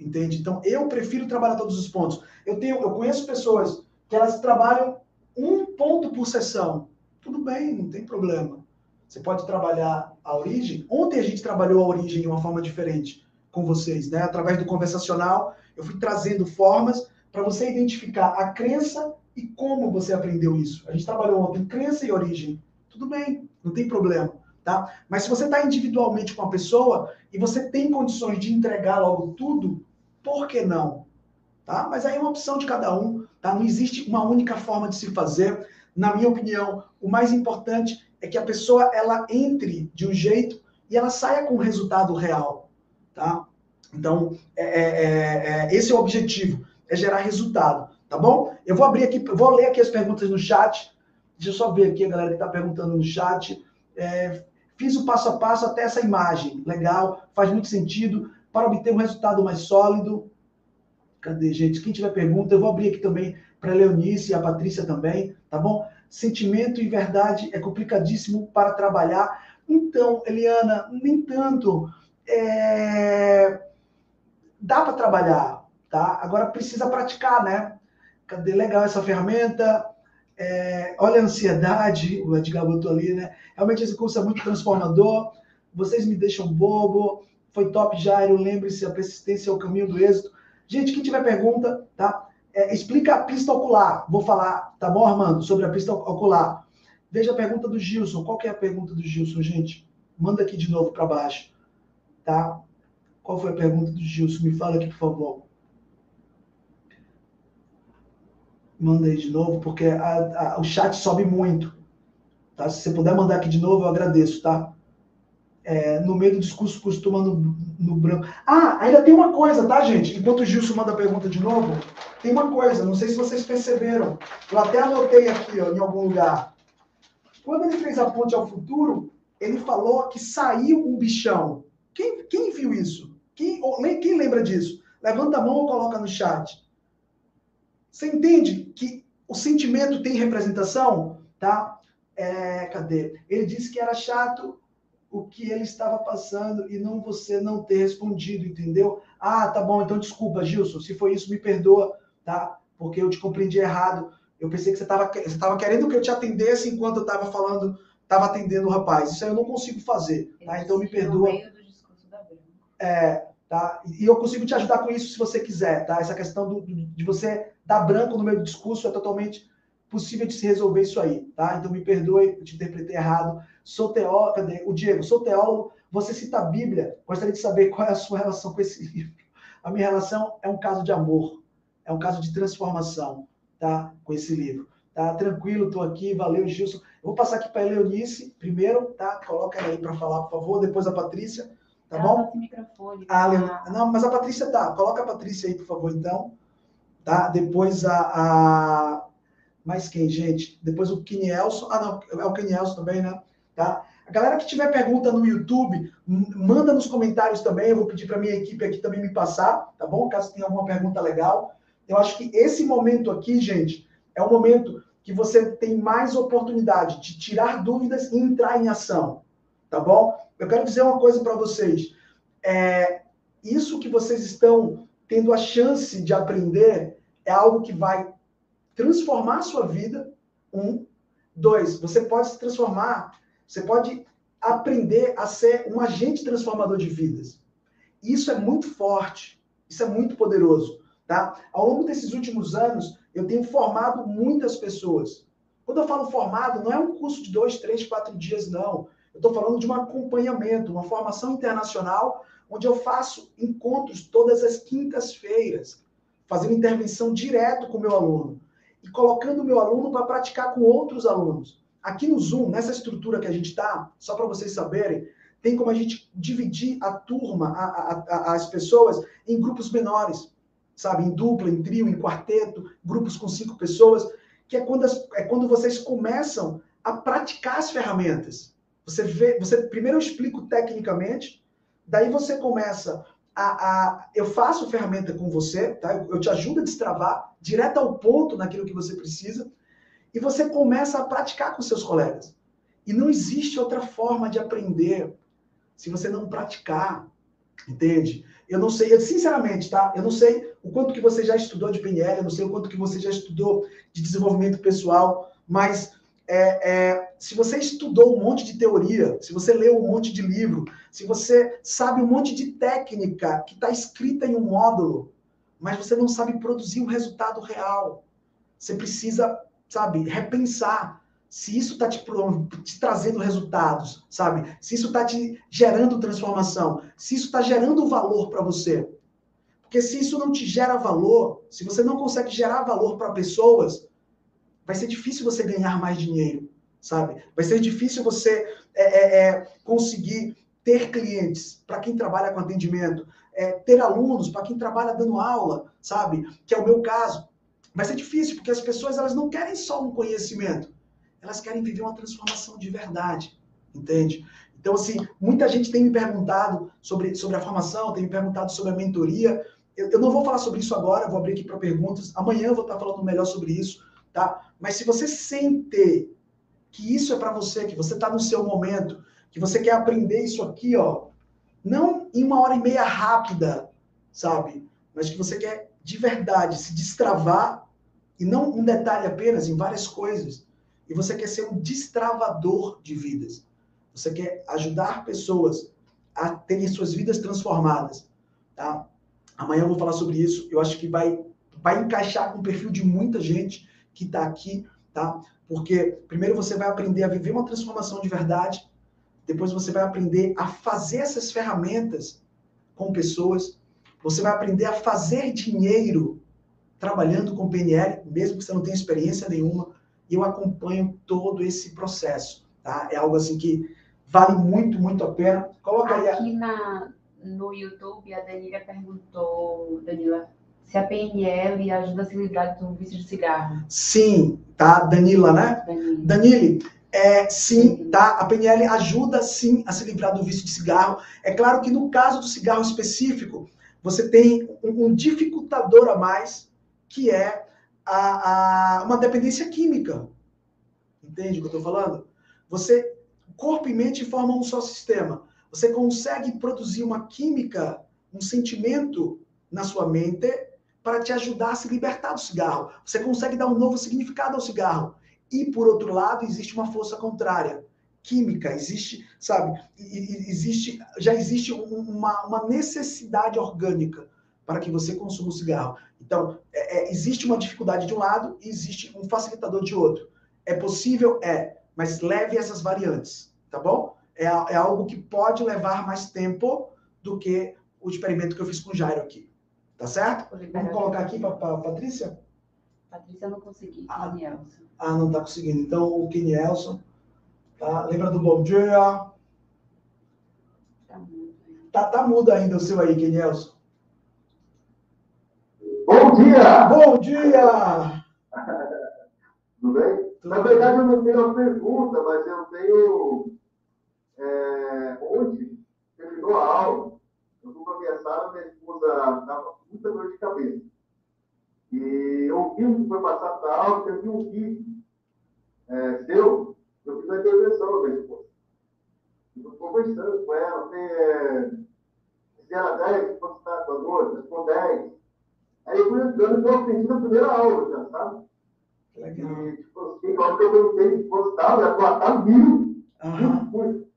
Entende? Então, eu prefiro trabalhar todos os pontos. Eu tenho, eu conheço pessoas que elas trabalham um ponto por sessão. Tudo bem, não tem problema. Você pode trabalhar a origem. Ontem a gente trabalhou a origem de uma forma diferente com vocês, né? Através do conversacional, eu fui trazendo formas para você identificar a crença e como você aprendeu isso. A gente trabalhou ontem crença e origem. Tudo bem, não tem problema, tá? Mas se você está individualmente com a pessoa e você tem condições de entregar logo tudo, por que não? Tá? Mas aí é uma opção de cada um, tá? Não existe uma única forma de se fazer. Na minha opinião, o mais importante é que a pessoa ela entre de um jeito e ela saia com um resultado real, tá? Então, é, é, é, é, esse é o objetivo, é gerar resultado, tá bom? Eu vou abrir aqui, vou ler aqui as perguntas no chat. Deixa eu só ver aqui a galera que está perguntando no chat. É, fiz o passo a passo até essa imagem, legal, faz muito sentido para obter um resultado mais sólido. Cadê, gente? Quem tiver pergunta, eu vou abrir aqui também para a Leonice e a Patrícia também, tá bom? sentimento e verdade é complicadíssimo para trabalhar. Então, Eliana, nem tanto. É... Dá para trabalhar, tá? Agora precisa praticar, né? Cadê legal essa ferramenta? É... Olha a ansiedade, o Edgar botou ali, né? Realmente esse curso é muito transformador. Vocês me deixam bobo. Foi top, Jairo. Lembre-se, a persistência é o caminho do êxito. Gente, quem tiver pergunta, tá? É, explica a pista ocular. Vou falar, tá bom, Armando, sobre a pista ocular. Veja a pergunta do Gilson. Qual que é a pergunta do Gilson, gente? Manda aqui de novo para baixo, tá? Qual foi a pergunta do Gilson? Me fala aqui, por favor. Manda aí de novo, porque a, a, o chat sobe muito. Tá? Se você puder mandar aqui de novo, eu agradeço, tá? é, no meio do discurso costuma no, no, branco. Ah, ainda tem uma coisa, tá, gente? Enquanto o Gilson manda a pergunta de novo, tem uma coisa, não sei se vocês perceberam. Eu até anotei aqui, ó, em algum lugar. Quando ele fez a ponte ao futuro, ele falou que saiu um bichão. Quem, quem viu isso? Quem, quem lembra disso? Levanta a mão ou coloca no chat. Você entende que o sentimento tem representação? Tá? É, cadê? Ele disse que era chato o que ele estava passando e não você não ter respondido, entendeu? Ah, tá bom, então desculpa, Gilson, se foi isso, me perdoa, tá? Porque eu te compreendi errado. Eu pensei que você estava você tava querendo que eu te atendesse enquanto eu estava falando, estava atendendo o rapaz. Isso aí eu não consigo fazer, tá? Então me perdoa. É, tá? E eu consigo te ajudar com isso se você quiser, tá? Essa questão do, de você dar branco no do discurso é totalmente possível de se resolver isso aí, tá? Então me perdoe, eu te interpretei errado. Sou teólogo, cadê? O Diego, sou teólogo, você cita a Bíblia, gostaria de saber qual é a sua relação com esse [LAUGHS] livro. A minha relação é um caso de amor, é um caso de transformação, tá? Com esse livro. Tá tranquilo, tô aqui, valeu, Gilson. Eu vou passar aqui para a Leonice primeiro, tá? Coloca ela aí para falar, por favor, depois a Patrícia, tá ela bom? Tá microfone. Ah, Leon... Não, mas a Patrícia tá. Coloca a Patrícia aí, por favor, então. Tá? Depois a, a... Mais quem, gente? Depois o Kinielson. Ah, não, é o Kinielson também, né? Tá? A galera que tiver pergunta no YouTube, manda nos comentários também. Eu vou pedir para minha equipe aqui também me passar, tá bom? Caso tenha alguma pergunta legal. Eu acho que esse momento aqui, gente, é o momento que você tem mais oportunidade de tirar dúvidas e entrar em ação, tá bom? Eu quero dizer uma coisa para vocês. É, isso que vocês estão tendo a chance de aprender é algo que vai transformar a sua vida. Um. Dois, você pode se transformar, você pode aprender a ser um agente transformador de vidas. Isso é muito forte, isso é muito poderoso. Tá? Ao longo desses últimos anos, eu tenho formado muitas pessoas. Quando eu falo formado, não é um curso de dois, três, quatro dias, não. Eu estou falando de um acompanhamento, uma formação internacional, onde eu faço encontros todas as quintas-feiras, fazendo intervenção direto com o meu aluno e colocando o meu aluno para praticar com outros alunos. Aqui no Zoom, nessa estrutura que a gente está, só para vocês saberem, tem como a gente dividir a turma, a, a, a, as pessoas, em grupos menores sabe, em dupla, em trio, em quarteto, grupos com cinco pessoas, que é quando, as, é quando vocês começam a praticar as ferramentas. Você vê, você primeiro eu explico tecnicamente, daí você começa a, a eu faço ferramenta com você, tá? Eu, te ajudo a destravar direto ao ponto naquilo que você precisa, e você começa a praticar com seus colegas. E não existe outra forma de aprender se você não praticar, entende? Eu não sei, eu, sinceramente, tá? Eu não sei o quanto que você já estudou de PNL, eu não sei o quanto que você já estudou de desenvolvimento pessoal, mas é, é, se você estudou um monte de teoria, se você leu um monte de livro, se você sabe um monte de técnica que está escrita em um módulo, mas você não sabe produzir um resultado real, você precisa, sabe, repensar se isso está te, te, trazendo resultados, sabe? Se isso está te gerando transformação, se isso está gerando valor para você. Porque se isso não te gera valor, se você não consegue gerar valor para pessoas, vai ser difícil você ganhar mais dinheiro, sabe? Vai ser difícil você é, é, é, conseguir ter clientes para quem trabalha com atendimento, é, ter alunos para quem trabalha dando aula, sabe? Que é o meu caso. Vai ser difícil porque as pessoas elas não querem só um conhecimento elas querem viver uma transformação de verdade, entende? Então, assim, muita gente tem me perguntado sobre, sobre a formação, tem me perguntado sobre a mentoria. Eu, eu não vou falar sobre isso agora, vou abrir aqui para perguntas. Amanhã eu vou estar falando melhor sobre isso, tá? Mas se você sente que isso é para você, que você está no seu momento, que você quer aprender isso aqui, ó, não em uma hora e meia rápida, sabe? Mas que você quer de verdade se destravar e não um detalhe apenas em várias coisas e você quer ser um destravador de vidas. Você quer ajudar pessoas a terem suas vidas transformadas, tá? Amanhã eu vou falar sobre isso. Eu acho que vai vai encaixar com o perfil de muita gente que está aqui, tá? Porque primeiro você vai aprender a viver uma transformação de verdade, depois você vai aprender a fazer essas ferramentas com pessoas, você vai aprender a fazer dinheiro trabalhando com PNL, mesmo que você não tenha experiência nenhuma e eu acompanho todo esse processo, tá? É algo assim que vale muito, muito a pena. Coloca aí. Aqui na, no YouTube, a Danila perguntou, Danila, se a PNL ajuda a se livrar do vício de cigarro. Sim, tá? Danila, né? Danila. Danile, é, sim, tá? A PNL ajuda sim a se livrar do vício de cigarro. É claro que no caso do cigarro específico, você tem um, um dificultador a mais, que é a, a uma dependência química. Entende o que eu estou falando? Você, corpo e mente formam um só sistema. Você consegue produzir uma química, um sentimento na sua mente para te ajudar a se libertar do cigarro. Você consegue dar um novo significado ao cigarro. E, por outro lado, existe uma força contrária. Química, existe, sabe? Existe, já existe uma, uma necessidade orgânica para que você consuma o cigarro. Então, é, é, existe uma dificuldade de um lado e existe um facilitador de outro. É possível? É, mas leve essas variantes, tá bom? É, é algo que pode levar mais tempo do que o experimento que eu fiz com o Jairo aqui. Tá certo? Vamos colocar aqui para a Patrícia? Patrícia não consegui. Ah, Kenielson. Ah, não está conseguindo. Então, o Kenielson. Tá? Lembra do bom dia? Tá mudo. Tá, tá mudo ainda o seu aí, Kenielson. Bom dia! Bom dia! [LAUGHS] Tudo bem? Tudo Na verdade, eu não tenho uma pergunta, mas eu tenho É, hoje, terminou a aula, eu fui para minha esposa estava muita dor de cabeça. E eu vi o que foi passado da aula, eu vi um vídeo é, seu, eu fiz a intervenção da minha esposa. Eu estou conversando com ela, tem, é, 0 a 10, quanto está com a dor? com 10. Aí eu fui entrando e eu aprendi na primeira aula, já, sabe? Legal. E, tipo assim, na que eu perguntei que fosse tal, ela falou, ah, tá mil. Muito.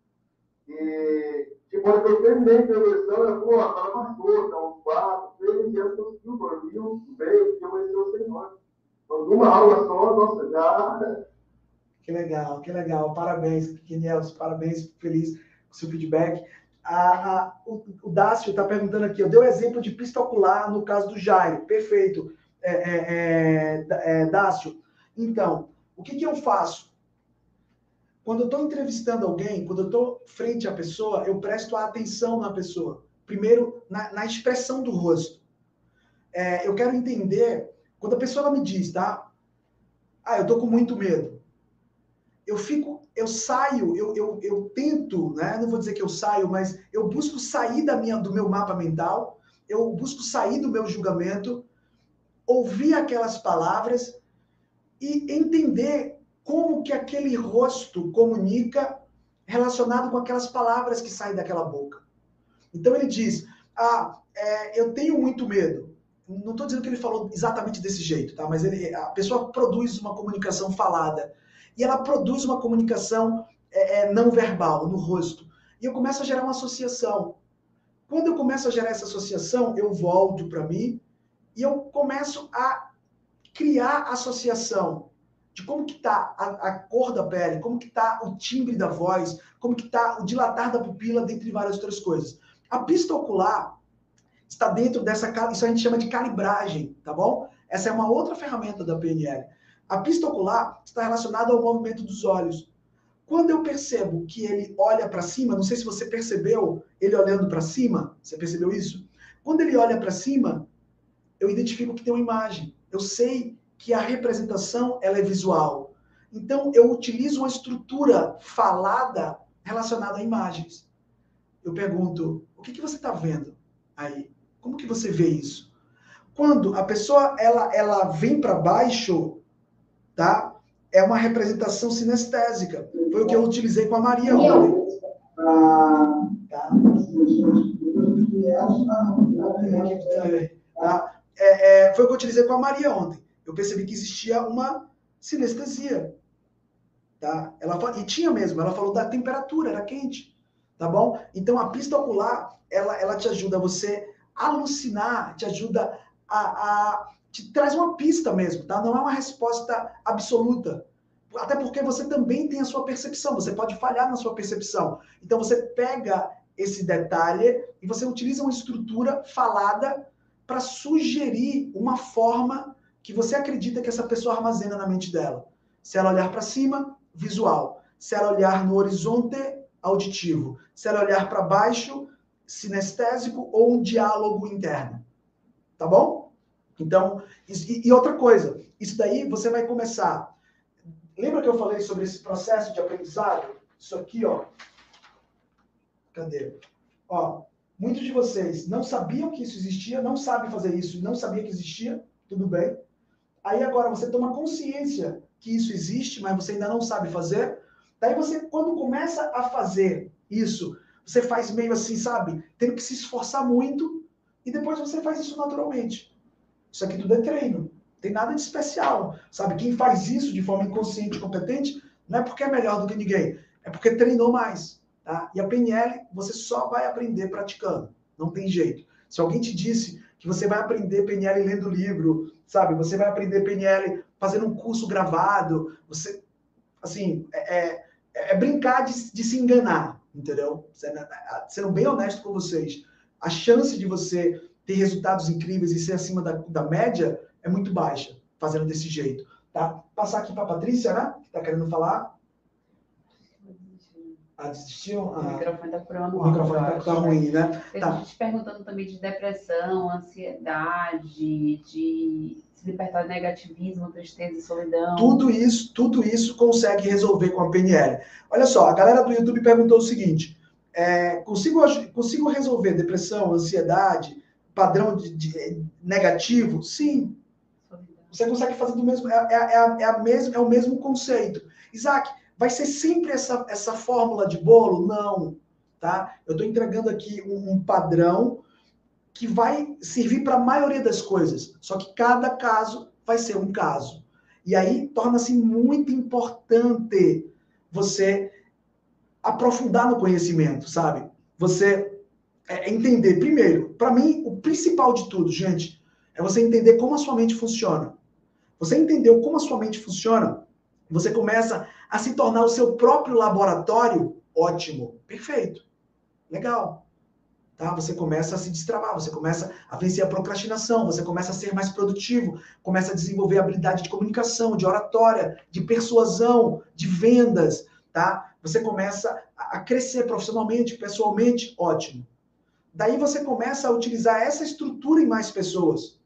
E, tipo, quando eu terminei a intervenção, ela falou, ó, tava uma força, uns quatro, três dias, conseguiu, dormiu, veio, que amanheceu o Senhor. Então, numa aula só, nossa, já... Que legal, que legal. Parabéns, Quinelson, parabéns, feliz com seu feedback. A, a, o, o Dácio está perguntando aqui, eu dei o exemplo de pista ocular no caso do Jairo. Perfeito, é, é, é, é Dácio. Então, o que, que eu faço? Quando eu estou entrevistando alguém, quando eu estou frente à pessoa, eu presto atenção na pessoa. Primeiro, na, na expressão do rosto. É, eu quero entender, quando a pessoa me diz, tá? Ah, eu estou com muito medo. Eu fico, eu saio, eu, eu, eu tento, né? Não vou dizer que eu saio, mas eu busco sair da minha, do meu mapa mental, eu busco sair do meu julgamento, ouvir aquelas palavras e entender como que aquele rosto comunica relacionado com aquelas palavras que saem daquela boca. Então ele diz: Ah, é, eu tenho muito medo. Não estou dizendo que ele falou exatamente desse jeito, tá? Mas ele, a pessoa produz uma comunicação falada e ela produz uma comunicação é, é, não verbal no rosto. E eu começo a gerar uma associação. Quando eu começo a gerar essa associação, eu volto para mim e eu começo a criar associação de como que está a, a, cor da pele, como que está o timbre da voz, como que está o dilatar da pupila, dentre várias outras coisas. A pista ocular está dentro dessa, isso a gente chama de calibragem, tá bom? Essa é uma outra ferramenta da PNL. A pista ocular está relacionada ao movimento dos olhos. Quando eu percebo que ele olha para cima, não sei se você percebeu ele olhando para cima, você percebeu isso? Quando ele olha para cima, eu identifico que tem uma imagem. Eu sei que a representação ela é visual. Então, eu utilizo uma estrutura falada relacionada a imagens. Eu pergunto, o que, que você está vendo aí? Como que você vê isso? Quando a pessoa ela, ela vem para baixo, tá? É uma representação sinestésica. Foi o que eu utilizei com a Maria ontem. Ah, tá. tá? É, é, foi o que eu utilizei com a Maria ontem eu percebi que existia uma sinestesia. Tá? Ela, e tinha mesmo, ela falou da temperatura, era quente. Tá bom? Então a pista ocular, ela, ela te ajuda a você alucinar, te ajuda a, a. te traz uma pista mesmo, tá? Não é uma resposta absoluta. Até porque você também tem a sua percepção, você pode falhar na sua percepção. Então você pega esse detalhe e você utiliza uma estrutura falada para sugerir uma forma que você acredita que essa pessoa armazena na mente dela. Se ela olhar para cima, visual. Se ela olhar no horizonte, auditivo. Se ela olhar para baixo, sinestésico ou um diálogo interno. Tá bom? Então, e, outra coisa, isso daí você vai começar. Lembra que eu falei sobre esse processo de aprendizado? Isso aqui, ó. Cadê? Ó, muitos de vocês não sabiam que isso existia, não sabem fazer isso, não sabiam que existia, tudo bem. Aí agora você toma consciência que isso existe, mas você ainda não sabe fazer. Daí você, quando começa a fazer isso, você faz meio assim, sabe? Tendo que se esforçar muito e depois você faz isso naturalmente. Isso aqui tudo é treino. Tem nada de especial, sabe? Quem faz isso de forma inconsciente e competente não é porque é melhor do que ninguém, é porque treinou mais, tá? E a PNL você só vai aprender praticando, não tem jeito. Se alguém te disse que você vai aprender PNL lendo livro, sabe? Você vai aprender PNL fazendo um curso gravado. Você, assim, é, é, é brincar de, de, se enganar, entendeu? Sendo bem honesto com vocês, a chance de você ter resultados incríveis e ser acima da, da média é muito baixa, fazendo desse jeito, tá? Passar aqui para a Patrícia, né? Que está querendo falar. Assistiam O a... microfone tá furando O microfone tá, acho, tá ruim, né? Tem Tá. gente perguntando também de depressão, ansiedade, de se libertar do negativismo, tristeza e solidão. Tudo isso, tudo isso consegue resolver com a PNL. Olha só, a galera do YouTube perguntou o seguinte: é, consigo, consigo resolver depressão, ansiedade, padrão de, de- negativo? Sim, você consegue fazer do mesmo, é, é, é, a- é, a mesmo, é o mesmo conceito. Isaac, vai ser sempre essa, essa fórmula de bolo? Não, tá? Eu estou entregando aqui um, um padrão que vai servir para a maioria das coisas, só que cada caso vai ser um caso. E aí torna-se muito importante você aprofundar no conhecimento, sabe? Você é, entender. Primeiro, para mim, o principal de tudo, gente, é você entender como a sua mente funciona. Você entendeu como a sua mente funciona, você começa a se tornar o seu próprio laboratório. Ótimo, perfeito, legal. Tá? Você começa a se destravar, você começa a vencer a procrastinação, você começa a ser mais produtivo, começa a desenvolver habilidade de comunicação, de oratória, de persuasão, de vendas, tá? Você começa a crescer profissionalmente, pessoalmente, ótimo. Daí você começa a utilizar essa estrutura em mais pessoas.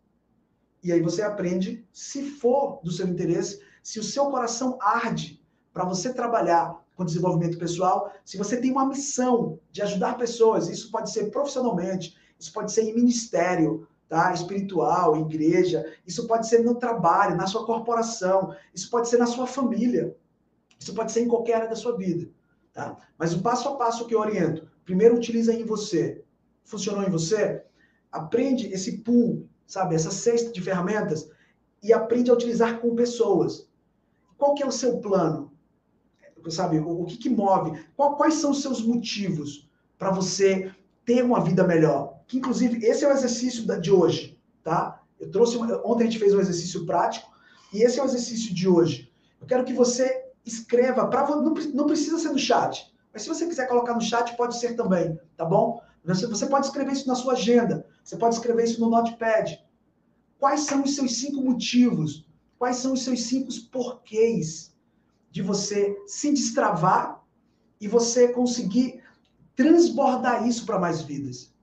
E aí você aprende, se for do seu interesse, se o seu coração arde para você trabalhar com desenvolvimento pessoal, se você tem uma missão de ajudar pessoas, isso pode ser profissionalmente, isso pode ser em ministério, tá? Espiritual, igreja, isso pode ser no trabalho, na sua corporação, isso pode ser na sua família, isso pode ser em qualquer área da sua vida, tá? Mas o passo a passo que eu oriento, primeiro utiliza em você. Funcionou em você? Aprende esse pool, sabe, essa cesta de ferramentas e aprende a utilizar com pessoas. Qual que é o seu plano? Sabe, o, o que, que move? Qual- quais são os seus motivos para você ter uma vida melhor? Que inclusive esse é o exercício da- de hoje, tá? Eu trouxe uma- ontem a gente fez um exercício prático e esse é o exercício de hoje. Eu quero que você escreva para não, não precisa ser no chat, mas se você quiser colocar no chat pode ser também, tá bom? Você, você pode escrever isso na sua agenda, você pode escrever isso no notepad. Quais são os seus cinco motivos? Quais são os seus cinco porquês de você se destravar e você conseguir transbordar isso para mais vidas?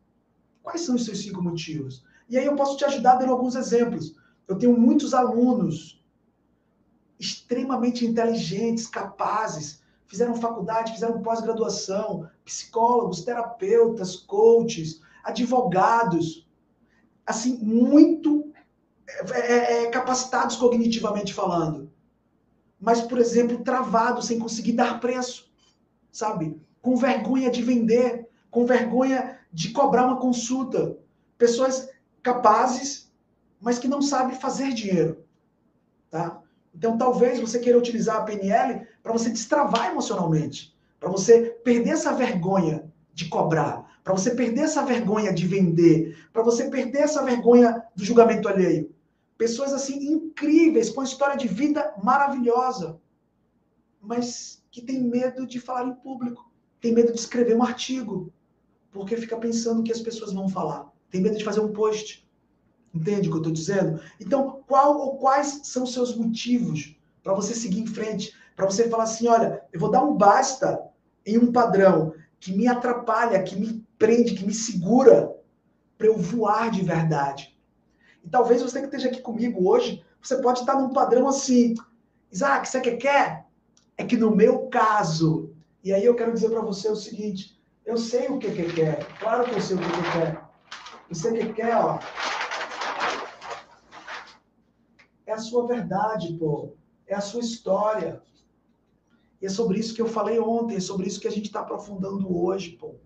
Quais são os seus cinco motivos? E aí eu posso te ajudar dando alguns exemplos. Eu tenho muitos alunos extremamente inteligentes, capazes, fizeram faculdade, fizeram pós-graduação, psicólogos, terapeutas, coaches, advogados, assim, muito é, é, capacitados cognitivamente falando. Mas, por exemplo, travados, sem conseguir dar preço, sabe? Com vergonha de vender, com vergonha de cobrar uma consulta. Pessoas capazes, mas que não sabem fazer dinheiro, tá? Então, talvez você queira utilizar a PNL para você destravar emocionalmente, para você perder essa vergonha de cobrar, para você perder essa vergonha de vender, para você perder essa vergonha do julgamento alheio. Pessoas assim incríveis, com uma história de vida maravilhosa, mas que tem medo de falar em público, tem medo de escrever um artigo, porque fica pensando que as pessoas vão falar, tem medo de fazer um post. Entende o que eu estou dizendo? Então, qual ou quais são seus motivos para você seguir em frente? Para você falar assim: olha, eu vou dar um basta em um padrão que me atrapalha, que me prende, que me segura, para eu voar de verdade. E talvez você que esteja aqui comigo hoje, você pode estar num padrão assim: Isaac, você quer quer? É que no meu caso, e aí eu quero dizer para você o seguinte: eu sei o que que quer, claro que eu sei o que que quer. Você que quer, ó, é a sua verdade, pô. É a sua história. E é sobre isso que eu falei ontem, é sobre isso que a gente está aprofundando hoje, pô.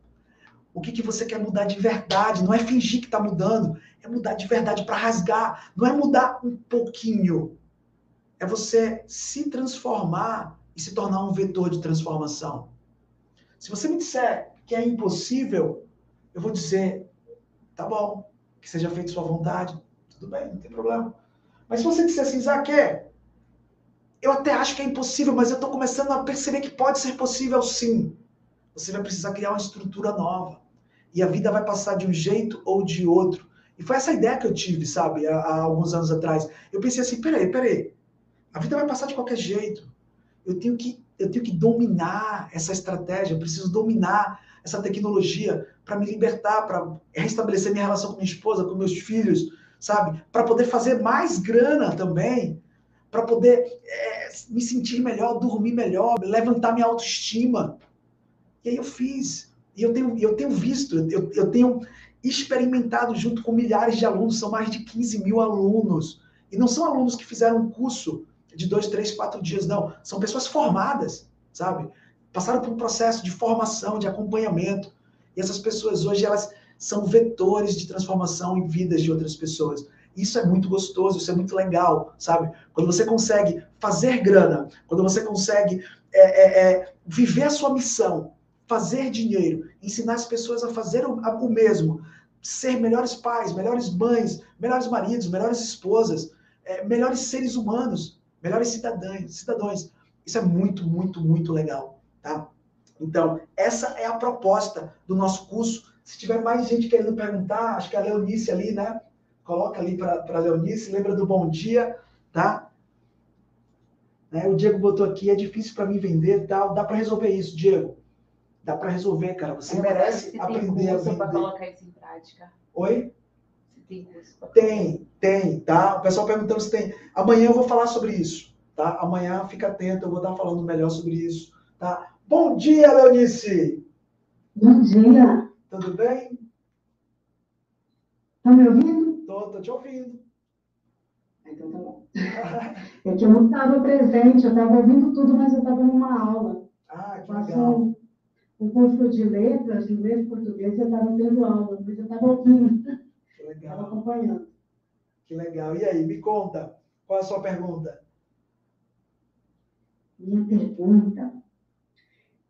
O que, que você quer mudar de verdade? Não é fingir que está mudando, é mudar de verdade para rasgar. Não é mudar um pouquinho. É você se transformar e se tornar um vetor de transformação. Se você me disser que é impossível, eu vou dizer, tá bom, que seja feita sua vontade, tudo bem, não tem problema. Mas se você disser assim, Isaac, eu até acho que é impossível, mas eu estou começando a perceber que pode ser possível sim. Você vai precisar criar uma estrutura nova. E a vida vai passar de um jeito ou de outro. E foi essa ideia que eu tive, sabe, há, há alguns anos atrás. Eu pensei assim, peraí, peraí. A vida vai passar de qualquer jeito. Eu tenho que eu tenho que dominar essa estratégia, eu preciso dominar essa tecnologia para me libertar, para restabelecer minha relação com minha esposa, com meus filhos, sabe? Para poder fazer mais grana também, para poder é, me sentir melhor, dormir melhor, levantar minha autoestima. E aí eu fiz. E eu tenho, eu tenho visto, eu, eu tenho experimentado junto com milhares de alunos, são mais de 15 mil alunos. E não são alunos que fizeram um curso de dois, três, quatro dias, não. São pessoas formadas, sabe? Passaram por um processo de formação, de acompanhamento. E essas pessoas hoje, elas são vetores de transformação em vidas de outras pessoas. Isso é muito gostoso, isso é muito legal, sabe? Quando você consegue fazer grana, quando você consegue é, é, é, viver a sua missão, fazer dinheiro, ensinar as pessoas a fazer o, o mesmo, ser melhores pais, melhores mães, melhores maridos, melhores esposas, é, melhores seres humanos, melhores cidadãos, cidadãos. Isso é muito, muito, muito legal, tá? Então, essa é a proposta do nosso curso. Se tiver mais gente querendo perguntar, acho que a Leonice ali, né? Coloca ali para a Leonice, lembra do bom dia, tá? Né? O Diego botou aqui, é difícil para mim vender tal. Dá para resolver isso, Diego. Dá para resolver, cara. Você merece aprender a vender. para colocar isso em prática. Oi? tem curso Tem, tem, tá? O pessoal perguntando se tem. Amanhã eu vou falar sobre isso, tá? Amanhã fica atento, eu vou estar falando melhor sobre isso, tá? Bom dia, Leonice! Bom dia! Tudo bem? Tá me ouvindo? Tô, tô te ouvindo. Então tá bom. É que eu não estava presente, eu estava ouvindo tudo, mas eu estava numa aula. Ah, que legal. Um curso de letras, inglês e português, eu estava tendo aula, mas eu estava ouvindo, Que estava acompanhando. Que legal. E aí, me conta, qual é a sua pergunta? Minha pergunta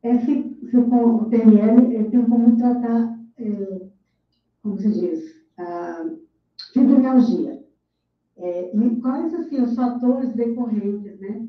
é se, se o PNL tem como tratar, eh, como se diz, a fibromialgia. É, e quais, assim, os fatores decorrentes, né?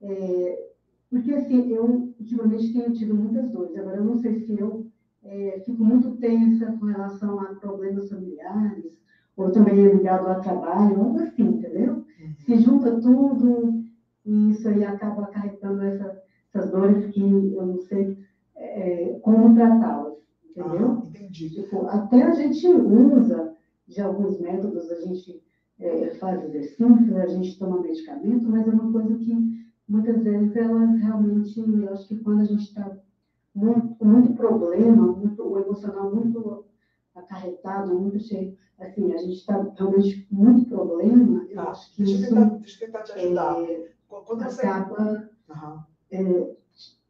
É, porque, assim, eu ultimamente tenho tido muitas dores. Agora, eu não sei se eu é, fico muito tensa com relação a problemas familiares, ou também é ligado ao trabalho, algo assim, entendeu? Se junta tudo e isso aí acaba acarretando essa, essas dores que eu não sei é, como tratá-las, entendeu? Ah, entendi. Tipo, até a gente usa de alguns métodos, a gente é, faz exercício, a gente toma medicamento, mas é uma coisa que muitas vezes elas realmente, eu acho que quando a gente está muito, com muito problema, muito, o emocional muito acarretado, muito cheio, assim, a gente está realmente com muito problema, eu Tá, acho que isso tentar, deixa eu tentar te ajudar. é, Quando você. acaba Aham, é,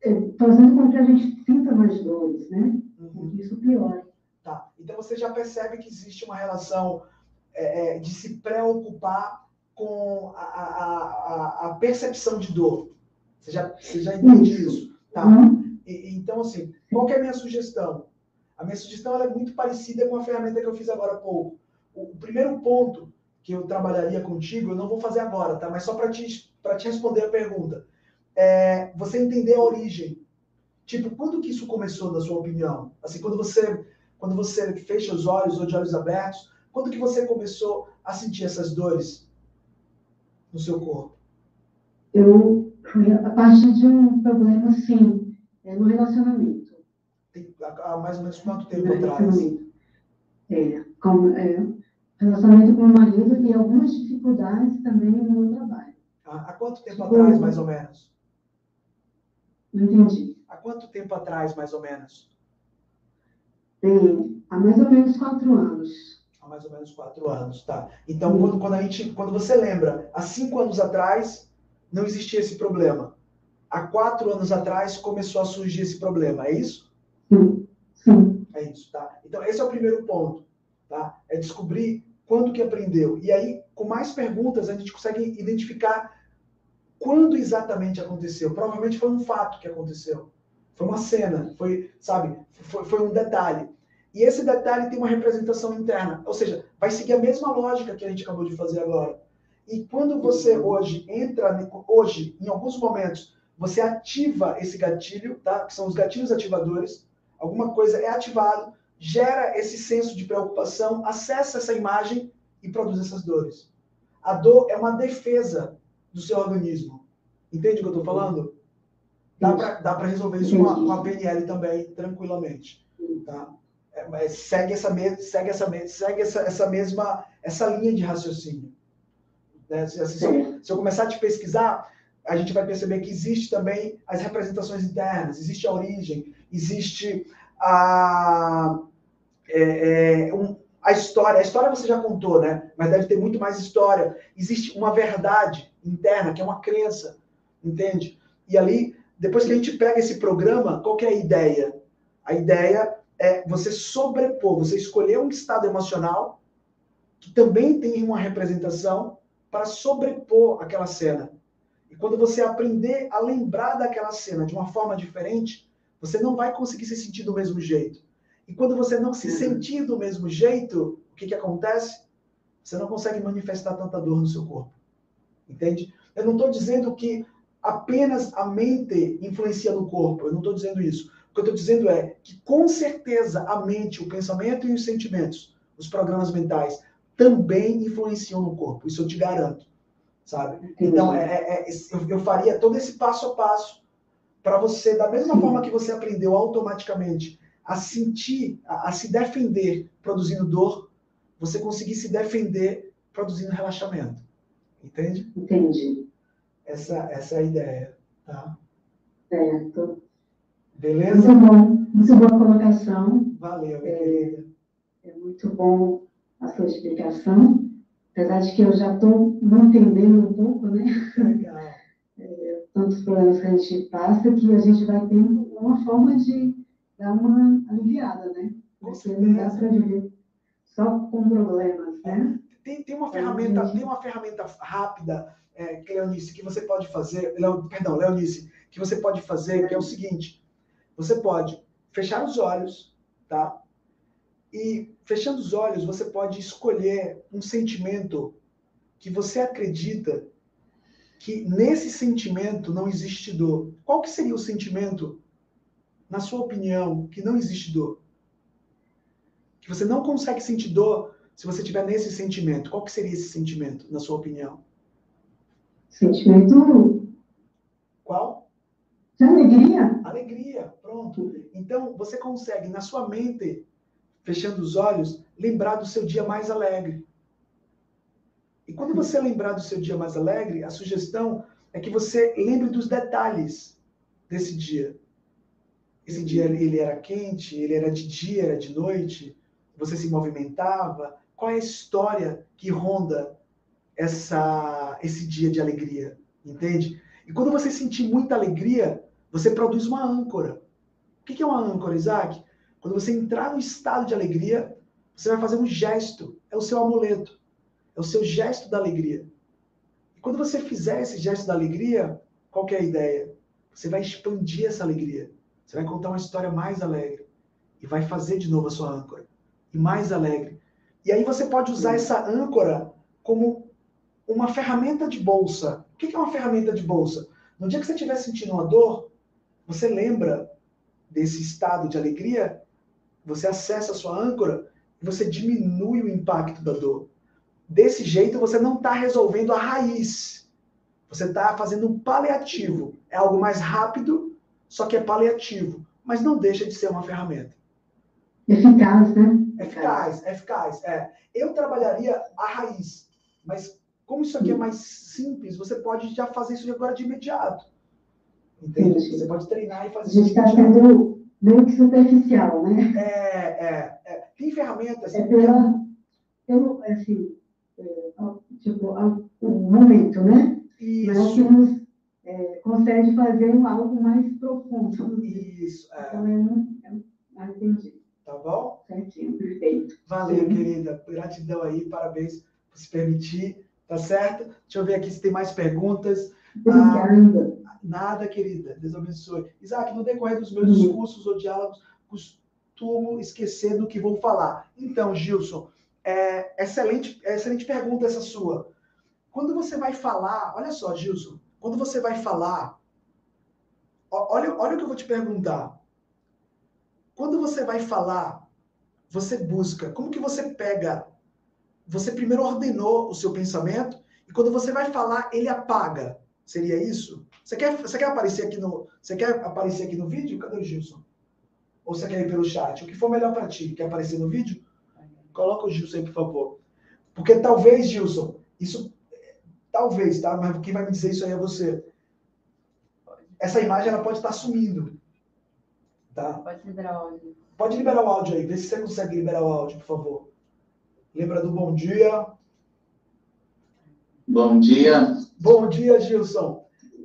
é, fazendo com que a gente sinta mais dores, né? Uhum. isso piore. Tá. Então você já percebe que existe uma relação é, é, de se preocupar com a, a, a, percepção de dor. Você já, você já entende Isso. isso? Tá. Uhum. E- então, assim, qual que é a minha sugestão? A minha sugestão é muito parecida com a ferramenta que eu fiz agora há pouco. O, o primeiro ponto que eu trabalharia contigo, eu não vou fazer agora, tá? Mas só para te, te responder a pergunta. É você entender a origem. Tipo, quando que isso começou, na sua opinião? Assim, quando você, quando você fecha os olhos ou de olhos abertos, quando que você começou a sentir essas dores no seu corpo? Eu a partir de um problema, sim, é, no relacionamento. Tem, há, mais ou menos quanto tempo no atrás? relacionamento. É, com, é, relacionamento com o marido e algumas dificuldades também no meu trabalho. Há, há quanto tempo Tipo, atrás, mais ou menos? Não entendi. Há quanto tempo atrás, mais ou menos? Tem, há mais ou menos quatro anos. Há mais ou menos quatro anos, tá? Então, quando, quando, a gente, quando você lembra, há cinco anos atrás não existia esse problema. Há quatro anos atrás começou a surgir esse problema, é isso? Sim, sim. É isso, tá? Então, esse é o primeiro ponto, tá? É descobrir quando que aprendeu. E aí, com mais perguntas, a gente consegue identificar quando exatamente aconteceu. Provavelmente foi um fato que aconteceu. Foi uma cena, foi, sabe, foi, foi um detalhe. E esse detalhe tem uma representação interna, ou seja, vai seguir a mesma lógica que a gente acabou de fazer agora. E quando você hoje entra, hoje, em alguns momentos, você ativa esse gatilho, tá? Que são os gatilhos ativadores. Alguma coisa é ativado, gera esse senso de preocupação, acessa essa imagem e produz essas dores. A dor é uma defesa do seu organismo. Entende o que eu estou falando? dá para resolver isso com a, com a, PNL também, tranquilamente. Tá? É, segue essa, segue essa, segue essa, essa mesma essa linha de raciocínio. Né? Se, se, eu, se eu começar a te pesquisar, a gente vai perceber que existe também as representações internas, existe a origem, existe a, é, é, um, a história. A história você já contou, né? Mas deve ter muito mais história. Existe uma verdade interna, que é uma crença, entende? E ali, depois que a gente pega esse programa, qual é a ideia? A ideia é você sobrepor, você escolher um estado emocional que também tem uma representação para sobrepor aquela cena. E quando você aprender a lembrar daquela cena de uma forma diferente, você não vai conseguir se sentir do mesmo jeito. E quando você não se uhum. sentir do mesmo jeito, o que, que acontece? Você não consegue manifestar tanta dor no seu corpo. Entende? Eu não estou dizendo que apenas a mente influencia no corpo. Eu não estou dizendo isso. O que eu estou dizendo é que, com certeza, a mente, o pensamento e os sentimentos, os programas mentais, também influenciam no corpo. Isso eu te garanto. Sabe? Então, é, é, é eu faria todo esse passo a passo para você, da mesma forma que você aprendeu automaticamente a sentir, a, a, se defender produzindo dor, você conseguir se defender produzindo relaxamento. Entende? Entendi. Essa, essa é a ideia, tá? Certo. Beleza? Muito bom. Muito boa colocação. Valeu, minha é, querida. É muito bom a sua explicação. Apesar de que eu já estou não entendendo um pouco, né? Legal. É, tantos problemas que a gente passa que a gente vai tendo uma forma de dar uma aliviada, né? Porque não dá para viver só com problemas, né? Tem, tem uma ferramenta, tem uma ferramenta rápida, é, Leonice, que você pode fazer, Leo, perdão, Leonice, que você pode fazer, que é o seguinte: você pode fechar os olhos, tá? E fechando os olhos, você pode escolher um sentimento que você acredita que nesse sentimento não existe dor. Qual que seria o sentimento na sua opinião, que não existe dor? Que você não consegue sentir dor se você tiver nesse sentimento. Qual que seria esse sentimento, na sua opinião? Sentimento. Alegria. Alegria, pronto. Então, você consegue, na sua mente, fechando os olhos, lembrar do seu dia mais alegre. E quando você lembrar do seu dia mais alegre, a sugestão é que você lembre dos detalhes desse dia. Esse dia ele era quente, ele era de dia, era de noite, você se movimentava. Qual é a história que ronda essa, esse dia de alegria? Entende? E quando você sentir muita alegria, você produz uma âncora. O que é uma âncora, Isaac? Quando você entrar no estado de alegria, você vai fazer um gesto. É o seu amuleto. É o seu gesto da alegria. E quando você fizer esse gesto da alegria, qual é a ideia? Você vai expandir essa alegria. Você vai contar uma história mais alegre e vai fazer de novo a sua âncora e mais alegre. E aí você pode usar essa âncora como uma ferramenta de bolsa. O que é uma ferramenta de bolsa? No dia que você estiver sentindo uma dor, você lembra desse estado de alegria, você acessa a sua âncora e você diminui o impacto da dor. Desse jeito, você não está resolvendo a raiz. Você está fazendo um paliativo. É algo mais rápido só que é paliativo, mas não deixa de ser uma ferramenta. Eficaz, né? Eficaz, eficaz. É. Eu trabalharia a raiz, mas como isso aqui é mais simples, você pode já fazer isso agora de imediato. Entende? Sim. Você pode treinar e fazer isso. A gente está sendo meio que superficial, né? É, é, é. Tem ferramentas. É pela, pelo, assim, é, tipo, o momento, né? Isso. Mas que nos é, consegue fazer algo mais profundo. Isso, é. Então, não, eu não entendi. Tá bom? Certinho, perfeito. Valeu, Sim. querida. Gratidão aí, parabéns por se permitir, tá certo? Deixa eu ver aqui se tem mais perguntas. Obrigada. Ah, nada, querida. Deus abençoe. Isaac, no decorrer dos meus discursos ou diálogos, costumo esquecer do que vou falar. Então, Gilson, é, excelente, excelente pergunta essa sua. Quando você vai falar, olha só, Gilson, quando você vai falar, olha, olha o que eu vou te perguntar. Quando você vai falar, você busca, como que você pega? Você primeiro ordenou o seu pensamento e quando você vai falar, ele apaga. Seria isso? Você quer, você quer aparecer aqui no, você quer aparecer aqui no vídeo? Cadê o Gilson? Ou você quer ir pelo chat? O que for melhor para ti? Quer aparecer no vídeo? Coloca o Gilson aí, por favor. Porque talvez, Gilson, isso talvez, tá? Mas quem vai me dizer isso aí é você. Essa imagem ela pode estar sumindo. Tá? Pode liberar o áudio. Pode liberar o áudio aí. Vê se você consegue liberar o áudio, por favor. Lembra do bom dia? Bom dia. Bom dia, Gilson.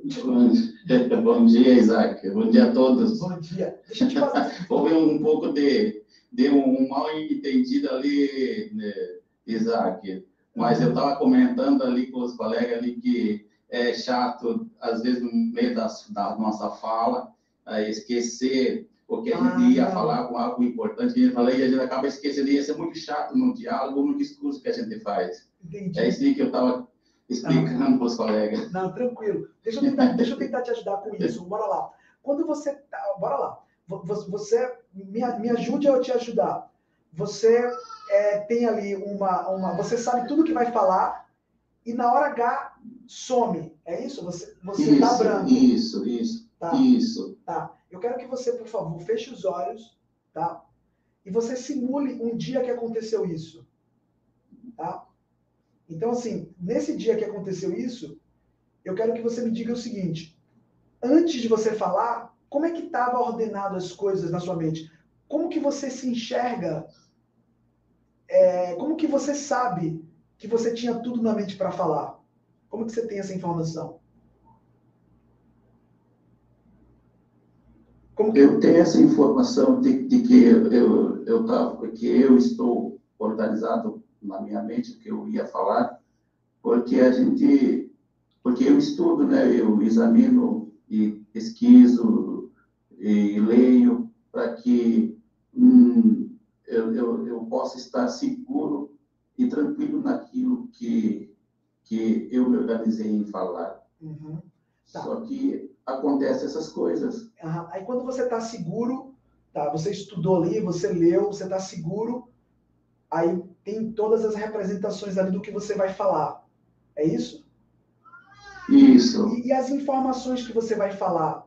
[LAUGHS] Bom dia, Isaac. Bom dia a todos. Bom dia. Deixa eu te falar. [LAUGHS] Houve um pouco de, de um mal entendido ali, né, Isaac. Mas eu estava comentando ali com os colegas ali que é chato, às vezes, no meio da, da nossa fala, esquecer o que a gente ah, ia falar com algo importante que a gente fala e a gente acaba esquecendo. E isso é muito chato no diálogo, no discurso que a gente faz. Entendi. É isso que eu estava explicando para os colegas. Não, tranquilo. Deixa eu, tentar, deixa eu tentar te ajudar com isso. Bora lá. Quando você. Tá, bora lá. Você me, me ajude a eu te ajudar. Você é, tem ali uma, uma. Você sabe tudo que vai falar e na hora H some. É isso? Você, você tá isso, tá branco. Isso, isso. Tá. Isso. Tá. Eu quero que você, por favor, feche os olhos, tá? E você simule um dia que aconteceu isso. Tá? Então, assim, nesse dia que aconteceu isso, eu quero que você me diga o seguinte: antes de você falar, como é que estava ordenado as coisas na sua mente? Como que você se enxerga? É, como que você sabe que você tinha tudo na mente para falar? Como que você tem essa informação? Como que... Eu tenho essa informação de, de que eu, eu, eu, tava, que eu estou organizado na minha mente o que eu ia falar, porque a gente, porque eu estudo, né? Eu examino e pesquiso e leio para que hum, eu, eu, eu possa estar seguro e tranquilo naquilo que que eu me organizei em falar. Uhum. Tá. Só que acontece essas coisas. Uhum. Aí quando você está seguro, tá? Você estudou ali, você leu, você está seguro, aí tem todas as representações ali do que você vai falar. É isso? Isso. E, e as informações que você vai falar,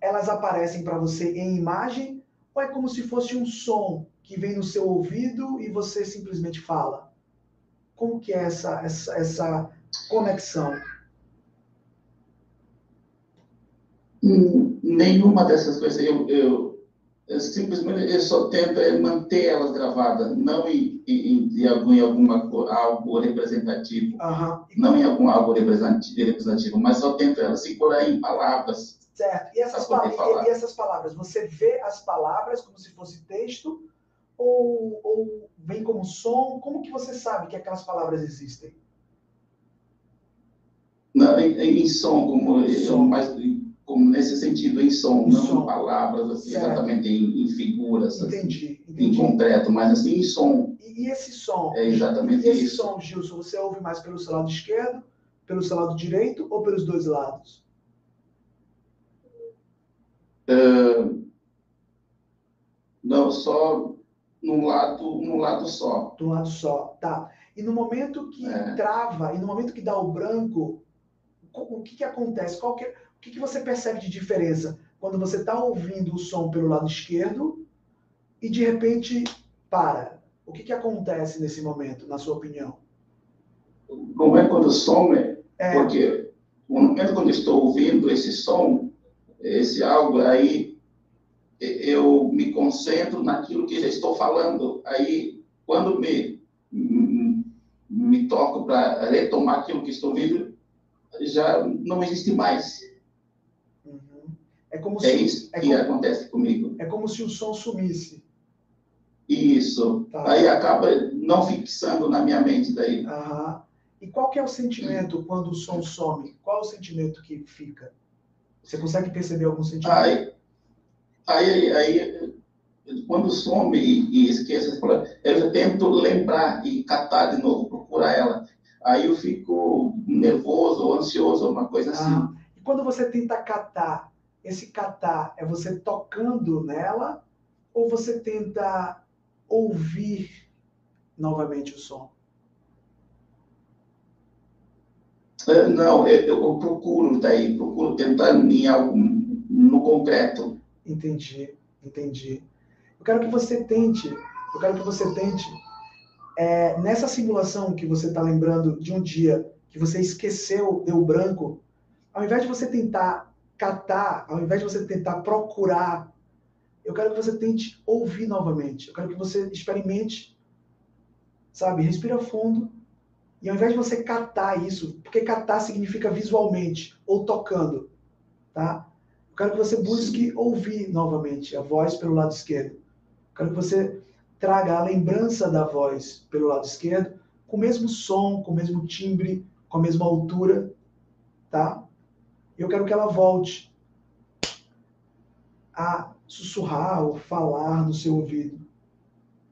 elas aparecem para você em imagem ou é como se fosse um som que vem no seu ouvido e você simplesmente fala? Como que é essa, essa, essa conexão? Hum, nenhuma dessas coisas. Eu, eu, eu, simplesmente eu só tento é manter elas gravadas, não em, em, em, algum, em alguma, algo representativo, uhum. não em algum algo representativo, mas só tento elas segurar em palavras. Certo. E essas, pa e essas palavras, você vê as palavras como se fosse texto ou, ou vem como som? Como que você sabe que aquelas palavras existem? Não, em, em som, como som. mais como nesse sentido em som, não som. em palavras, assim, exatamente em, em figuras, entendi, assim, entendi. em concreto, mas assim em som. E, e esse som? É exatamente e esse isso. som, Gilson, você ouve mais pelo seu lado esquerdo, pelo seu lado direito ou pelos dois lados? Uh, não, só num lado, num lado só. Do lado só, tá. E no momento que é. trava, e no momento que dá o branco, o que, que acontece? Qual que é o que, que você percebe de diferença quando você está ouvindo o som pelo lado esquerdo e de repente para? O que, que acontece nesse momento, na sua opinião? Não é quando some, é. porque no momento quando estou ouvindo esse som, esse algo, aí eu me concentro naquilo que já estou falando. Aí, quando me, me toco para retomar aquilo que estou ouvindo, já não existe mais. É como é se, isso é que como, acontece comigo. É como se o som sumisse. Isso. Tá. Aí acaba não fixando na minha mente daí. Aham. E qual que é o sentimento quando o som some? Qual é o sentimento que fica? Você consegue perceber algum sentimento? Aí, aí, aí quando some e, e esqueço, eu tento lembrar e catar de novo, procurar ela. Aí eu fico nervoso ou ansioso, uma coisa assim. Ah, e quando você tenta catar, esse catar é você tocando nela ou você tenta ouvir novamente o som? É, não, eu, eu procuro daí, procuro tentar em algo no concreto. Entendi, entendi. Eu quero que você tente, eu quero que você tente, é, nessa simulação que você está lembrando de um dia que você esqueceu, deu branco, ao invés de você tentar catar, ao invés de você tentar procurar, eu quero que você tente ouvir novamente. Eu quero que você experimente, sabe, respira fundo e ao invés de você catar isso, porque catar significa visualmente ou tocando, tá? Eu quero que você busque ouvir novamente a voz pelo lado esquerdo. Eu quero que você traga a lembrança da voz pelo lado esquerdo, com o mesmo som, com o mesmo timbre, com a mesma altura, tá? Eu quero que ela volte a sussurrar ou falar no seu ouvido.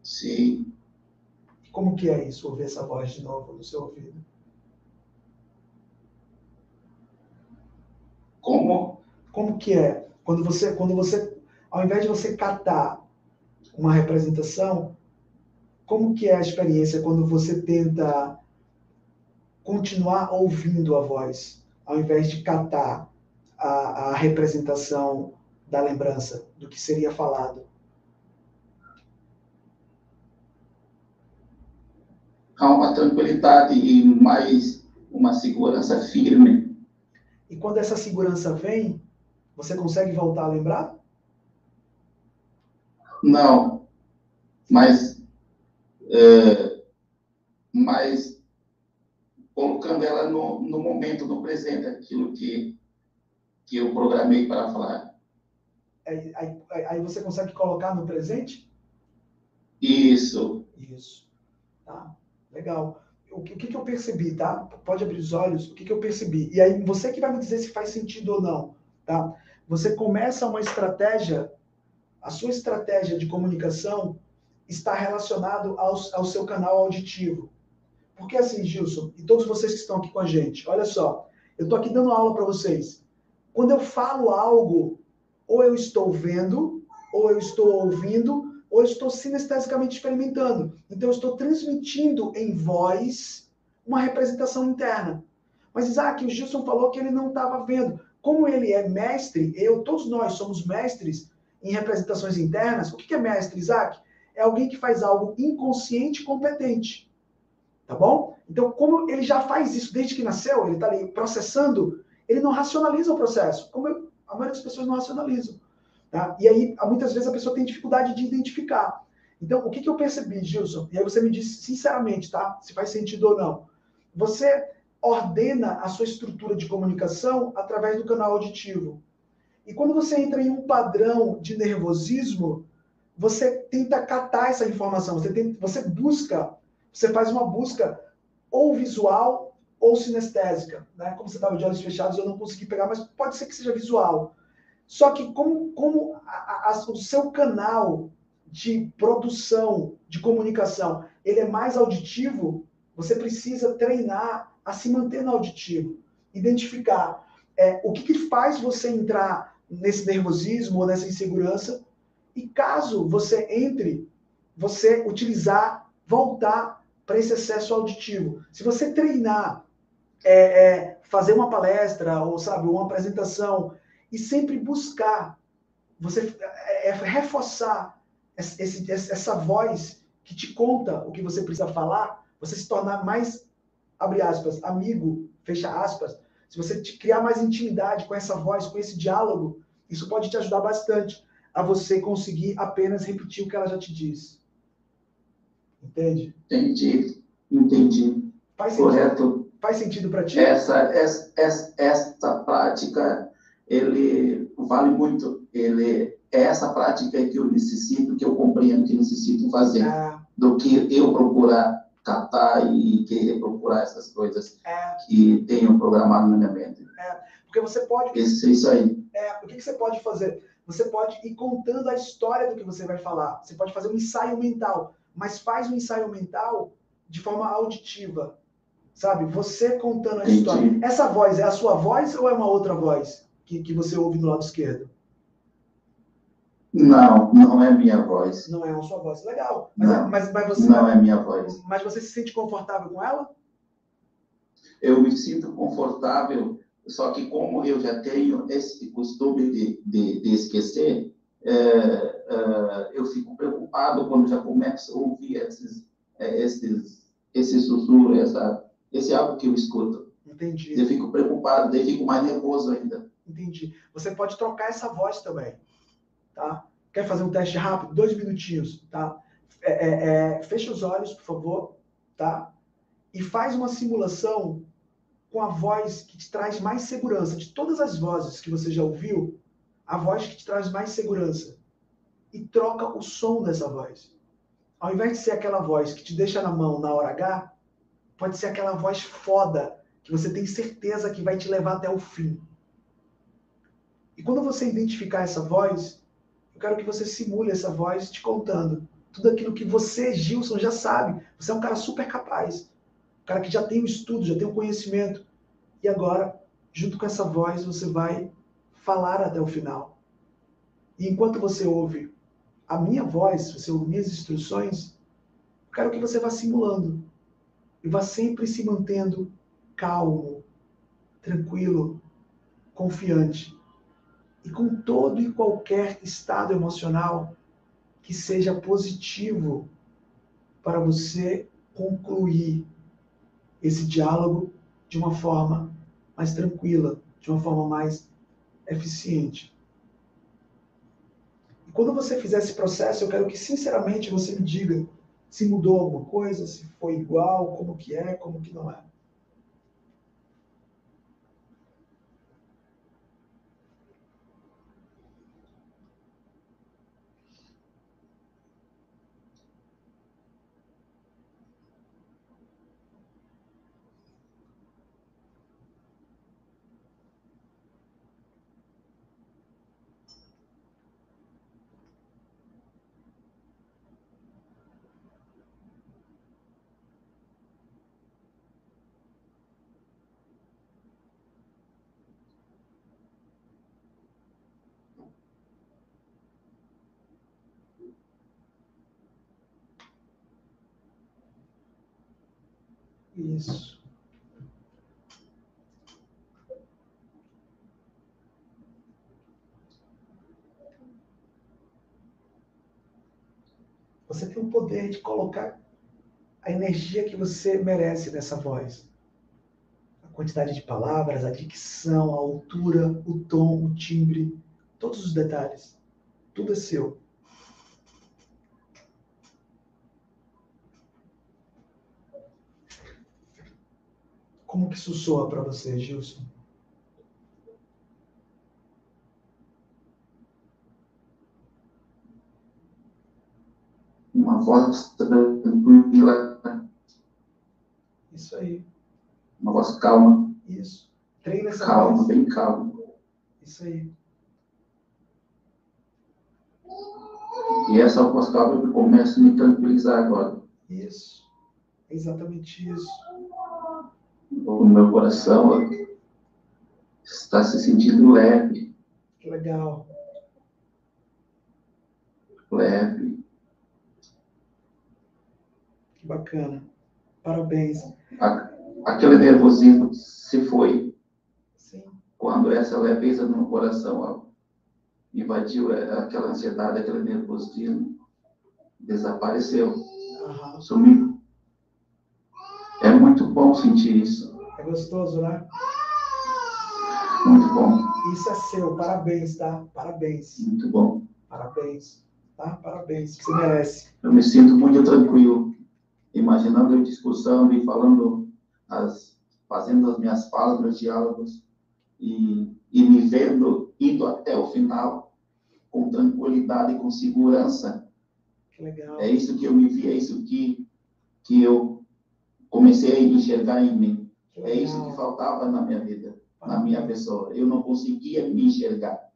Sim. Como que é isso, ouvir essa voz de novo no seu ouvido? Como? Como que é? Quando você, quando você, ao invés de você catar uma representação, como que é a experiência quando você tenta continuar ouvindo a voz, ao invés de catar a, a representação da lembrança, do que seria falado? há uma tranquilidade e mais uma segurança firme. E quando essa segurança vem, você consegue voltar a lembrar? Não, mas, é, mas colocando ela no, no momento, no presente, aquilo que, que eu programei para falar. Aí, aí, aí você consegue colocar no presente? Isso. Isso. Tá. Legal. O que, o que, eu percebi, tá? Pode abrir os olhos. O que, que eu percebi? E aí você que vai me dizer se faz sentido ou não, tá? Você começa uma estratégia, a sua estratégia de comunicação está relacionado ao, ao seu canal auditivo. Porque assim, Gilson, e todos vocês que estão aqui com a gente, olha só, eu estou aqui dando aula para vocês. Quando eu falo algo, ou eu estou vendo, ou eu estou ouvindo, ou eu estou sinestesicamente experimentando. Então, eu estou transmitindo em voz uma representação interna. Mas, Isaac, o Gilson falou que ele não estava vendo. Como ele é mestre, eu, todos nós somos mestres em representações internas. O que é mestre, Isaac? É alguém que faz algo inconsciente e competente. Tá bom? Então, como ele já faz isso desde que nasceu, ele está ali processando, ele não racionaliza o processo. Como eu, a maioria das pessoas não racionalizam. Tá? E aí, muitas vezes, a pessoa tem dificuldade de identificar. Então, o que, que eu percebi, Gilson? E aí você me disse sinceramente, tá? Se faz sentido ou não. Você ordena a sua estrutura de comunicação através do canal auditivo. E quando você entra em um padrão de nervosismo, você tenta catar essa informação, você, tenta, você busca, você faz uma busca ou visual ou sinestésica. Né? Como você estava de olhos fechados, eu não consegui pegar, mas pode ser que seja visual. Só que como, como a, a, o seu canal de produção, de comunicação, ele é mais auditivo, você precisa treinar a se manter no auditivo. Identificar é, o que, que faz você entrar nesse nervosismo ou nessa insegurança. E caso você entre, você utilizar, voltar para esse excesso auditivo. Se você treinar, é, é, fazer uma palestra ou sabe uma apresentação e sempre buscar, você é, é, reforçar esse, essa voz que te conta o que você precisa falar, você se tornar mais, abre aspas, amigo, fecha aspas, se você criar mais intimidade com essa voz, com esse diálogo, isso pode te ajudar bastante a você conseguir apenas repetir o que ela já te diz. Entende? Entendi, entendi. Faz sentido, Correto. Faz sentido para ti? Essa, essa, essa, essa prática ele vale muito. Ele é essa prática que eu necessito, que eu compreendo que necessito fazer, é. do que eu procurar catar e querer procurar essas coisas é. que tenho programado na minha mente. É. Porque você pode. Isso, isso aí. É, o que, que você pode fazer? Você pode ir contando a história do que você vai falar. Você pode fazer um ensaio mental, mas faz um ensaio mental de forma auditiva. Sabe? Você contando a história. Essa voz é a sua voz ou é uma outra voz? que, que você ouve do lado esquerdo? Não, não é minha voz. Não é a sua voz. Legal. Mas, Não. mas, mas você, Não é minha voz. mas você se sente confortável com ela? eu me sinto confortável, só que como eu já tenho esse costume de, de, de esquecer, é, é, eu fico preocupado quando já começo a ouvir esses, é, esses, esse sussurro, essa, esse algo que eu escuto. Entendi. Eu fico preocupado, daí fico mais nervoso ainda. Entendi. Você pode trocar essa voz também, tá? Quer fazer um teste rápido? Dois minutinhos, tá? É, é, é, fecha os olhos, por favor, tá? E faz uma simulação com a voz que te traz mais segurança. De todas as vozes que você já ouviu, a voz que te traz mais segurança. E troca o som dessa voz. Ao invés de ser aquela voz que te deixa na mão na hora H, pode ser aquela voz foda que você tem certeza que vai te levar até o fim. E quando você identificar essa voz, eu quero que você simule essa voz te contando tudo aquilo que você, Gilson, já sabe. Você é um cara super capaz. Um cara que já tem o estudo, já tem o conhecimento. E agora, junto com essa voz, você vai falar até o final. E enquanto você ouve a minha voz, você ouve minhas instruções, eu quero que você vá simulando. E vá sempre se mantendo calmo, tranquilo, confiante e com todo e qualquer estado emocional que seja positivo para você concluir esse diálogo de uma forma mais tranquila, de uma forma mais eficiente. Quando você fizer esse processo, eu quero que sinceramente você me diga se mudou alguma coisa, se foi igual, como que é, como que não é. Isso. Você tem o poder de colocar a energia que você merece nessa voz. A quantidade de palavras, a dicção, a altura, o tom, o timbre, todos os detalhes. Tudo é seu. Como que isso soa para você, Gilson? Uma voz tranquila. Isso aí. Uma voz calma. Isso. Treina essa calma, voz. bem calma. Isso aí. E essa voz calma começa a me tranquilizar agora. Isso. É exatamente isso o meu coração está se sentindo leve. Que legal. Leve. Que bacana. Parabéns. aquele nervosismo se foi. Sim. Quando essa leveza no coração invadiu é, aquela ansiedade, aquele nervosismo, desapareceu. Uhum. Sumiu. É muito bom sentir isso. É gostoso, né? Muito bom. Isso é seu. Parabéns, tá? Parabéns. Muito bom. Parabéns. Tá? Parabéns. Você merece. Eu me sinto muito tranquilo, imaginando a discussão e falando, as, fazendo as minhas falas, meus diálogos e, e me vendo indo até o final com tranquilidade com segurança. Que legal. É isso que eu me vi, é isso que, que eu comecei a enxergar em mim. É isso que faltava na minha vida, na minha pessoa. Eu não conseguia me enxergar.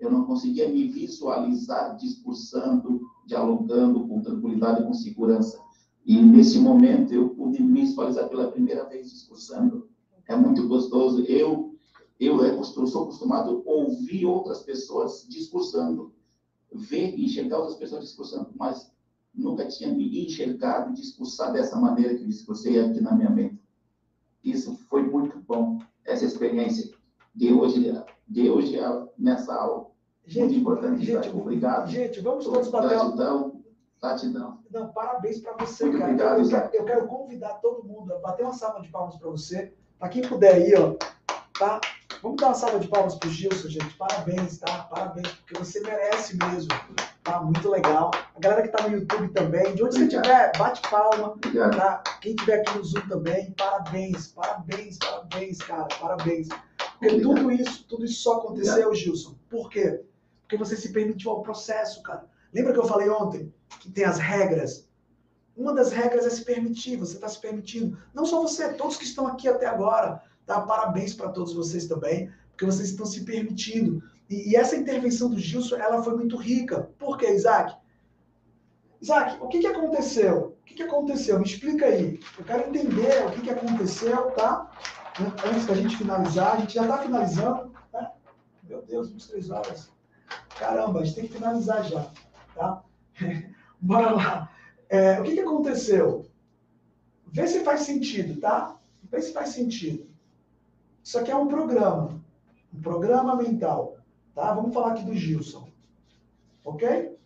Eu não conseguia me visualizar discursando, dialogando com tranquilidade, com segurança. E nesse momento eu pude me visualizar pela primeira vez discursando. É muito gostoso. Eu eu, eu sou acostumado a ouvir outras pessoas discursando, ver e enxergar outras pessoas discursando, mas nunca tinha me enxergado e discursar dessa maneira que discursei aqui na minha mente. isso foi muito bom, essa experiência de hoje, de hoje nessa aula. Gente, muito importante, gente, Isaac. Obrigado. Gente, vamos todos bater. Gratidão, gratidão. Não, parabéns para você, Muito cara. obrigado, eu, quero, eu quero convidar todo mundo a bater uma salva de palmas para você. Para quem puder aí, ó, tá? Vamos dar uma salva de palmas pro Gilson, gente. Parabéns, tá? Parabéns, porque você merece mesmo. Tá? Muito legal. A galera que tá no YouTube também, de onde você Obrigado. estiver, bate palma. Obrigado. Tá? Quem estiver aqui no Zoom também, parabéns, parabéns, parabéns, cara, parabéns. Porque Obrigado. tudo isso, tudo isso só aconteceu, Gilson. Por quê? Porque você se permitiu ao processo, cara. Lembra que eu falei ontem que tem as regras? Uma das regras é se permitir, você está se permitindo. Não só você, todos que estão aqui até agora. Tá? Parabéns para todos vocês também, porque vocês estão se permitindo. E, e essa intervenção do Gilson, ela foi muito rica. Por quê, Isaac? Isaac, o que, que aconteceu? O que, que aconteceu? Me explica aí. Eu quero entender o que, que aconteceu, tá? Antes da gente finalizar, a gente já está finalizando, né? Meu Deus, 23 horas. Caramba, a gente tem que finalizar já, tá? [LAUGHS] Bora lá. É, o que, que aconteceu? Vê se faz sentido, tá? Vê se faz sentido. Isso aqui é um programa. Um programa mental. Tá? Vamos falar aqui do Gilson. Ok?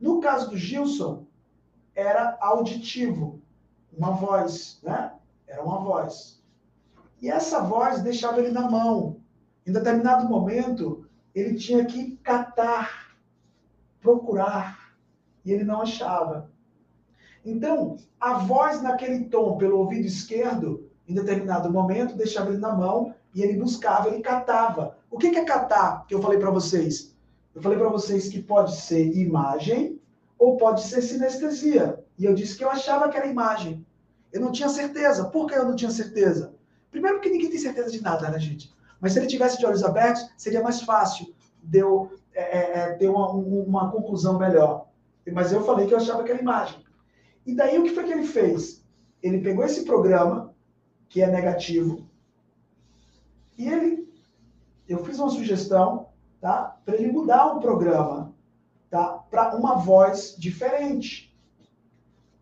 No caso do Gilson, era auditivo. Uma voz, né? Era uma voz. E essa voz deixava ele na mão. Em determinado momento, ele tinha que catar, procurar, e ele não achava. Então, a voz naquele tom pelo ouvido esquerdo, em determinado momento, deixava ele na mão e ele buscava, ele catava. O que é catar que eu falei para vocês? Eu falei para vocês que pode ser imagem ou pode ser sinestesia. E eu disse que eu achava que era imagem. Eu não tinha certeza. Por que eu não tinha certeza? Primeiro porque ninguém tem certeza de nada, né, gente? Mas se ele tivesse de olhos abertos, seria mais fácil de eu é, é, ter uma, uma conclusão melhor. Mas eu falei que eu achava que era imagem. E daí o que foi que ele fez? Ele pegou esse programa, que é negativo, e ele, eu fiz uma sugestão, tá? Para ele mudar o programa, tá? Para uma voz diferente.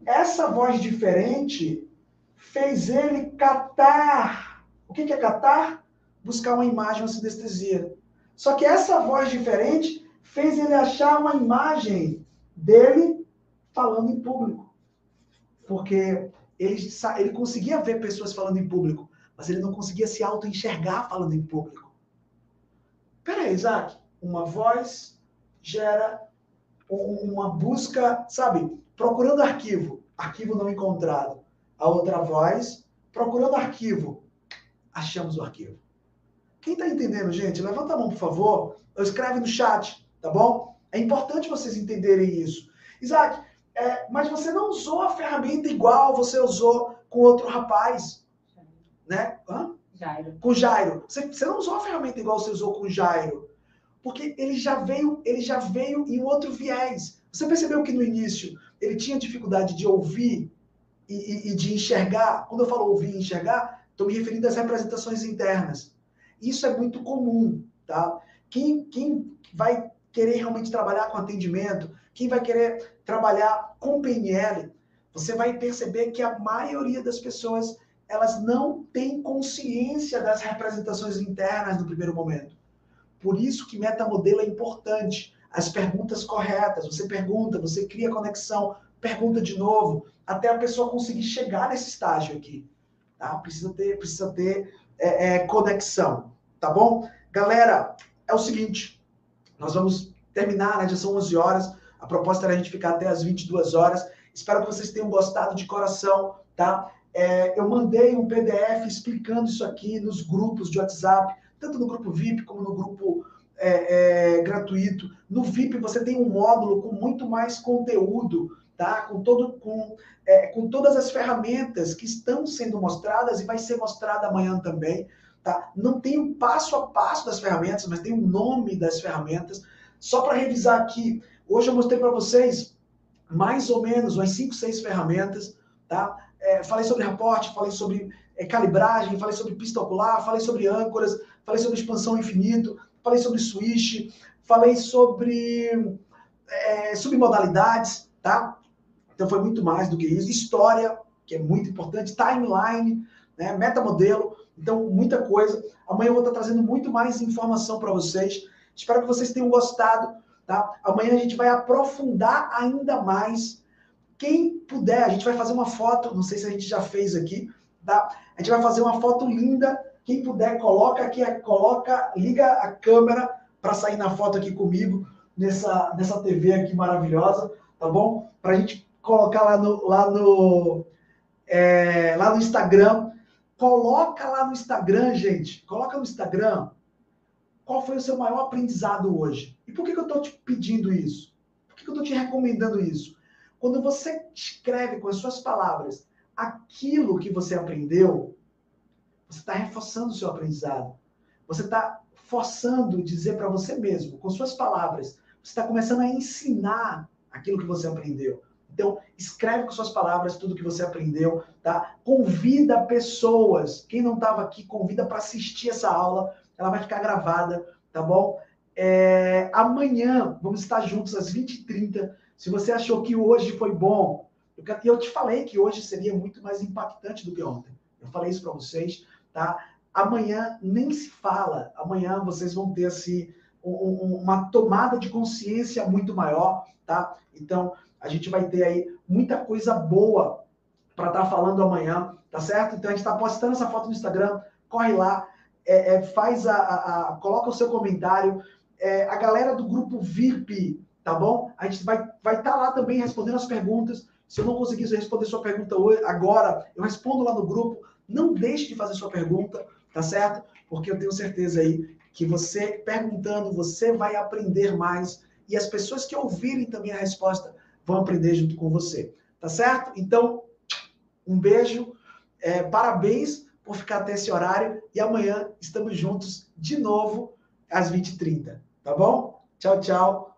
Essa voz diferente fez ele catar. O que, é catar? Buscar uma imagem, uma sinestesia. Só que essa voz diferente fez ele achar uma imagem dele falando em público. Porque ele, ele conseguia ver pessoas falando em público, mas ele não conseguia se auto-enxergar falando em público. Peraí, Isaac, uma voz gera uma busca, sabe, procurando arquivo, arquivo não encontrado. A outra voz, procurando arquivo, achamos o arquivo. Quem está entendendo, gente? Levanta a mão, por favor. Ou escreve no chat, tá bom? É importante vocês entenderem isso. Isaac, é, mas você não usou a ferramenta igual você usou com outro rapaz, né? Hã? Jairo. Com Jairo. Você, você não usou a ferramenta igual você usou com Jairo, porque ele já veio, ele já veio em outro viés. Você percebeu que no início ele tinha dificuldade de ouvir e, e, e de enxergar? Quando eu falo ouvir e enxergar, estou me referindo às representações internas. Isso é muito comum, tá? Quem, quem vai querer realmente trabalhar com atendimento, quem vai querer trabalhar com PNL, você vai perceber que a maioria das pessoas elas não têm consciência das representações internas no primeiro momento. Por isso que metamodelo é importante. As perguntas corretas, você pergunta, você cria conexão, pergunta de novo, até a pessoa conseguir chegar nesse estágio aqui. Tá? Precisa ter, precisa ter é, é, conexão, tá bom? Galera, é o seguinte, nós vamos terminar, né? Já são 11 horas. A proposta era a gente ficar até as 22 horas. Espero que vocês tenham gostado de coração, tá? É, eu mandei um PDF explicando isso aqui nos grupos de WhatsApp, tanto no grupo VIP como no grupo é, é, gratuito. No VIP você tem um módulo com muito mais conteúdo, tá? Com todo, com, é, com todas as ferramentas que estão sendo mostradas e vai ser mostrada amanhã também, tá? Não tem o passo a passo das ferramentas, mas tem o nome das ferramentas. Só para revisar aqui, hoje eu mostrei para vocês mais ou menos umas 5, 6 ferramentas, tá? É, falei sobre raporte, falei sobre é, calibragem, falei sobre pista ocular, falei sobre âncoras, falei sobre expansão infinito, falei sobre switch, falei sobre é, submodalidades, tá? Então foi muito mais do que isso. História, que é muito importante, timeline, né? Metamodelo. Então, muita coisa. Amanhã eu vou estar trazendo muito mais informação para vocês. Espero que vocês tenham gostado. Tá? Amanhã a gente vai aprofundar ainda mais. Quem puder, a gente vai fazer uma foto, não sei se a gente já fez aqui, tá? A gente vai fazer uma foto linda. Quem puder, coloca aqui, coloca, liga a câmera para sair na foto aqui comigo nessa, nessa TV aqui maravilhosa, tá bom? Para a gente colocar lá no, lá no, é, lá no Instagram. Coloca lá no Instagram, gente. Coloca no Instagram qual foi o seu maior aprendizado hoje. E por que, que eu estou te pedindo isso? Por que, que eu estou te recomendando isso? Quando você escreve com as suas palavras aquilo que você aprendeu, você está reforçando o seu aprendizado. Você está forçando dizer para você mesmo, com suas palavras. Você está começando a ensinar aquilo que você aprendeu. Então, escreve com suas palavras tudo que você aprendeu, tá? Convida pessoas. Quem não estava aqui, convida para assistir essa aula. Ela vai ficar gravada, tá bom? É, amanhã vamos estar juntos às 20h30. Se você achou que hoje foi bom, eu, te falei que hoje seria muito mais impactante do que ontem. Eu falei isso para vocês, tá? Amanhã nem se fala. Amanhã vocês vão ter assim um, uma tomada de consciência muito maior, tá? Então, a gente vai ter aí muita coisa boa para estar tá falando amanhã, tá certo? Então a gente está postando essa foto no Instagram, corre lá, é, é, faz a, a, a, coloca o seu comentário. É, a galera do grupo VIP, tá bom? A gente vai estar vai tá lá também respondendo as perguntas. Se eu não conseguir responder sua pergunta hoje, agora, eu respondo lá no grupo. Não deixe de fazer sua pergunta, tá certo? Porque eu tenho certeza aí que você perguntando, você vai aprender mais e as pessoas que ouvirem também a resposta vão aprender junto com você. Tá certo? Então, um beijo, é, parabéns por ficar até esse horário e amanhã estamos juntos de novo às 20h30. Tá bom? Tchau, tchau.